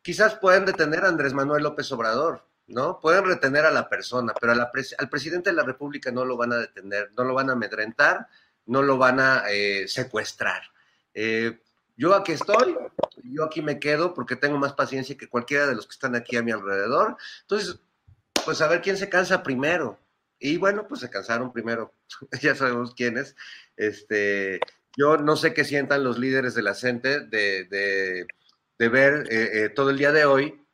quizás pueden detener a Andrés Manuel López Obrador, ¿no? Pueden retener a la persona, pero al presidente de la República no lo van a detener, no lo van a amedrentar, no lo van a eh, secuestrar. Eh, yo aquí estoy, yo aquí me quedo porque tengo más paciencia que cualquiera de los que están aquí a mi alrededor. Entonces, pues a ver quién se cansa primero. Y bueno, pues se cansaron primero, ya sabemos quiénes. Este, yo no sé qué sientan los líderes de la CENTE de, ver eh, todo el día de hoy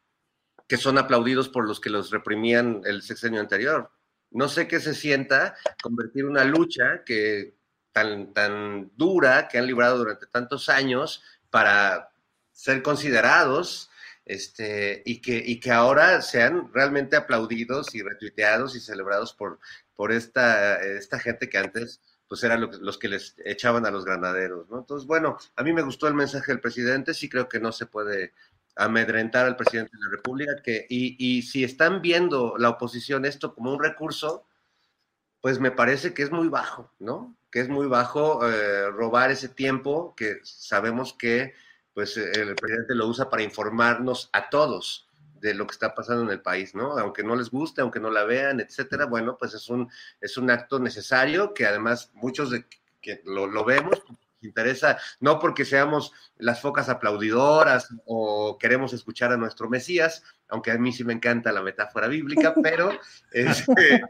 que son aplaudidos por los que los reprimían el sexenio anterior. No sé qué se sienta convertir una lucha que tan, tan dura que han librado durante tantos años para ser considerados este, y, que, y que ahora sean realmente aplaudidos y retuiteados y celebrados por, por esta, esta gente que antes pues eran los que les echaban a los granaderos, ¿no? Entonces, bueno, a mí me gustó el mensaje del presidente, sí creo que no se puede amedrentar al presidente de la República, que, y, y si están viendo la oposición esto como un recurso, pues me parece que es muy bajo, ¿no? Que es muy bajo eh, robar ese tiempo que sabemos que pues el presidente lo usa para informarnos a todos de lo que está pasando en el país, ¿no? Aunque no les guste, aunque no la vean, etcétera, bueno, pues es un, es un acto necesario que además muchos de que lo, lo vemos, interesa, no porque seamos las focas aplaudidoras o queremos escuchar a nuestro Mesías, aunque a mí sí me encanta la metáfora bíblica, pero este,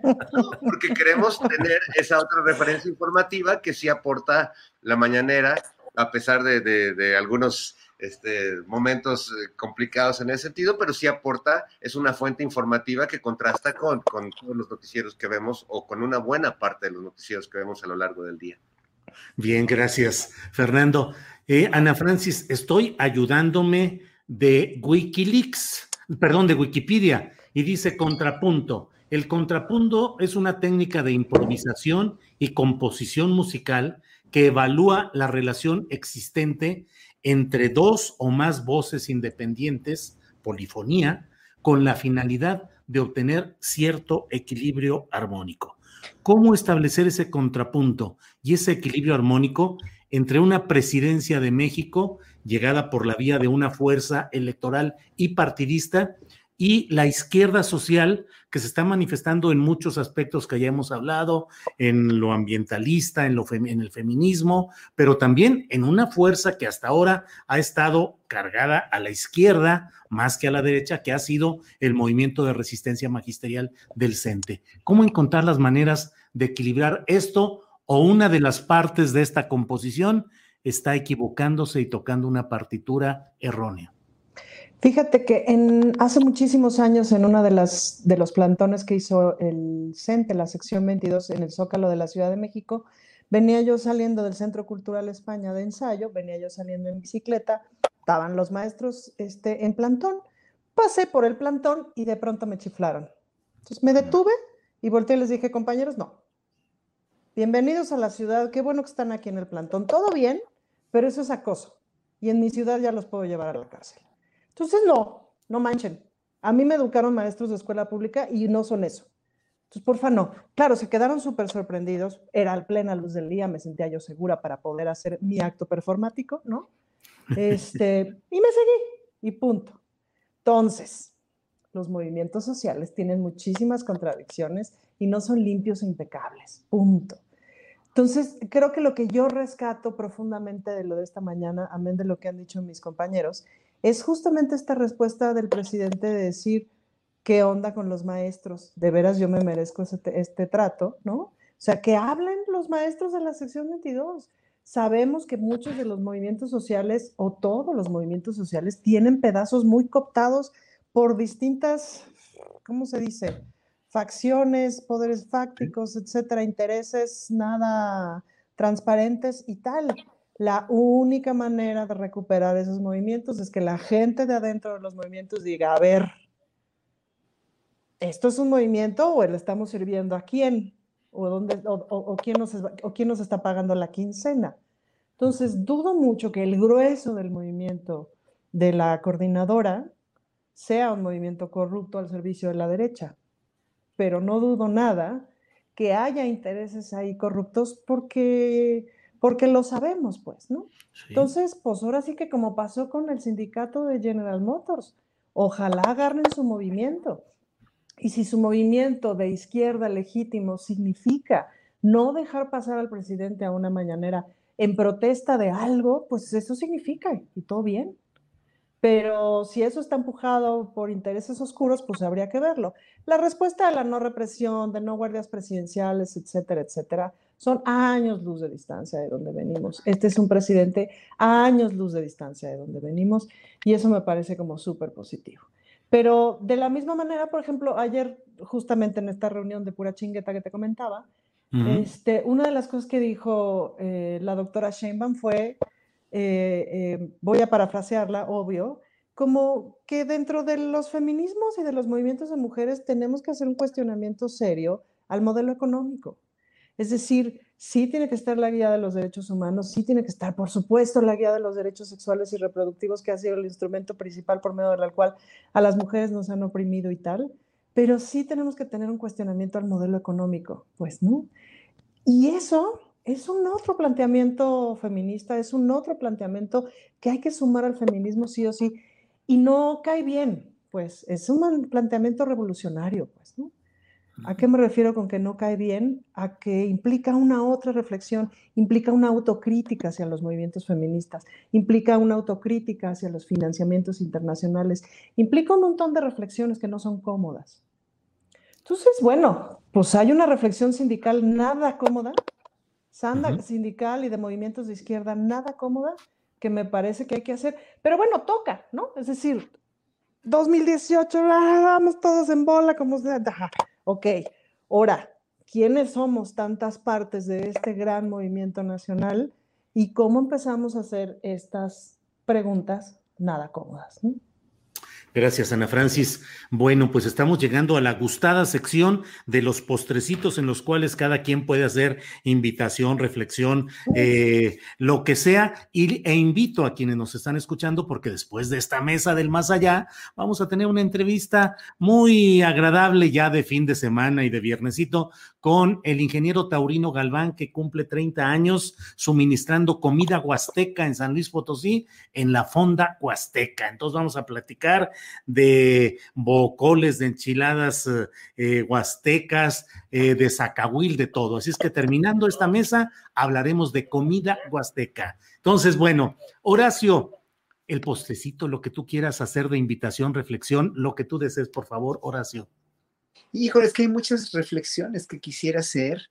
porque queremos tener esa otra referencia informativa que sí aporta la mañanera, a pesar de, algunos este, momentos eh, complicados en ese sentido, pero sí aporta, es una fuente informativa que contrasta con, todos los noticieros que vemos o con una buena parte de los noticieros que vemos a lo largo del día. Bien, gracias, Fernando. Eh, Ana Francis, estoy ayudándome de Wikileaks, perdón, de Wikipedia, y dice contrapunto. El contrapunto es una técnica de improvisación y composición musical que evalúa la relación existente entre dos o más voces independientes, polifonía, con la finalidad de obtener cierto equilibrio armónico. Cómo establecer ese contrapunto y ese equilibrio armónico entre una presidencia de México llegada por la vía de una fuerza electoral y partidista y la izquierda social que se está manifestando en muchos aspectos que ya hemos hablado, en lo ambientalista, en, lo en el feminismo, pero también en una fuerza que hasta ahora ha estado cargada a la izquierda más que a la derecha, que ha sido el movimiento de resistencia magisterial del CENTE. ¿Cómo encontrar las maneras de equilibrar esto o una de las partes de esta composición está equivocándose y tocando una partitura errónea? Fíjate que hace muchísimos años, en uno de, de los plantones que hizo el CENTE, la sección 22, en el Zócalo de la Ciudad de México, venía yo saliendo del Centro Cultural España de ensayo, venía yo saliendo en bicicleta, estaban los maestros este, en plantón, pasé por el plantón y de pronto me chiflaron. Entonces me detuve y volteé y les dije, compañeros, no. Bienvenidos a la ciudad, qué bueno que están aquí en el plantón, todo bien, pero eso es acoso. Y en mi ciudad ya los puedo llevar a la cárcel. Entonces, no, no manchen. A mí me educaron maestros de escuela pública y no son eso. Entonces, porfa, no. Claro, se quedaron súper sorprendidos. Era al plena luz del día, me sentía yo segura para poder hacer mi acto performático, ¿no? Este, y me seguí, y punto. Entonces, los movimientos sociales tienen muchísimas contradicciones y no son limpios e impecables, punto. Entonces, creo que lo que yo rescato profundamente de lo de esta mañana, amén de lo que han dicho mis compañeros, es justamente esta respuesta del presidente de decir, ¿qué onda con los maestros? De veras yo me merezco este, trato, ¿no? O sea, que hablen los maestros de la sección 22. Sabemos que muchos de los movimientos sociales o todos los movimientos sociales tienen pedazos muy cooptados por distintas, ¿cómo se dice? Facciones, poderes fácticos, etcétera, intereses nada transparentes y tal. La única manera de recuperar esos movimientos es que la gente de adentro de los movimientos diga, a ver, ¿esto es un movimiento o le estamos sirviendo a quién? ¿O, dónde, o, quién nos, o quién nos está pagando la quincena? Entonces, dudo mucho que el grueso del movimiento de la coordinadora sea un movimiento corrupto al servicio de la derecha, pero no dudo nada que haya intereses ahí corruptos porque porque lo sabemos, pues, ¿no? Entonces, pues ahora sí que como pasó con el sindicato de General Motors, ojalá agarren su movimiento. Y si su movimiento de izquierda legítimo significa no dejar pasar al presidente a una mañanera en protesta de algo, pues eso significa, y todo bien. Pero si eso está empujado por intereses oscuros, pues habría que verlo. La respuesta a la no represión, de no guardias presidenciales, etcétera, etcétera, son años luz de distancia de donde venimos. Este es un presidente a años luz de distancia de donde venimos y eso me parece como súper positivo. Pero de la misma manera, por ejemplo, ayer, justamente en esta reunión de pura chingueta que te comentaba, Ujú. este, una de las cosas que dijo eh, la doctora Sheinbaum fue, eh, eh, voy a parafrasearla, obvio, como que dentro de los feminismos y de los movimientos de mujeres tenemos que hacer un cuestionamiento serio al modelo económico. Es decir, sí tiene que estar la guía de los derechos humanos, sí tiene que estar, por supuesto, la guía de los derechos sexuales y reproductivos, que ha sido el instrumento principal por medio del cual a las mujeres nos han oprimido y tal, pero sí tenemos que tener un cuestionamiento al modelo económico, pues, ¿no? Y eso es un otro planteamiento feminista, es un otro planteamiento que hay que sumar al feminismo sí o sí, y no cae bien, pues, es un planteamiento revolucionario, pues, ¿no? ¿A qué me refiero con que no cae bien? A que implica una otra reflexión, implica una autocrítica hacia los movimientos feministas, implica una autocrítica hacia los financiamientos internacionales, implica un montón de reflexiones que no son cómodas. Entonces, bueno, pues hay una reflexión sindical nada cómoda, sanda- sindical y de movimientos de izquierda nada cómoda, que me parece que hay que hacer, pero bueno, toca, ¿no? Es decir, 2018, ah, vamos todos en bola, como sea. Ok, ahora, ¿quiénes somos tantas partes de este gran movimiento nacional y cómo empezamos a hacer estas preguntas nada cómodas? Gracias, Ana Francis. Bueno, pues estamos llegando a la gustada sección de los postrecitos en los cuales cada quien puede hacer invitación, reflexión, eh, lo que sea. Y, e invito a quienes nos están escuchando, porque después de esta mesa del más allá, vamos a tener una entrevista muy agradable ya de fin de semana y de viernesito con el ingeniero Taurino Galván, que cumple 30 años suministrando comida huasteca en San Luis Potosí, en la Fonda Huasteca. Entonces vamos a platicar de bocoles, de enchiladas eh, eh, huastecas, eh, de zacahuil, de todo. Así es que terminando esta mesa, hablaremos de comida huasteca. Entonces, bueno, Horacio, el postrecito, lo que tú quieras hacer de invitación, reflexión, lo que tú desees, por favor, Horacio. Híjole, es que hay muchas reflexiones que quisiera hacer,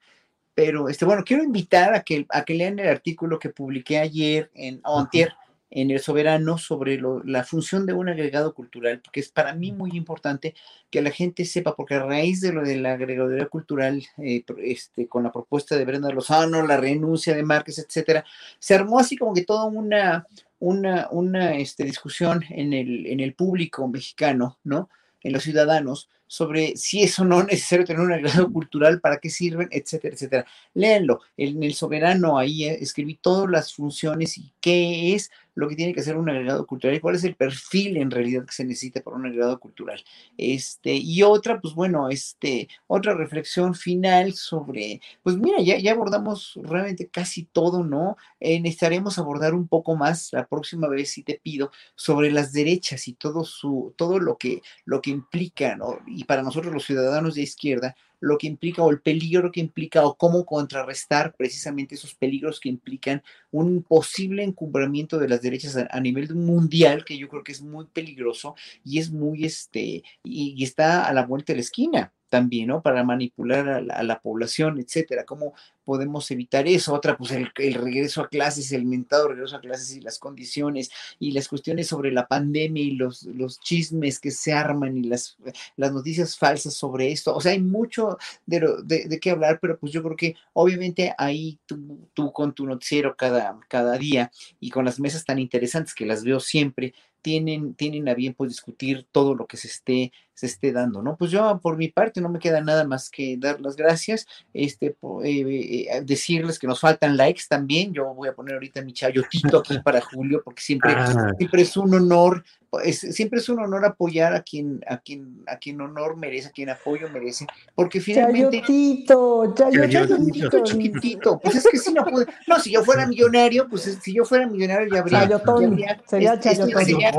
pero este, bueno, quiero invitar a que, a que lean el artículo que publiqué ayer en antier, en El Soberano sobre lo- la función de un agregado cultural, porque es para mí muy importante que la gente sepa, porque a raíz de lo de la agregaduría cultural, eh, este, con la propuesta de Brenda Lozano, la renuncia de Márquez, etcétera, se armó así como que toda una, una, una este, discusión en el, en el público mexicano, ¿no? En los ciudadanos, sobre si es o no necesario tener un agregado cultural, para qué sirven, etcétera, etcétera. Léanlo. En el Soberano ahí eh, escribí todas las funciones y qué es lo que tiene que hacer un agregado cultural y cuál es el perfil en realidad que se necesita para un agregado cultural. Este, y otra, pues bueno, este, otra reflexión final sobre, pues mira, ya, ya abordamos realmente casi todo, ¿no? Eh, necesitaremos abordar un poco más la próxima vez, si te pido, sobre las derechas y todo su, todo lo que, lo que implica, ¿no? Y para nosotros los ciudadanos de izquierda, lo que implica o el peligro que implica o cómo contrarrestar precisamente esos peligros que implican un posible encumbramiento de las derechas a, nivel mundial, que yo creo que es muy peligroso y es muy, este, y, y está a la vuelta de la esquina también, ¿no? Para manipular a la, a la población, etcétera. ¿Cómo podemos evitar eso? Otra, pues el, el regreso a clases, el mentado regreso a clases y las condiciones y las cuestiones sobre la pandemia y los, los chismes que se arman y las, las noticias falsas sobre esto. O sea, hay mucho de, lo- de, de qué hablar, pero pues yo creo que obviamente ahí tú, tú con tu noticiero cada, cada día y con las mesas tan interesantes que las veo siempre, tienen, tienen a bien pues discutir todo lo que se esté, se esté dando, ¿no? Pues yo por mi parte no me queda nada más que dar las gracias, este, po- eh, eh, decirles que nos faltan likes también, yo voy a poner ahorita mi chayotito aquí para Julio, porque siempre, Ah. siempre es un honor, es- siempre es un honor apoyar a quien, a quien, a quien honor merece, a quien apoyo merece, porque finalmente Chayotito, Chayotito, chayotito. chiquitito, pues es que si no pude, no, si yo fuera millonario, pues es- si yo fuera millonario ya habría, Chayotón, ya habría- sería es- es- chayotón. sería-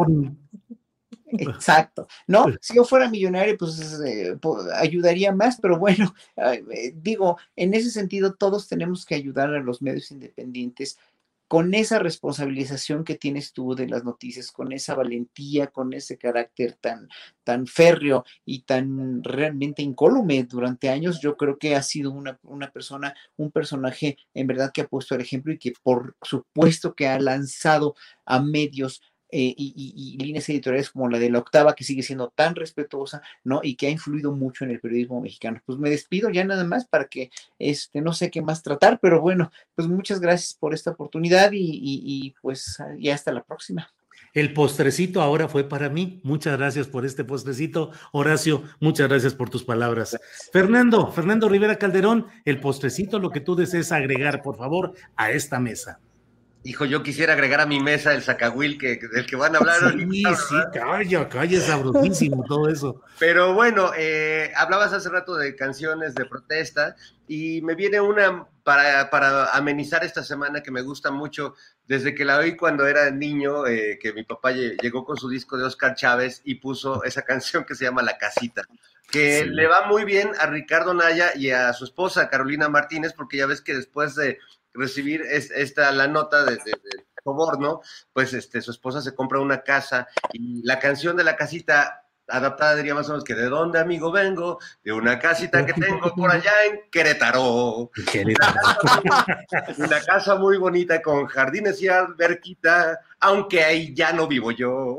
Exacto, ¿no? Si yo fuera millonario, pues eh, ayudaría más, pero bueno, eh, digo, en ese sentido, todos tenemos que ayudar a los medios independientes con esa responsabilización que tienes tú de las noticias, con esa valentía, con ese carácter tan, tan férreo y tan realmente incólume durante años, yo creo que ha sido una, una persona, un personaje en verdad que ha puesto el ejemplo y que por supuesto que ha lanzado a medios eh, y, y, líneas editoriales como la de la octava, que sigue siendo tan respetuosa, ¿no? Y que ha influido mucho en el periodismo mexicano. Pues me despido ya nada más para que, este, no sé qué más tratar, pero bueno, pues muchas gracias por esta oportunidad y, y pues ya hasta la próxima. El postrecito ahora fue para mí. Muchas gracias por este postrecito. Horacio, muchas gracias por tus palabras. Fernando, Fernando Rivera Calderón, el postrecito, lo que tú desees agregar, por favor, a esta mesa. Hijo, yo quisiera agregar a mi mesa el sacahuil que, del que van a hablar. Sí, sí, calla, calla, sabrosísimo todo eso. Pero bueno, eh, hablabas hace rato de canciones de protesta y me viene una para, para, amenizar esta semana que me gusta mucho, desde que la oí cuando era niño, eh, que mi papá llegó con su disco de Oscar Chávez y puso esa canción que se llama La Casita, que le va muy bien a Ricardo Naya y a su esposa Carolina Martínez, porque ya ves que después de recibir esta, la nota de, de, ¿no? Pues este, su esposa se compra una casa y la canción de la casita adaptada diría más o menos que de dónde amigo vengo, de una casita que tengo por allá en Querétaro. Una casa muy bonita con jardines y alberquita, aunque ahí ya no vivo yo.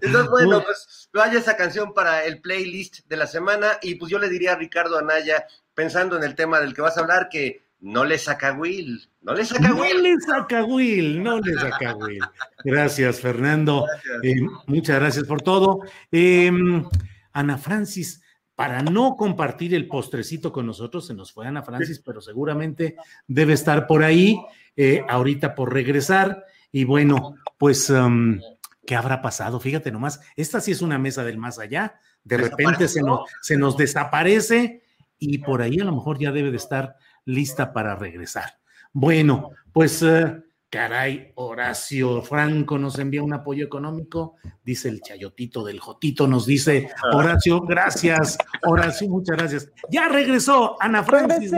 Entonces, bueno, pues vaya esa canción para el playlist de la semana y pues yo le diría a Ricardo Anaya, pensando en el tema del que vas a hablar, que no le saca Will, no le saca Will. No le saca Will, no le saca Will. Gracias, Fernando. Eh, muchas gracias por todo. Em, Ana Francis, para no compartir el postrecito con nosotros, se nos fue Ana Francis, pero seguramente debe estar por ahí, eh, ahorita por regresar. Y bueno, pues, em, ¿qué habrá pasado? Fíjate nomás, esta sí es una mesa del más allá. De repente se nos, se nos desaparece y por ahí a lo mejor ya debe de estar lista para regresar. Bueno, pues eh, caray, Horacio Franco nos envía un apoyo económico, dice el chayotito del Jotito, nos dice Horacio, gracias, Horacio, muchas gracias. Ya regresó Ana Francis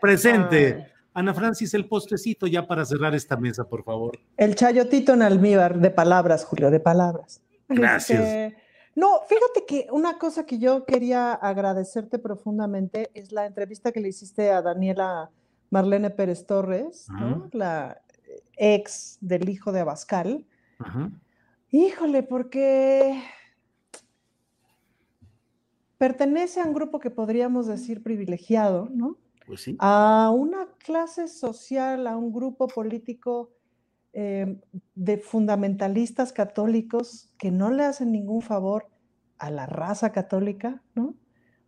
presente. Ana Francis, el postrecito ya para cerrar esta mesa, por favor. El chayotito en almíbar, de palabras, Julio, de palabras. Gracias. Este, no, fíjate que una cosa que yo quería agradecerte profundamente es la entrevista que le hiciste a Daniela Marlene Pérez Torres, la ex del hijo de Abascal. Híjole, porque pertenece a un grupo que podríamos decir privilegiado, ¿no? Pues sí. A una clase social, a un grupo político eh, de fundamentalistas católicos que no le hacen ningún favor a la raza católica, ¿no?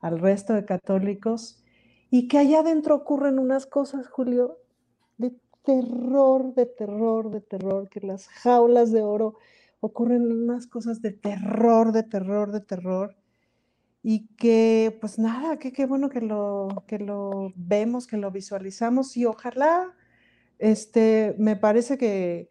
Al resto de católicos, y que allá adentro ocurren unas cosas, Julio, de terror, de terror, de terror, que las jaulas de oro ocurren unas cosas de terror, de terror, de terror, y que pues nada, que qué bueno que lo, que lo vemos, que lo visualizamos, y ojalá, este, me parece que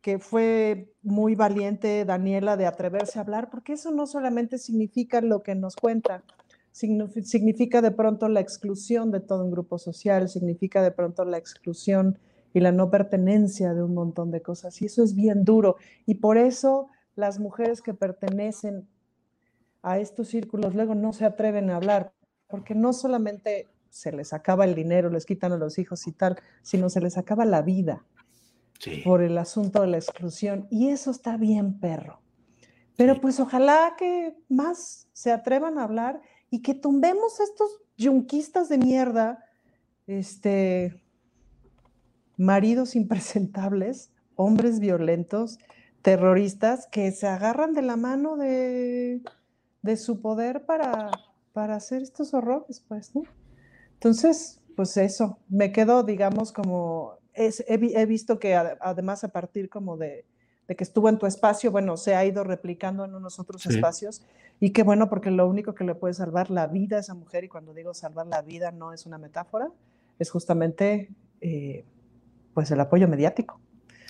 que fue muy valiente Daniela de atreverse a hablar, porque eso no solamente significa lo que nos cuenta, significa de pronto la exclusión de todo un grupo social, significa de pronto la exclusión y la no pertenencia de un montón de cosas. Y eso es bien duro. Y por eso las mujeres que pertenecen a estos círculos luego no se atreven a hablar, porque no solamente se les acaba el dinero, les quitan a los hijos y tal, sino se les acaba la vida por el asunto de la exclusión. Y eso está bien, perro. Pero pues ojalá que más se atrevan a hablar y que tumbemos estos yunquistas de mierda, este, maridos impresentables, hombres violentos, terroristas, que se agarran de la mano de, de su poder para, para hacer estos horrores, pues, ¿no? Entonces, pues eso, me quedo, digamos, como he, visto que además a partir como de, que estuvo en tu espacio, bueno, se ha ido replicando en unos otros espacios y qué bueno porque lo único que le puede salvar la vida a esa mujer, y cuando digo salvar la vida no es una metáfora, es justamente eh, pues el apoyo mediático.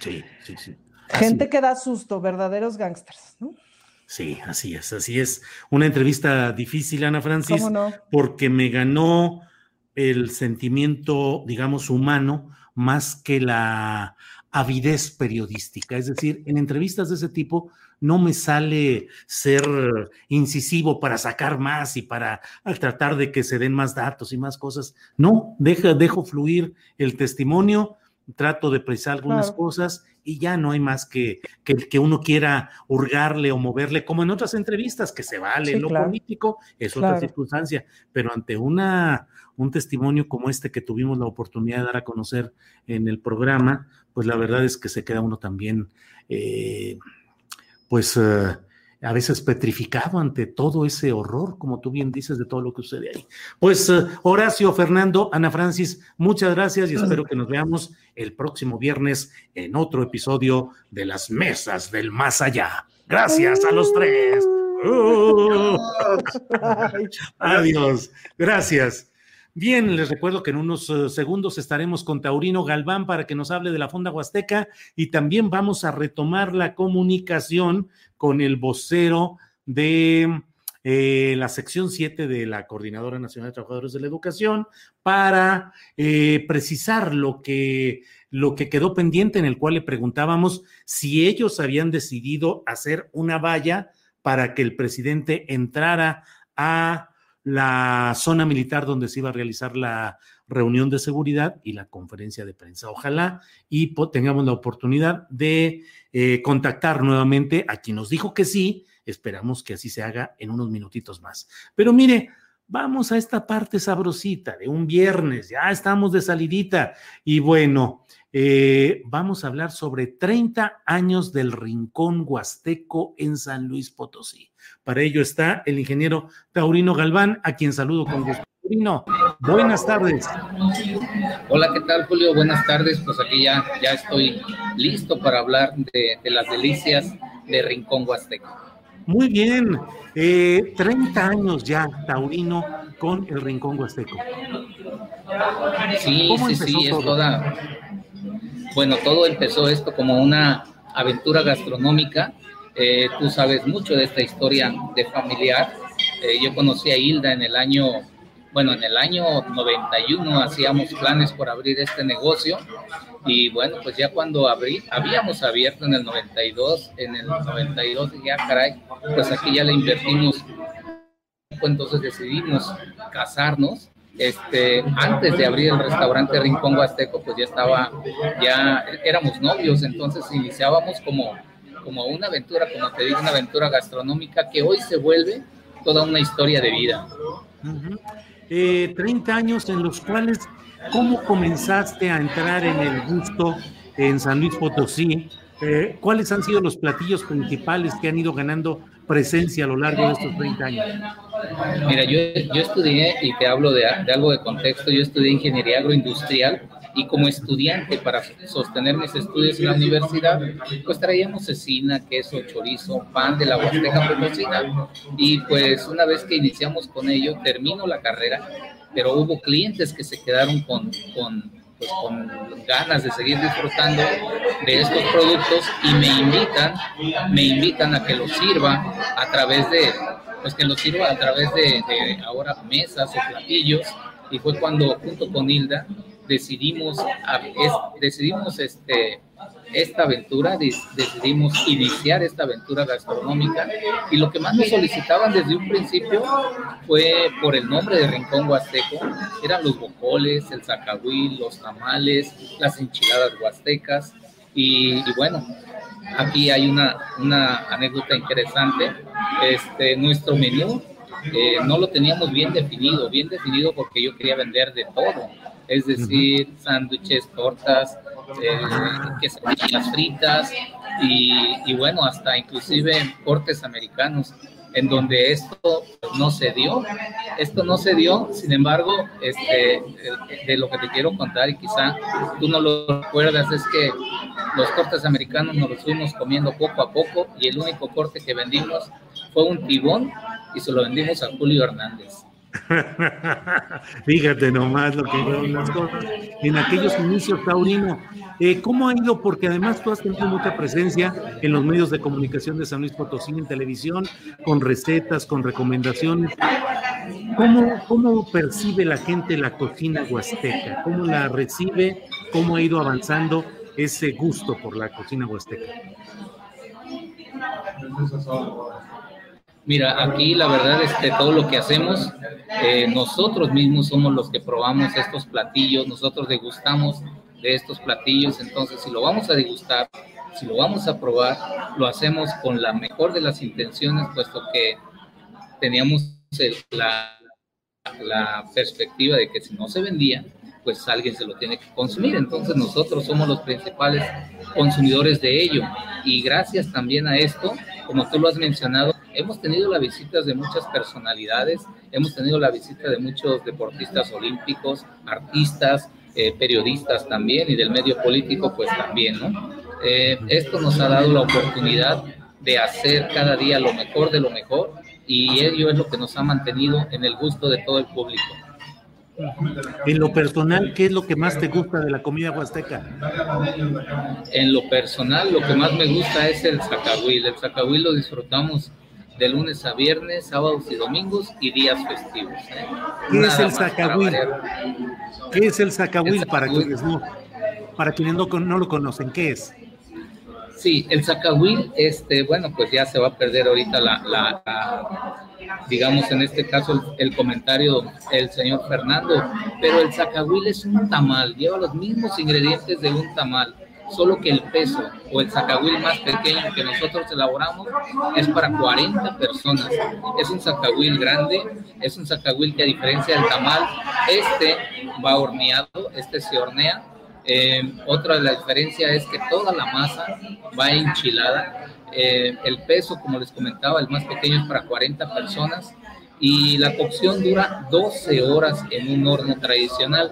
Sí, sí, sí. Gente que da susto, verdaderos gángsters, ¿no? Sí, así es, así es. Una entrevista difícil, Ana Francis, no? porque me ganó el sentimiento, digamos, humano más que la avidez periodística. Es decir, en entrevistas de ese tipo no me sale ser incisivo para sacar más y para tratar de que se den más datos y más cosas. No, dejo fluir el testimonio trato de precisar algunas Claro. cosas y ya no hay más que, que que uno quiera hurgarle o moverle, como en otras entrevistas, que se vale, Sí, lo claro. político es otra circunstancia, pero ante una, un testimonio como este que tuvimos la oportunidad de dar a conocer en el programa, pues la verdad es que se queda uno también, eh, pues eh, a veces petrificado ante todo ese horror, como tú bien dices, de todo lo que sucede ahí. Pues eh, Horacio, Fernando, Ana Francis, muchas gracias y espero que nos veamos el próximo viernes en otro episodio de las mesas del más allá. Gracias a los tres. Uh. Adiós. Gracias. Bien, les recuerdo que en unos eh, segundos estaremos con Taurino Galván para que nos hable de la Fonda Huasteca y también vamos a retomar la comunicación con el vocero de eh, la sección 7 de la Coordinadora Nacional de Trabajadores de la Educación para eh, precisar lo que, lo que quedó pendiente en el cual le preguntábamos si ellos habían decidido hacer una valla para que el presidente entrara a la zona militar donde se iba a realizar la reunión de seguridad y la conferencia de prensa. Ojalá y tengamos la oportunidad de eh, contactar nuevamente a quien nos dijo que sí. Esperamos que así se haga en unos minutitos más. Pero mire, vamos a esta parte sabrosita de un viernes. Ya estamos de salidita. Y bueno, eh, vamos a hablar sobre 30 años del Rincón Huasteco en San Luis Potosí. Para ello está el ingeniero Taurino Galván, a quien saludo con gusto. Taurino, buenas tardes. Hola, ¿qué tal, Julio? Buenas tardes. Pues aquí ya, ya estoy listo para hablar de, de las delicias de Rincón Huasteco. Muy bien, eh, 30 años ya, Taurino, con el Rincón Huasteco. Sí, ¿Cómo sí, sí, es todo? toda. Bueno, todo empezó esto como una aventura gastronómica. Eh, tú sabes mucho de esta historia de familiar. Eh, yo conocí a Hilda en el año, bueno, en el año 91 hacíamos planes por abrir este negocio y bueno, pues ya cuando abrí, habíamos abierto en el 92, en el 92 ya caray, pues aquí ya le invertimos entonces decidimos casarnos. Este, antes de abrir el restaurante Rincón Huasteco, pues ya estaba, ya éramos novios, entonces iniciábamos como, como una aventura, como te digo, una aventura gastronómica que hoy se vuelve toda una historia de vida. 30 años en los cuales, ¿cómo comenzaste a entrar en el gusto en San Luis Potosí? Eh, ¿Cuáles han sido los platillos principales que han ido ganando presencia a lo largo de estos 30 años? Mira, yo, yo estudié, y te hablo de, de algo de contexto, yo estudié ingeniería agroindustrial y como estudiante para sostener mis estudios en la universidad, pues traíamos cecina, queso, chorizo, pan de la Huasteca Potosina. Y pues una vez que iniciamos con ello, termino la carrera, pero hubo clientes que se quedaron con, con, pues, con ganas de seguir disfrutando de estos productos y me invitan, me invitan a que los sirva a través de, pues que los sirva a través de, ahora mesas o platillos. Y fue cuando junto con Hilda decidimos, decidimos este, esta aventura, decidimos iniciar esta aventura gastronómica. Y lo que más nos solicitaban desde un principio fue por el nombre de Rincón Huasteco, eran los bocoles, el zacahuil, los tamales, las enchiladas huastecas. Y, y bueno, aquí hay una, una anécdota interesante, este, nuestro menú eh, no lo teníamos bien definido, bien definido porque yo quería vender de todo, es decir, sándwiches, tortas, quesadillas fritas y, y bueno, hasta inclusive cortes americanos, en donde esto no se dio, esto no se dio, sin embargo, este, eh, de lo que te quiero contar y quizá tú no lo recuerdas es que los cortes americanos nos los fuimos comiendo poco a poco y el único corte que vendimos fue un tibón y se lo vendimos a Julio Hernández. Fíjate nomás lo que fueron las cosas en aquellos inicios, Taurino. Eh, ¿Cómo ha ido? Porque además tú has tenido mucha presencia en los medios de comunicación de San Luis Potosí, en televisión, con recetas, con recomendaciones. ¿Cómo, cómo percibe la gente la cocina huasteca? ¿Cómo la recibe? ¿Cómo ha ido avanzando ese gusto por la cocina huasteca? Mira, aquí la verdad es que todo lo que hacemos, eh, nosotros mismos somos los que probamos estos platillos, nosotros degustamos de estos platillos. Entonces, si lo vamos a degustar, si lo vamos a probar, lo hacemos con la mejor de las intenciones, puesto que teníamos la, la perspectiva de que si no se vendía, pues alguien se lo tiene que consumir. Entonces nosotros somos los principales consumidores de ello. Y gracias también a esto, como tú lo has mencionado, hemos tenido las visitas de muchas personalidades, hemos tenido la visita de muchos deportistas olímpicos, artistas, eh, periodistas también y del medio político pues también, ¿no? Eh, esto nos ha dado la oportunidad de hacer cada día lo mejor de lo mejor y ello es lo que nos ha mantenido en el gusto de todo el público. En lo personal, ¿qué es lo que más te gusta de la comida huasteca? En lo personal, lo que más me gusta es el zacahuil. El zacahuil lo disfrutamos de lunes a viernes, sábados y domingos y días festivos. ¿eh? ¿Qué es el zacahuil? ¿Qué es el zacahuil para quienes no, para quienes no, no lo conocen? ¿Qué es? Sí, el zacahuil, este, bueno, pues ya se va a perder ahorita la, digamos en este caso el, comentario del señor Fernando, pero el zacahuil es un tamal, lleva los mismos ingredientes de un tamal, solo que el peso o el zacahuil más pequeño que nosotros elaboramos es para 40 personas. Es un zacahuil grande, es un zacahuil que a diferencia del tamal, este va horneado, este se hornea eh, otra de la diferencia es que toda la masa va enchilada. Eh, el peso, como les comentaba, el más pequeño es para 40 personas y la cocción dura 12 horas en un horno tradicional.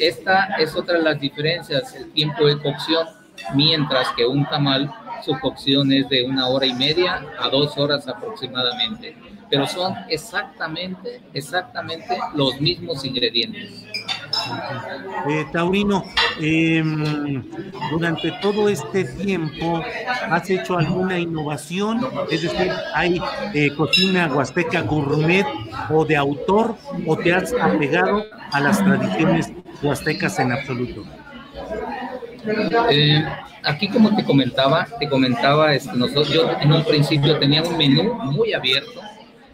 Esta es otra de las diferencias, el tiempo de cocción, mientras que un tamal, su cocción es de una hora y media a dos horas aproximadamente. Pero son exactamente, exactamente los mismos ingredientes. Eh, Taurino, em, durante todo este tiempo, ¿has hecho alguna innovación? Es decir, ¿hay eh, cocina huasteca gourmet o de autor o te has apegado a las tradiciones huastecas en absoluto? Eh, aquí como te comentaba, te comentaba, este, nosotros, yo en un principio tenía un menú muy abierto,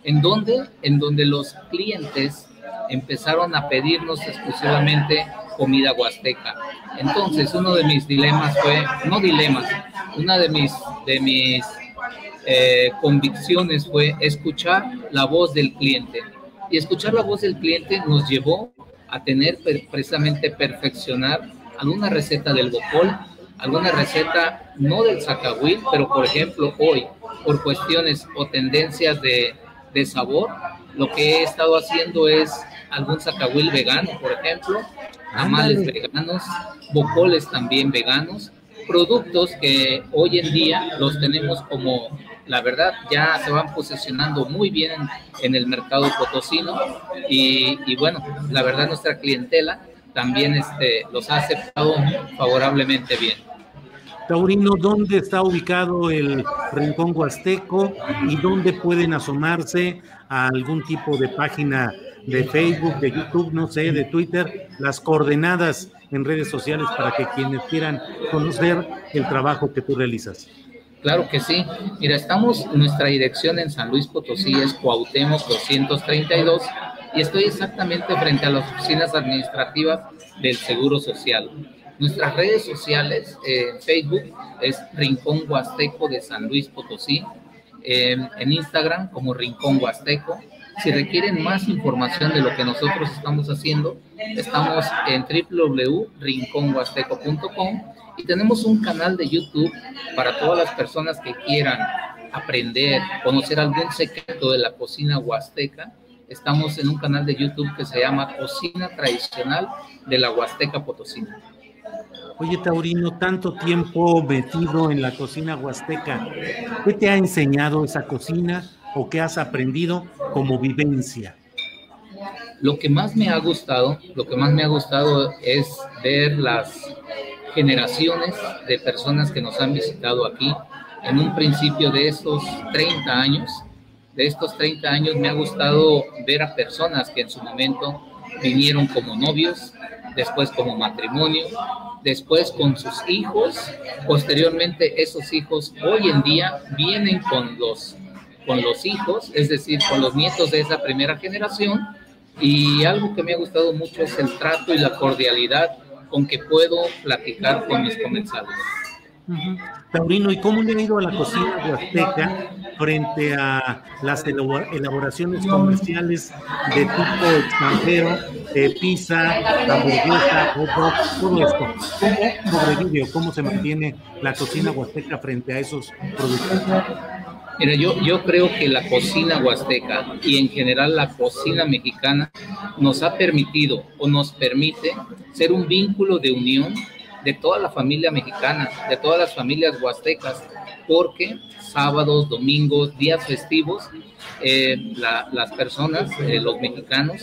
en donde, en donde los clientes empezaron a pedirnos exclusivamente comida huasteca. Entonces, uno de mis dilemas fue, no dilemas, una de mis, de mis eh, convicciones fue escuchar la voz del cliente. Y escuchar la voz del cliente nos llevó a tener precisamente perfeccionar alguna receta del bocol, alguna receta no del zacahuil, pero por ejemplo hoy, por cuestiones o tendencias de, de sabor, lo que he estado haciendo es algún zacahuil vegano, por ejemplo, tamales veganos, bocoles también veganos, productos que hoy en día los tenemos como, la verdad, ya se van posicionando muy bien en, el mercado potosino y, y, bueno, la verdad nuestra clientela también este, los ha aceptado favorablemente bien. Taurino, ¿dónde está ubicado el Rincón Huasteco y dónde pueden asomarse a algún tipo de página de Facebook, de YouTube, no sé, de Twitter, las coordenadas en redes sociales para que quienes quieran conocer el trabajo que tú realizas. Claro que sí. Mira, estamos, nuestra dirección en San Luis Potosí es Cuauhtémoc 232 y estoy exactamente frente a las oficinas administrativas del Seguro Social. Nuestras redes sociales, eh, Facebook es Rincón Huasteco de San Luis Potosí, en Instagram como Rincón Huasteco, si requieren más información de lo que nosotros estamos haciendo, estamos en www.rinconhuasteco.com y tenemos un canal de YouTube para todas las personas que quieran aprender, conocer algún secreto de la cocina huasteca. Estamos en un canal de YouTube que se llama Cocina Tradicional de la Huasteca Potosina. Oye, Taurino, tanto tiempo metido en la cocina huasteca, ¿qué te ha enseñado esa cocina? o qué has aprendido como vivencia? Lo que más me ha gustado, lo que más me ha gustado es ver las generaciones de personas que nos han visitado aquí. En un principio de estos 30 años, de estos 30 años me ha gustado ver a personas que en su momento vinieron como novios, después como matrimonio, después con sus hijos, posteriormente esos hijos hoy en día vienen con los con los hijos, es decir, con los nietos de esa primera generación. Y algo que me ha gustado mucho es el trato y la cordialidad con que puedo platicar con mis comensales. Taurino, ¿y cómo le ha ido a la cocina huasteca frente a las elaboraciones comerciales de tipo extranjero, eh, pizza, hamburguesa, hot dog, todo esto? ¿Cómo sobrevive o cómo se mantiene la cocina huasteca frente a esos productos? Mira, yo, yo creo que la cocina huasteca y en general la cocina mexicana nos ha permitido o nos permite ser un vínculo de unión de toda la familia mexicana, de todas las familias huastecas, porque sábados, domingos, días festivos, eh, las personas, eh, los mexicanos,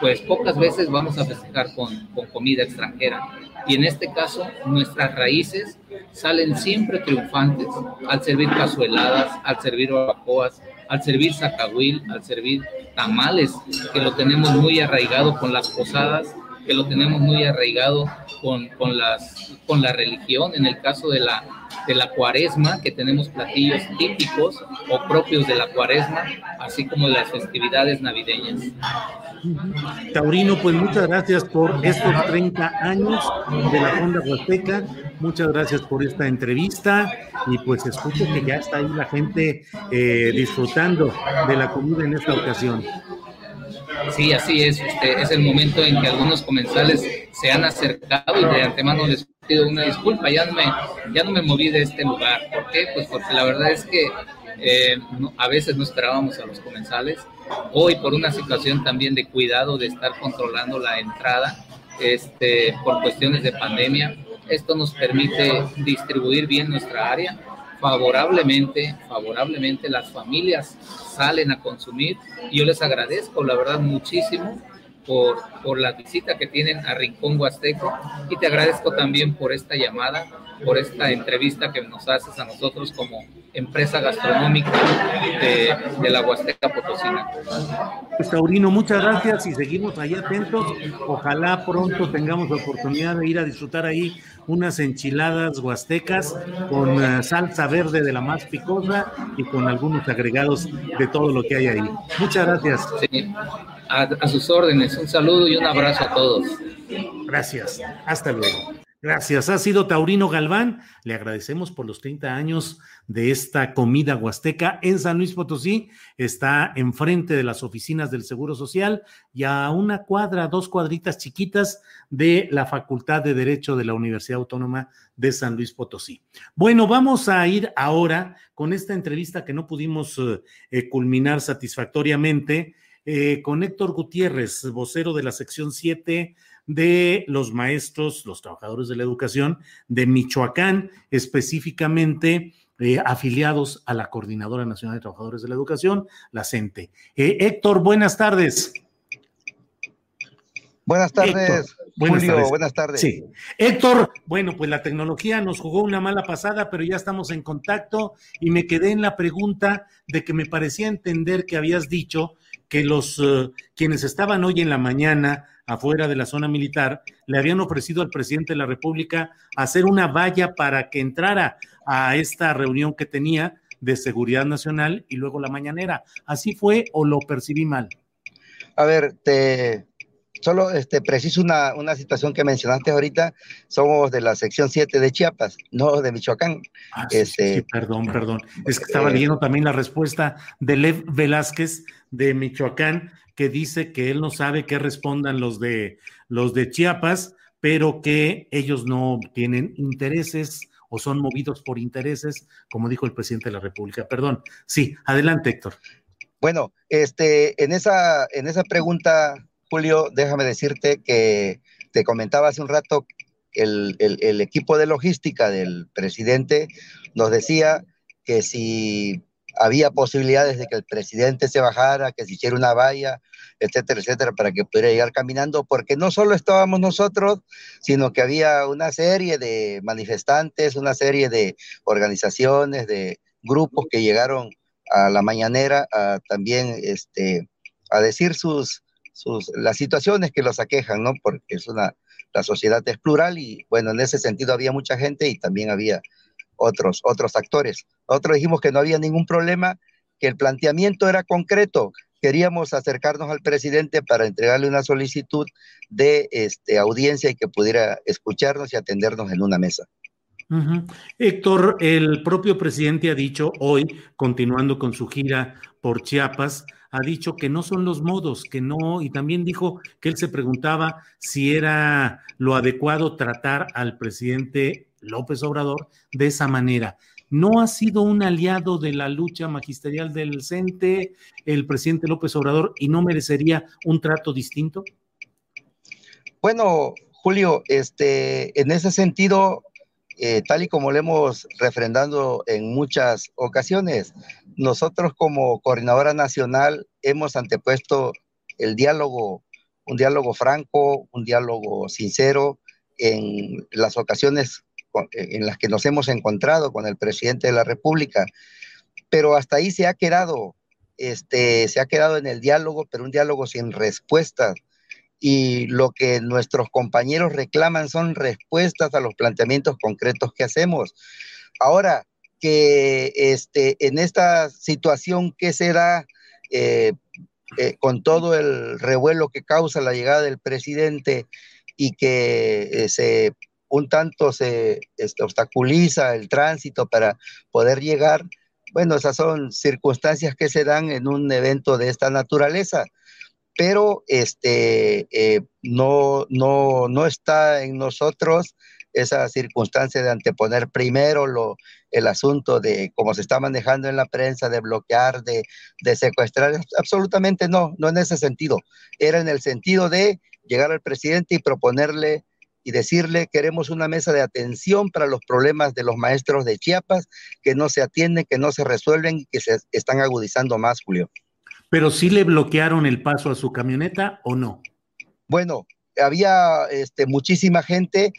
pues pocas veces vamos a festejar con, con comida extranjera. Y en este caso, nuestras raíces salen siempre triunfantes al servir cazueladas, al servir barbacoas, al servir zacahuil, al servir tamales, que lo tenemos muy arraigado con las posadas, que lo tenemos muy arraigado con, con, las, con la religión, en el caso de la, de la cuaresma, que tenemos platillos típicos o propios de la cuaresma, así como las festividades navideñas. Taurino, pues muchas gracias por estos 30 años de la Fonda Huasteca, muchas gracias por esta entrevista y pues escucho que ya está ahí la gente eh, disfrutando de la comida en esta ocasión. Sí, así es. Este, es el momento en que algunos comensales se han acercado y de antemano les pido una disculpa. Ya no me, ya no me moví de este lugar. ¿Por qué? Pues porque la verdad es que eh, a veces no esperábamos a los comensales. Hoy por una situación también de cuidado de estar controlando la entrada este, por cuestiones de pandemia, esto nos permite distribuir bien nuestra área favorablemente, favorablemente las familias salen a consumir. Y yo les agradezco, la verdad, muchísimo por, por la visita que tienen a Rincón Huasteco y te agradezco también por esta llamada, por esta entrevista que nos haces a nosotros como empresa gastronómica de, de la Huasteca Potosina. Pues Taurino, muchas gracias y seguimos ahí atentos. Ojalá pronto tengamos la oportunidad de ir a disfrutar ahí unas enchiladas huastecas con eh, salsa verde de la más picosa y con algunos agregados de todo lo que hay ahí. Muchas gracias. a, a sus órdenes, un saludo y un abrazo a todos. Gracias. Hasta luego. Gracias. Ha sido Taurino Galván. Le agradecemos por los 30 años de esta comida huasteca en San Luis Potosí. Está enfrente de las oficinas del Seguro Social y a una cuadra, dos cuadritas chiquitas de la Facultad de Derecho de la Universidad Autónoma de San Luis Potosí. Bueno, vamos a ir ahora con esta entrevista que no pudimos eh, culminar satisfactoriamente eh, con Héctor Gutiérrez, vocero de la sección 7 de los maestros, los trabajadores de la educación de Michoacán, específicamente eh, afiliados a la Coordinadora Nacional de Trabajadores de la Educación, la CENTE. Eh, Héctor, buenas tardes. Buenas tardes, buenas Julio, tardes. buenas tardes. Sí. Héctor, bueno, pues la tecnología nos jugó una mala pasada, pero ya estamos en contacto y me quedé en la pregunta de que me parecía entender que habías dicho que los eh, quienes estaban hoy en la mañana afuera de la zona militar le habían ofrecido al presidente de la República hacer una valla para que entrara a esta reunión que tenía de seguridad nacional y luego la mañanera. ¿Así fue o lo percibí mal? A ver, te solo este, preciso una, una situación que mencionaste ahorita. Somos de la sección 7 de Chiapas, no de Michoacán. Ah, sí, Este, sí, perdón, perdón. Es que estaba eh, leyendo también la respuesta de Lev Velázquez de Michoacán, que dice que él no sabe qué respondan los de los de Chiapas, pero que ellos no tienen intereses o son movidos por intereses, como dijo el presidente de la República. Perdón. Sí, adelante, Héctor. Bueno, este, en esa, en esa pregunta, Julio, déjame decirte que te comentaba hace un rato, el, el- el equipo de logística del presidente nos decía que si había posibilidades de que el presidente se bajara, que se hiciera una valla, etcétera, etcétera, para que pudiera llegar caminando, porque no solo estábamos nosotros, sino que había una serie de manifestantes, una serie de organizaciones, de grupos que llegaron a la mañanera a también este, a decir sus, sus, las situaciones que los aquejan, ¿no? Porque es una, la sociedad es plural y bueno, en ese sentido había mucha gente y también había otros, otros actores. Nosotros dijimos que no había ningún problema, que el planteamiento era concreto, queríamos acercarnos al presidente para entregarle una solicitud de este, audiencia y que pudiera escucharnos y atendernos en una mesa. Héctor, el propio presidente ha dicho hoy, continuando con su gira por Chiapas, ha dicho que no son los modos, que no, y también dijo que él se preguntaba si era lo adecuado tratar al presidente López Obrador de esa manera. ¿No ha sido un aliado de la lucha magisterial del CENTE el presidente López Obrador y no merecería un trato distinto? Bueno, Julio, este, en ese sentido, eh, tal y como lo hemos refrendando en muchas ocasiones, nosotros como coordinadora nacional hemos antepuesto el diálogo, un diálogo franco, un diálogo sincero en las ocasiones en las que nos hemos encontrado con el presidente de la República, pero hasta ahí se ha quedado, este, se ha quedado en el diálogo, pero un diálogo sin respuestas y lo que nuestros compañeros reclaman son respuestas a los planteamientos concretos que hacemos. Ahora, que este, en esta situación que se da eh, eh, con todo el revuelo que causa la llegada del presidente y que eh, se un tanto se este, obstaculiza el tránsito para poder llegar, bueno, esas son circunstancias que se dan en un evento de esta naturaleza pero este, eh, no, no, no está en nosotros esa circunstancia de anteponer primero lo, el asunto de cómo se está manejando en la prensa, de bloquear, de, de, secuestrar. Absolutamente no, no en ese sentido. Era en el sentido de llegar al presidente y proponerle y decirle queremos una mesa de atención para los problemas de los maestros de Chiapas que no se atienden, que no se resuelven y que se están agudizando más, Julio. Pero sí le bloquearon el paso a su camioneta o no? Bueno, había este, muchísima gente.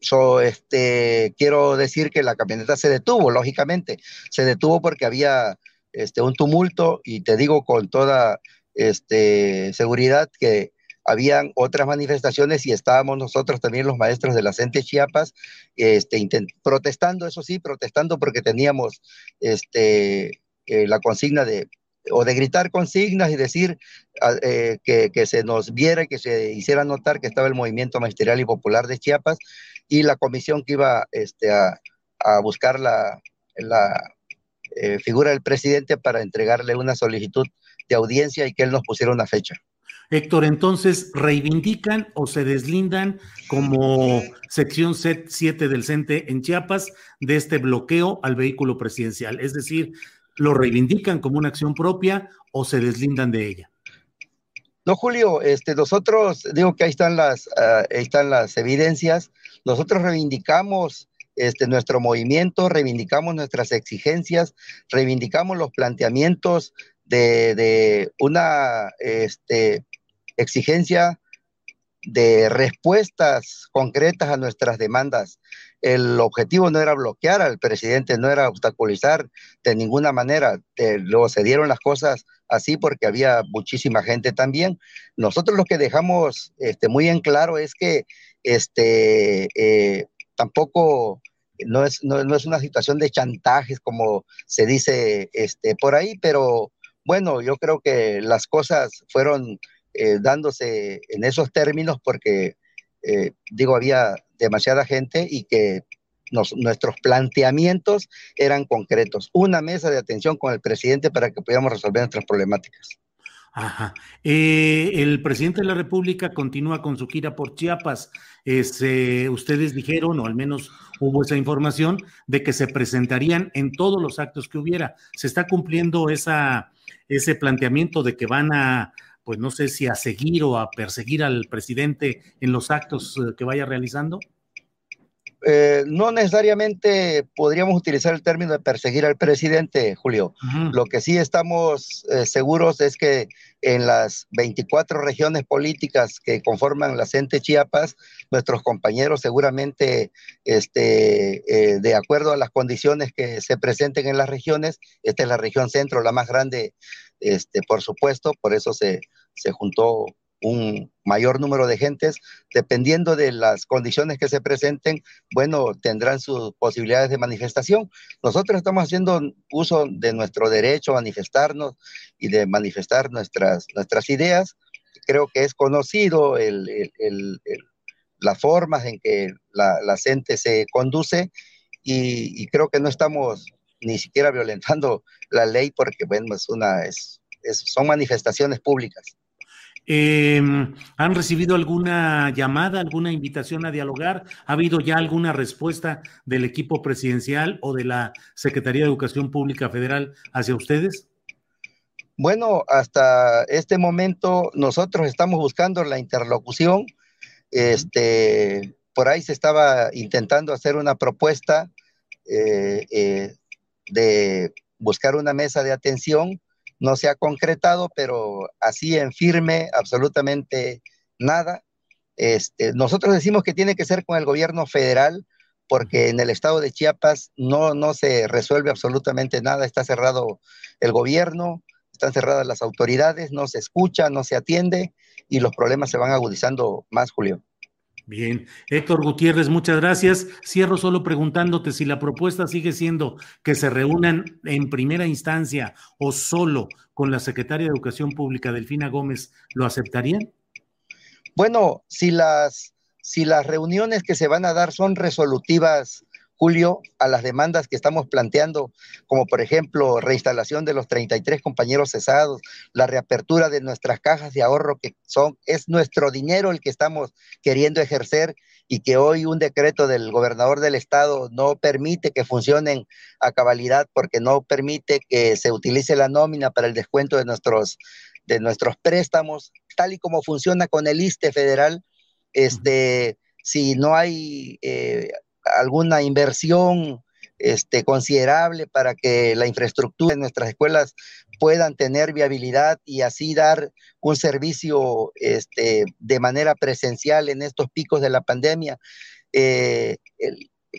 So, este, quiero decir que la camioneta se detuvo, lógicamente. Se detuvo porque había este, un tumulto y te digo con toda este, seguridad que habían otras manifestaciones y estábamos nosotros también los maestros de la CENTE Chiapas este, protestando, eso sí, protestando porque teníamos este, eh, la consigna de o de gritar consignas y decir ah, eh, que, se nos viera, que se hiciera notar que estaba el movimiento magisterial y popular de Chiapas y la comisión que iba este, a, buscar la, eh, figura del presidente para entregarle una solicitud de audiencia y que él nos pusiera una fecha. Héctor, entonces, ¿reivindican o se deslindan como sección 7 del CENTE en Chiapas de este bloqueo al vehículo presidencial? Es decir, lo reivindican como una acción propia o se deslindan de ella? No, Julio, este, nosotros, digo que ahí están las, ah, están las evidencias, nosotros reivindicamos este, nuestro movimiento, reivindicamos nuestras exigencias, reivindicamos los planteamientos de, una este, exigencia de respuestas concretas a nuestras demandas el objetivo no era bloquear al presidente, no era obstaculizar de ninguna manera. luego se dieron las cosas así porque había muchísima gente también. Nosotros lo que dejamos este, muy en claro es que este, eh, tampoco no es, no, es una situación de chantajes como se dice este, por ahí, pero bueno, yo creo que las cosas fueron eh, dándose en esos términos porque, eh, digo, había demasiada gente y que nuestros planteamientos eran concretos. Una mesa de atención con el presidente para que pudiéramos resolver nuestras problemáticas. Ajá. Eh, el presidente de la República continúa con su gira por Chiapas. Eh, ustedes dijeron, o al menos hubo esa información, de que se presentarían en todos los actos que hubiera. ¿Se está cumpliendo esa, ese planteamiento de que van a, pues no sé si a seguir o a perseguir al presidente en los actos eh, que vaya realizando? Eh, no necesariamente podríamos utilizar el término de perseguir al presidente, Julio. Lo que sí estamos eh, seguros es que en las 24 regiones políticas que conforman la CENTE Chiapas, nuestros compañeros seguramente, este, eh, de acuerdo a las condiciones que se presenten en las regiones, esta es la región centro, la más grande, este, por supuesto, por eso se, se juntó un mayor número de gentes, dependiendo de las condiciones que se presenten, bueno, tendrán sus posibilidades de manifestación. Nosotros estamos haciendo uso de nuestro derecho a manifestarnos y de manifestar nuestras, nuestras ideas. Creo que es conocido el, las formas en que la, la gente se conduce y, creo que no estamos ni siquiera violentando la ley porque, bueno, es una, es, son manifestaciones públicas. Em, ¿Han recibido alguna llamada, alguna invitación a dialogar? ¿Ha habido ya alguna respuesta del equipo presidencial o de la Secretaría de Educación Pública Federal hacia ustedes? Bueno, hasta este momento nosotros estamos buscando la interlocución. Este, por ahí se estaba intentando hacer una propuesta eh, eh, de buscar una mesa de atención. No se ha concretado, pero así en firme, absolutamente nada. Este, nosotros decimos que tiene que ser con el gobierno federal, porque en el estado de Chiapas no, no se resuelve absolutamente nada, está cerrado el gobierno, están cerradas las autoridades, no se escucha, no se atiende y los problemas se van agudizando más, Julio. Bien, Héctor Gutiérrez, muchas gracias. Cierro solo preguntándote si la propuesta sigue siendo que se reúnan en primera instancia o solo con la secretaria de Educación Pública, Delfina Gómez, ¿lo aceptarían? Bueno, si las, si las reuniones que se van a dar son resolutivas Julio, a las demandas que estamos planteando, como por ejemplo reinstalación de los 33 compañeros cesados, la reapertura de nuestras cajas de ahorro, que son, es nuestro dinero el que estamos queriendo ejercer y que hoy un decreto del gobernador del estado no permite que funcionen a cabalidad porque no permite que se utilice la nómina para el descuento de nuestros, de nuestros préstamos, tal y como funciona con el ISTE federal. Este, si no hay eh, alguna inversión este, considerable para que la infraestructura de nuestras escuelas puedan tener viabilidad y así dar un servicio este, de manera presencial en estos picos de la pandemia. Eh,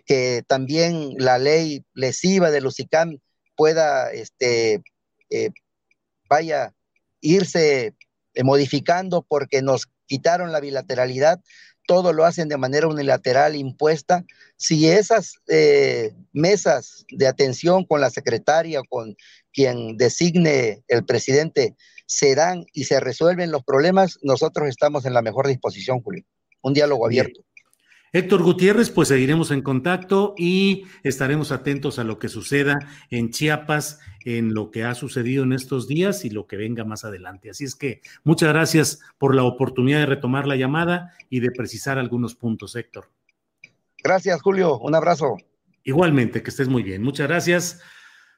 que también la ley lesiva de Lucicam pueda, este, eh, vaya, irse eh, modificando porque nos quitaron la bilateralidad todo lo hacen de manera unilateral impuesta. Si esas eh, mesas de atención con la secretaria con quien designe el presidente se dan y se resuelven los problemas, nosotros estamos en la mejor disposición, Julio. Un diálogo abierto. Héctor Gutiérrez, pues seguiremos en contacto y estaremos atentos a lo que suceda en Chiapas, en lo que ha sucedido en estos días y lo que venga más adelante. Así es que muchas gracias por la oportunidad de retomar la llamada y de precisar algunos puntos, Héctor. Gracias, Julio. Un abrazo. Igualmente, que estés muy bien. Muchas gracias.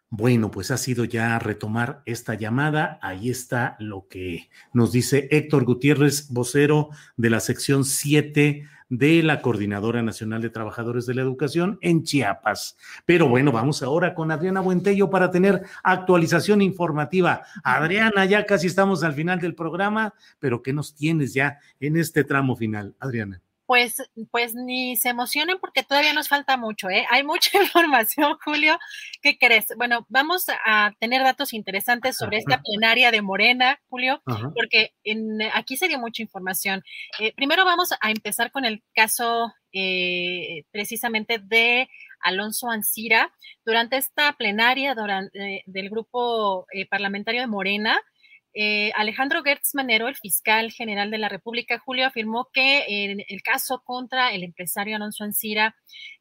Bueno, pues ha sido ya retomar esta llamada. Ahí está lo que nos dice Héctor Gutiérrez, vocero de la sección 7 de la Coordinadora Nacional de Trabajadores de la Educación en Chiapas. Pero bueno, vamos ahora con Adriana Buentello para tener actualización informativa. Adriana, ya casi estamos al final del programa, pero ¿qué nos tienes ya en este tramo final, Adriana? Pues, pues ni se emocionen porque todavía nos falta mucho, ¿eh? Hay mucha información, Julio. ¿Qué crees? Bueno, vamos a tener datos interesantes sobre esta plenaria de Morena, Julio, porque en, aquí se dio mucha información. Eh, primero vamos a empezar con el caso eh, precisamente de Alonso Ancira. Durante esta plenaria durante, eh, del grupo parlamentario de Morena, eh, Alejandro Gertz Manero, el fiscal general de la República, Julio, afirmó que en el caso contra el empresario Alonso Ancira,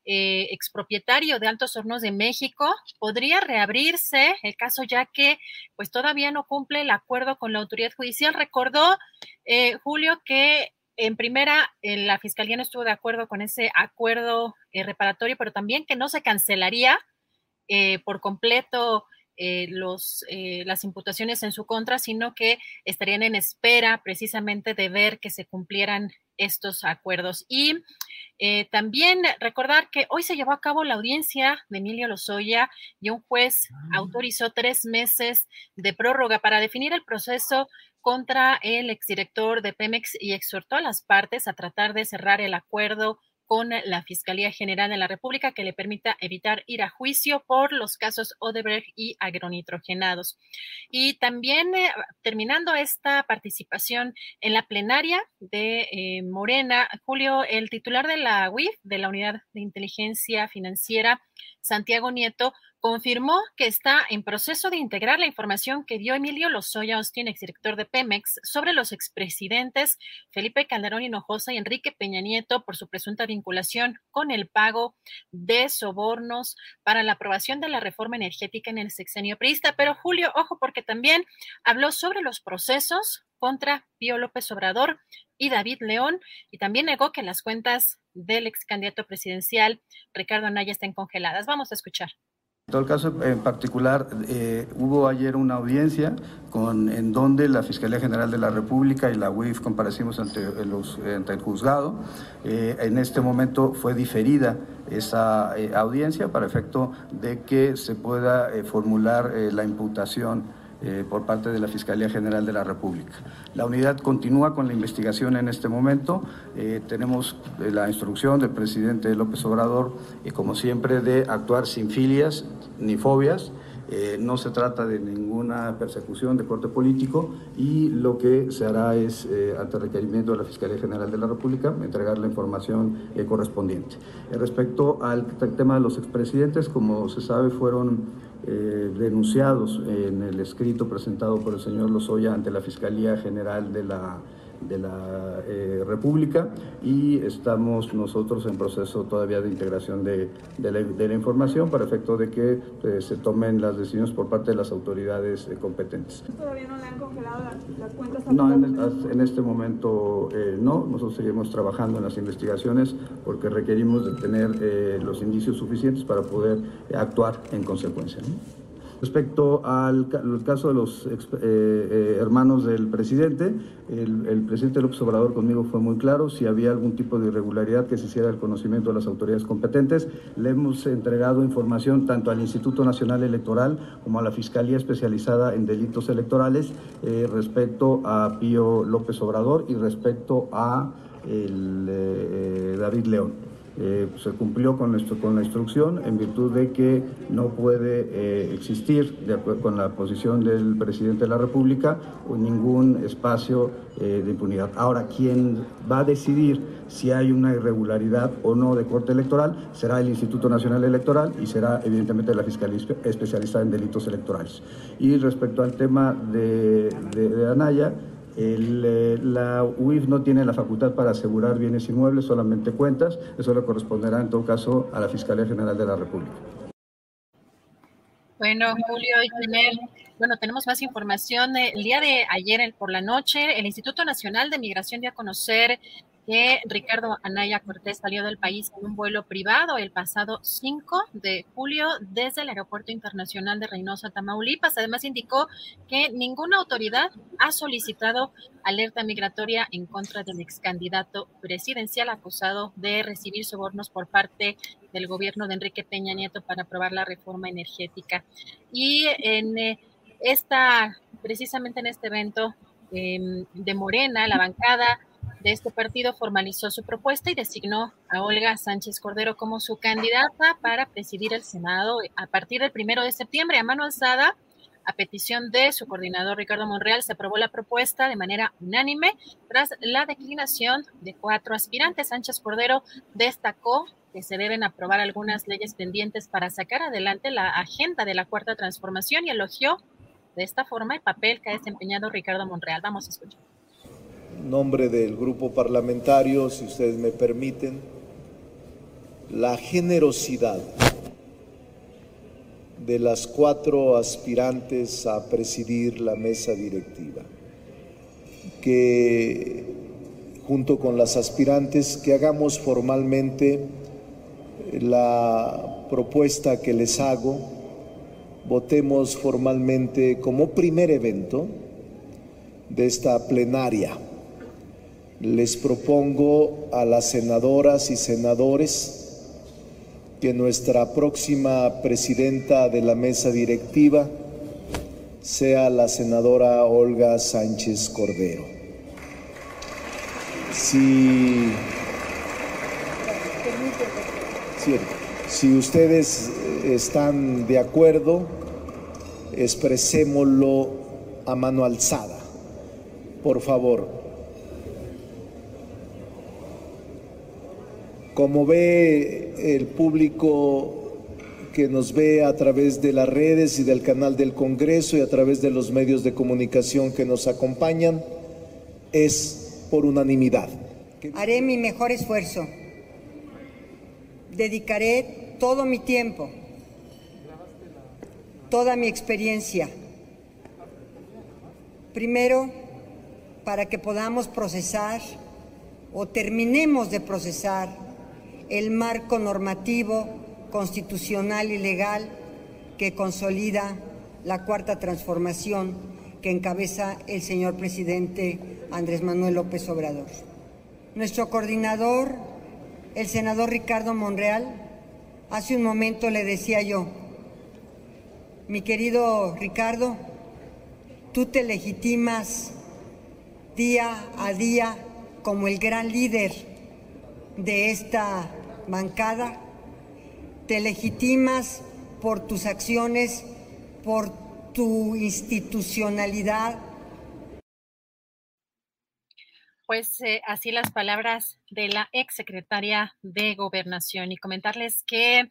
eh, expropietario de Altos Hornos de México, podría reabrirse el caso ya que pues todavía no cumple el acuerdo con la autoridad judicial. Recordó, eh, Julio, que en primera, la fiscalía no estuvo de acuerdo con ese acuerdo reparatorio, pero también que no se cancelaría por completo eh, los, eh, las imputaciones en su contra, sino que estarían en espera precisamente de ver que se cumplieran estos acuerdos. Y eh, también recordar que hoy se llevó a cabo la audiencia de Emilio Lozoya y un juez ah. autorizó tres meses de prórroga para definir el proceso contra el exdirector de Pemex y exhortó a las partes a tratar de cerrar el acuerdo con la Fiscalía General de la República que le permita evitar ir a juicio por los casos Odebrecht y agronitrogenados. Y también eh, terminando esta participación en la plenaria de eh, Morena, Julio, el titular de la UIF, de la Unidad de Inteligencia Financiera, Santiago Nieto, confirmó que está en proceso de integrar la información que dio Emilio Lozoya Austin, exdirector de Pemex, sobre los expresidentes Felipe Calderón Hinojosa y Enrique Peña Nieto por su presunta vinculación con el pago de sobornos para la aprobación de la reforma energética en el sexenio priista. Pero Julio, ojo, porque también habló sobre los procesos contra Pío López Obrador y David León y también negó que las cuentas del ex candidato presidencial Ricardo Anaya estén congeladas. Vamos a escuchar. En todo el caso en particular, eh, hubo ayer una audiencia con, en donde la Fiscalía General de la República y la UIF comparecimos ante, los, ante el juzgado. Eh, en este momento fue diferida esa eh, audiencia para efecto de que se pueda formular la imputación eh, por parte de la Fiscalía General de la República. La unidad continúa con la investigación en este momento. Eh, tenemos eh, la instrucción del presidente López Obrador, y como siempre, de actuar sin filias ni fobias. no se trata de ninguna persecución de corte político y lo que se hará es, ante requerimiento de la Fiscalía General de la República, entregar la información correspondiente. respecto al tema de los expresidentes, como se sabe, fueron eh, denunciados en el escrito presentado por el señor Lozoya ante la Fiscalía General de la, de la eh, República y estamos nosotros en proceso todavía de integración de, de, la, información para efecto de que eh, se tomen las decisiones por parte de las autoridades competentes. ¿Todavía no le han congelado las, cuentas? No, en, en, este momento no. Nosotros seguimos trabajando en las investigaciones porque requerimos de tener los indicios suficientes para poder actuar en consecuencia. Respecto al, caso de los eh, eh, hermanos del presidente, el, presidente López Obrador conmigo fue muy claro, si había algún tipo de irregularidad que se hiciera el conocimiento de las autoridades competentes, le hemos entregado información tanto al Instituto Nacional Electoral como a la Fiscalía Especializada en Delitos Electorales eh, respecto a Pío López Obrador y respecto a David León. Eh, se cumplió con, esto, con la instrucción en virtud de que no puede eh, existir, de con la posición del presidente de la República, ningún espacio eh, de impunidad. Ahora, quien va a decidir si hay una irregularidad o no de corte electoral será el Instituto Nacional Electoral y será evidentemente la Fiscalía Especializada en Delitos Electorales. Y respecto al tema de Anaya, el, eh, la UIF no tiene la facultad para asegurar bienes inmuebles, solamente cuentas. Eso le corresponderá en todo caso a la Fiscalía General de la República. Bueno, Julio y bueno, tenemos más información. El día de ayer por la noche, el Instituto Nacional de Migración dio a conocer que Ricardo Anaya Cortés salió del país en un vuelo privado el pasado 5 de julio desde el Aeropuerto Internacional de Reynosa, Tamaulipas. Además, indicó que ninguna autoridad ha solicitado alerta migratoria en contra del ex candidato presidencial acusado de recibir sobornos por parte del gobierno de Enrique Peña Nieto para aprobar la reforma energética. Y en eh, esta, precisamente en este evento em, de Morena, la bancada de este partido formalizó su propuesta y designó a Olga Sánchez Cordero como su candidata para presidir el Senado a partir del primero de septiembre. A mano alzada, a petición de su coordinador Ricardo Monreal, se aprobó la propuesta de manera unánime tras la declinación de cuatro aspirantes. Sánchez Cordero destacó que se deben aprobar algunas leyes pendientes para sacar adelante la agenda de la cuarta transformación y elogió de esta forma el papel que ha desempeñado Ricardo Monreal. Vamos a escuchar nombre del grupo parlamentario, si ustedes me permiten, la generosidad de las cuatro aspirantes a presidir la mesa directiva, que junto con las aspirantes que hagamos formalmente la propuesta que les hago, votemos formalmente como primer evento de esta plenaria. Les propongo a las senadoras y senadores que nuestra próxima presidenta de la mesa directiva sea la senadora Olga Sánchez Cordero. Si, ustedes están de acuerdo, expresémoslo a mano alzada. Por favor. Como ve el público que nos ve a través de las redes y del canal del Congreso y a través de los medios de comunicación que nos acompañan, es por unanimidad. Haré mi mejor esfuerzo. Dedicaré todo mi tiempo, toda mi experiencia. Primero, para que podamos procesar o terminemos de procesar el marco normativo, constitucional y legal que consolida la cuarta transformación que encabeza el señor presidente Andrés Manuel López Obrador. Nuestro coordinador, el senador Ricardo Monreal, hace un momento le decía yo, mi querido Ricardo, tú te legitimas día a día como el gran líder de esta bancada, te legitimas por tus acciones, por tu institucionalidad. Pues eh, así las palabras de la exsecretaria de Gobernación y comentarles que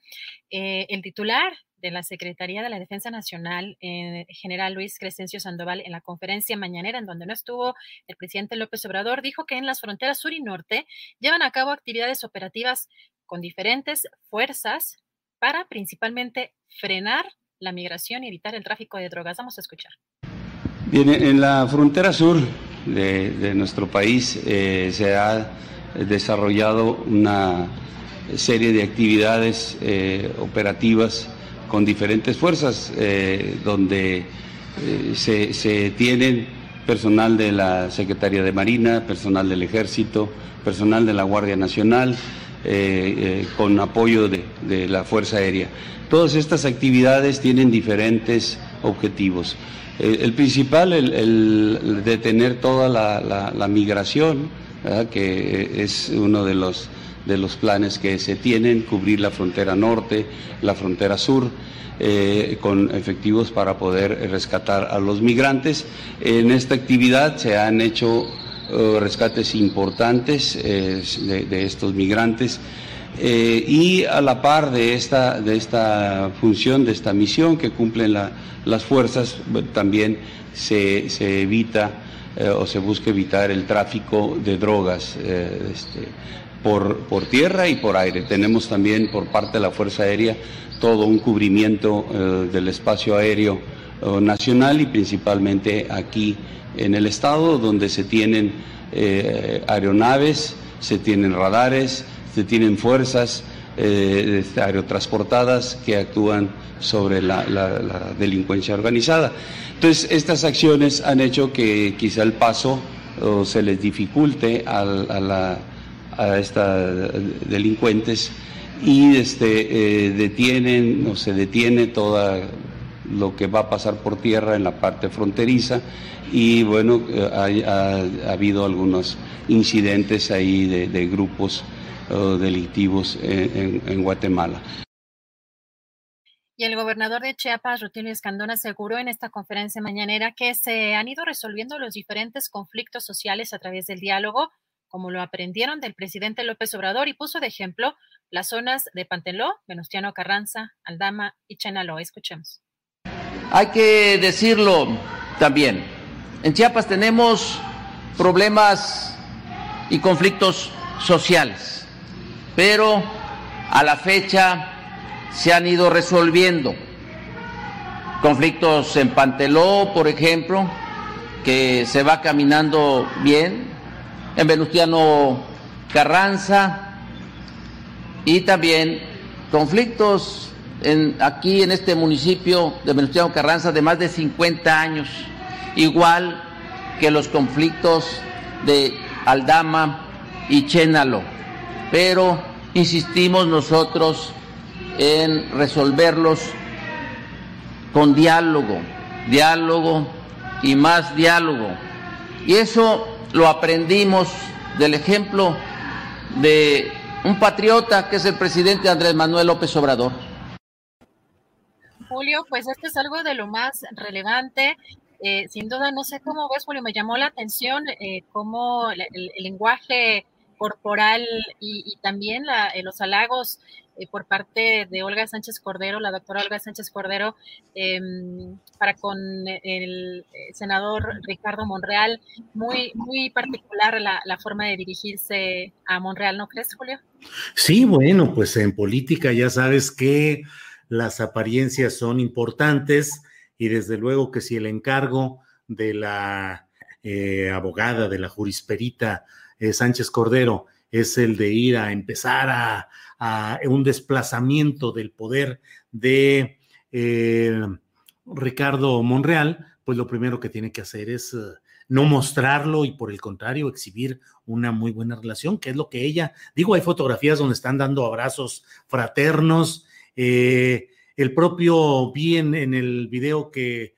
eh, el titular de la Secretaría de la Defensa Nacional, eh, general Luis Crescencio Sandoval, en la conferencia mañanera en donde no estuvo el presidente López Obrador, dijo que en las fronteras sur y norte llevan a cabo actividades operativas con diferentes fuerzas para principalmente frenar la migración y evitar el tráfico de drogas. Vamos a escuchar. Bien, en la frontera sur de, nuestro país eh, se ha desarrollado una serie de actividades eh, operativas con diferentes fuerzas, eh, donde se, tienen personal de la Secretaría de Marina, personal del Ejército, personal de la Guardia Nacional, con apoyo de la Fuerza Aérea. Todas estas actividades tienen diferentes objetivos. El, principal, el, detener toda la, migración, que es uno de los, de los planes que se tienen, cubrir la frontera norte, la frontera sur. Eh, con efectivos para poder rescatar a los migrantes. En esta actividad se han hecho eh, rescates importantes eh, de, estos migrantes. Eh, y a la par de esta, de esta función, de esta misión que cumplen las fuerzas, también se, evita eh, o se busca evitar el tráfico de drogas eh, este, por, por, tierra y por aire. Tenemos también por parte de la Fuerza Aérea todo un cubrimiento del espacio aéreo nacional y principalmente aquí en el estado donde se tienen aeronaves, se tienen radares, se tienen fuerzas eh, aerotransportadas que actúan sobre la, delincuencia organizada. Entonces, estas acciones han hecho que quizá el paso se les dificulte a, a, a estas delincuentes y este, eh, detienen o se detiene toda lo que va a pasar por tierra en la parte fronteriza y bueno, eh, ha, habido algunos incidentes ahí de grupos delictivos en, Guatemala. Y el gobernador de Chiapas, Rutilio Escandón, aseguró en esta conferencia mañanera que se han ido resolviendo los diferentes conflictos sociales a través del diálogo, como lo aprendieron del presidente López Obrador, y puso de ejemplo las zonas de Panteló, Venustiano Carranza, Aldama y Chenaló. Escuchemos. Hay que decirlo también. En Chiapas tenemos problemas y conflictos sociales pero a la fecha se han ido resolviendo. Conflictos en Panteló, por ejemplo, que se va caminando bien, en Venustiano Carranza y también conflictos en, aquí en este municipio de Venustiano Carranza de más de 50 años, igual que los conflictos de Aldama y Chénalo pero insistimos nosotros en resolverlos con diálogo, diálogo y más diálogo. Y eso lo aprendimos del ejemplo de un patriota que es el presidente Andrés Manuel López Obrador. Julio, pues esto es algo de lo más relevante. Eh, sin duda, no sé cómo ves, Julio, me llamó la atención eh, cómo el, lenguaje corporal y, también eh, los halagos por parte de Olga Sánchez Cordero, la doctora Olga Sánchez Cordero, em, para con el senador Ricardo Monreal, muy, muy particular la, forma de dirigirse a Monreal, ¿no crees, Julio? Sí, bueno, pues en política ya sabes que las apariencias son importantes y desde luego que si el encargo de la eh, abogada, de la jurisperita eh, Sánchez Cordero, es el de ir a empezar a, un desplazamiento del poder de eh, Ricardo Monreal, pues lo primero que tiene que hacer es no mostrarlo y por el contrario exhibir una muy buena relación, que es lo que ella, digo, hay fotografías donde están dando abrazos fraternos, eh, el propio vi en, el video que,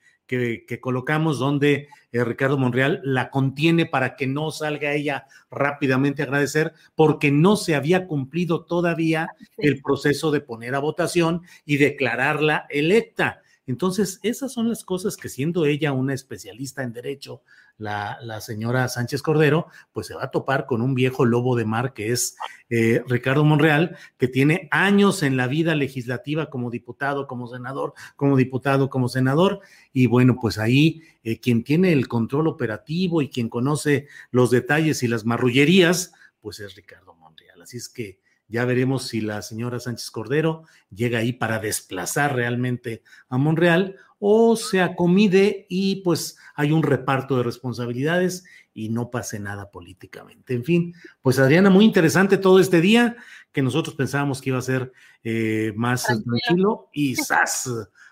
colocamos donde eh, Ricardo Monreal la contiene para que no salga ella rápidamente a agradecer porque no se había cumplido todavía el proceso de poner a votación y declararla electa. Entonces, esas son las cosas que siendo ella una especialista en derecho, la, señora Sánchez Cordero, pues se va a topar con un viejo lobo de mar que es eh, Ricardo Monreal, que tiene años en la vida legislativa como diputado, como senador, como diputado, como senador, y bueno, pues ahí eh, quien tiene el control operativo y quien conoce los detalles y las marrullerías, pues es Ricardo Monreal. Así es que ya veremos si la señora Sánchez Cordero llega ahí para desplazar realmente a Monreal o se acomide y pues hay un reparto de responsabilidades y no pase nada políticamente. En fin, pues Adriana, muy interesante todo este día que nosotros pensábamos que iba a ser eh, más tranquilo y ¡zas!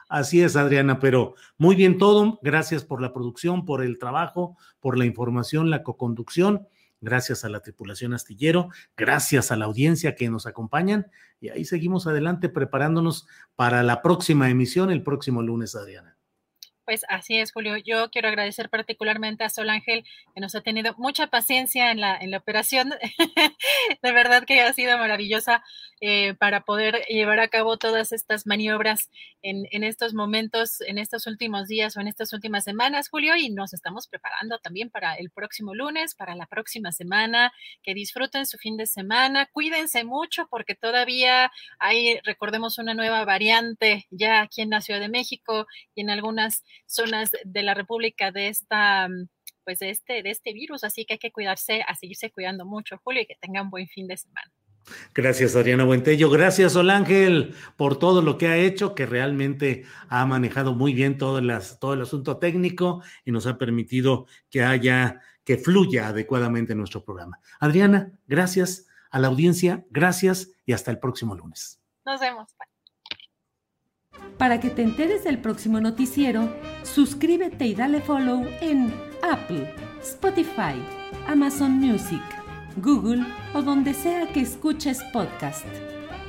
Así es, Adriana, pero muy bien todo. Gracias por la producción, por el trabajo, por la información, la coconducción gracias a la tripulación astillero, gracias a la audiencia que nos acompañan y ahí seguimos adelante preparándonos para la próxima emisión el próximo lunes, Adriana. Pues así es, Julio. Yo quiero agradecer particularmente a Sol Ángel, que nos ha tenido mucha paciencia en la, en la operación. de verdad que ha sido maravillosa eh, para poder llevar a cabo todas estas maniobras en, en, estos momentos, en estos últimos días o en estas últimas semanas, Julio. Y nos estamos preparando también para el próximo lunes, para la próxima semana. Que disfruten su fin de semana. Cuídense mucho porque todavía hay, recordemos, una nueva variante ya aquí en la Ciudad de México y en algunas zonas de la República de esta pues de este, de este virus, así que hay que cuidarse, a seguirse cuidando mucho, Julio, y que tengan buen fin de semana. Gracias, Adriana Buentello. Gracias, Ángel por todo lo que ha hecho, que realmente ha manejado muy bien todo, las, todo el asunto técnico y nos ha permitido que haya, que fluya adecuadamente nuestro programa. Adriana, gracias a la audiencia, gracias y hasta el próximo lunes. Nos vemos. Para que te enteres del próximo noticiero, suscríbete y dale follow en Apple, Spotify, Amazon Music, Google o donde sea que escuches podcast.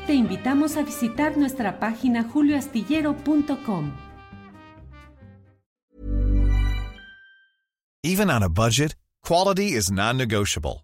Te invitamos a visitar nuestra página julioastillero.com. Even on a budget, quality is non-negotiable.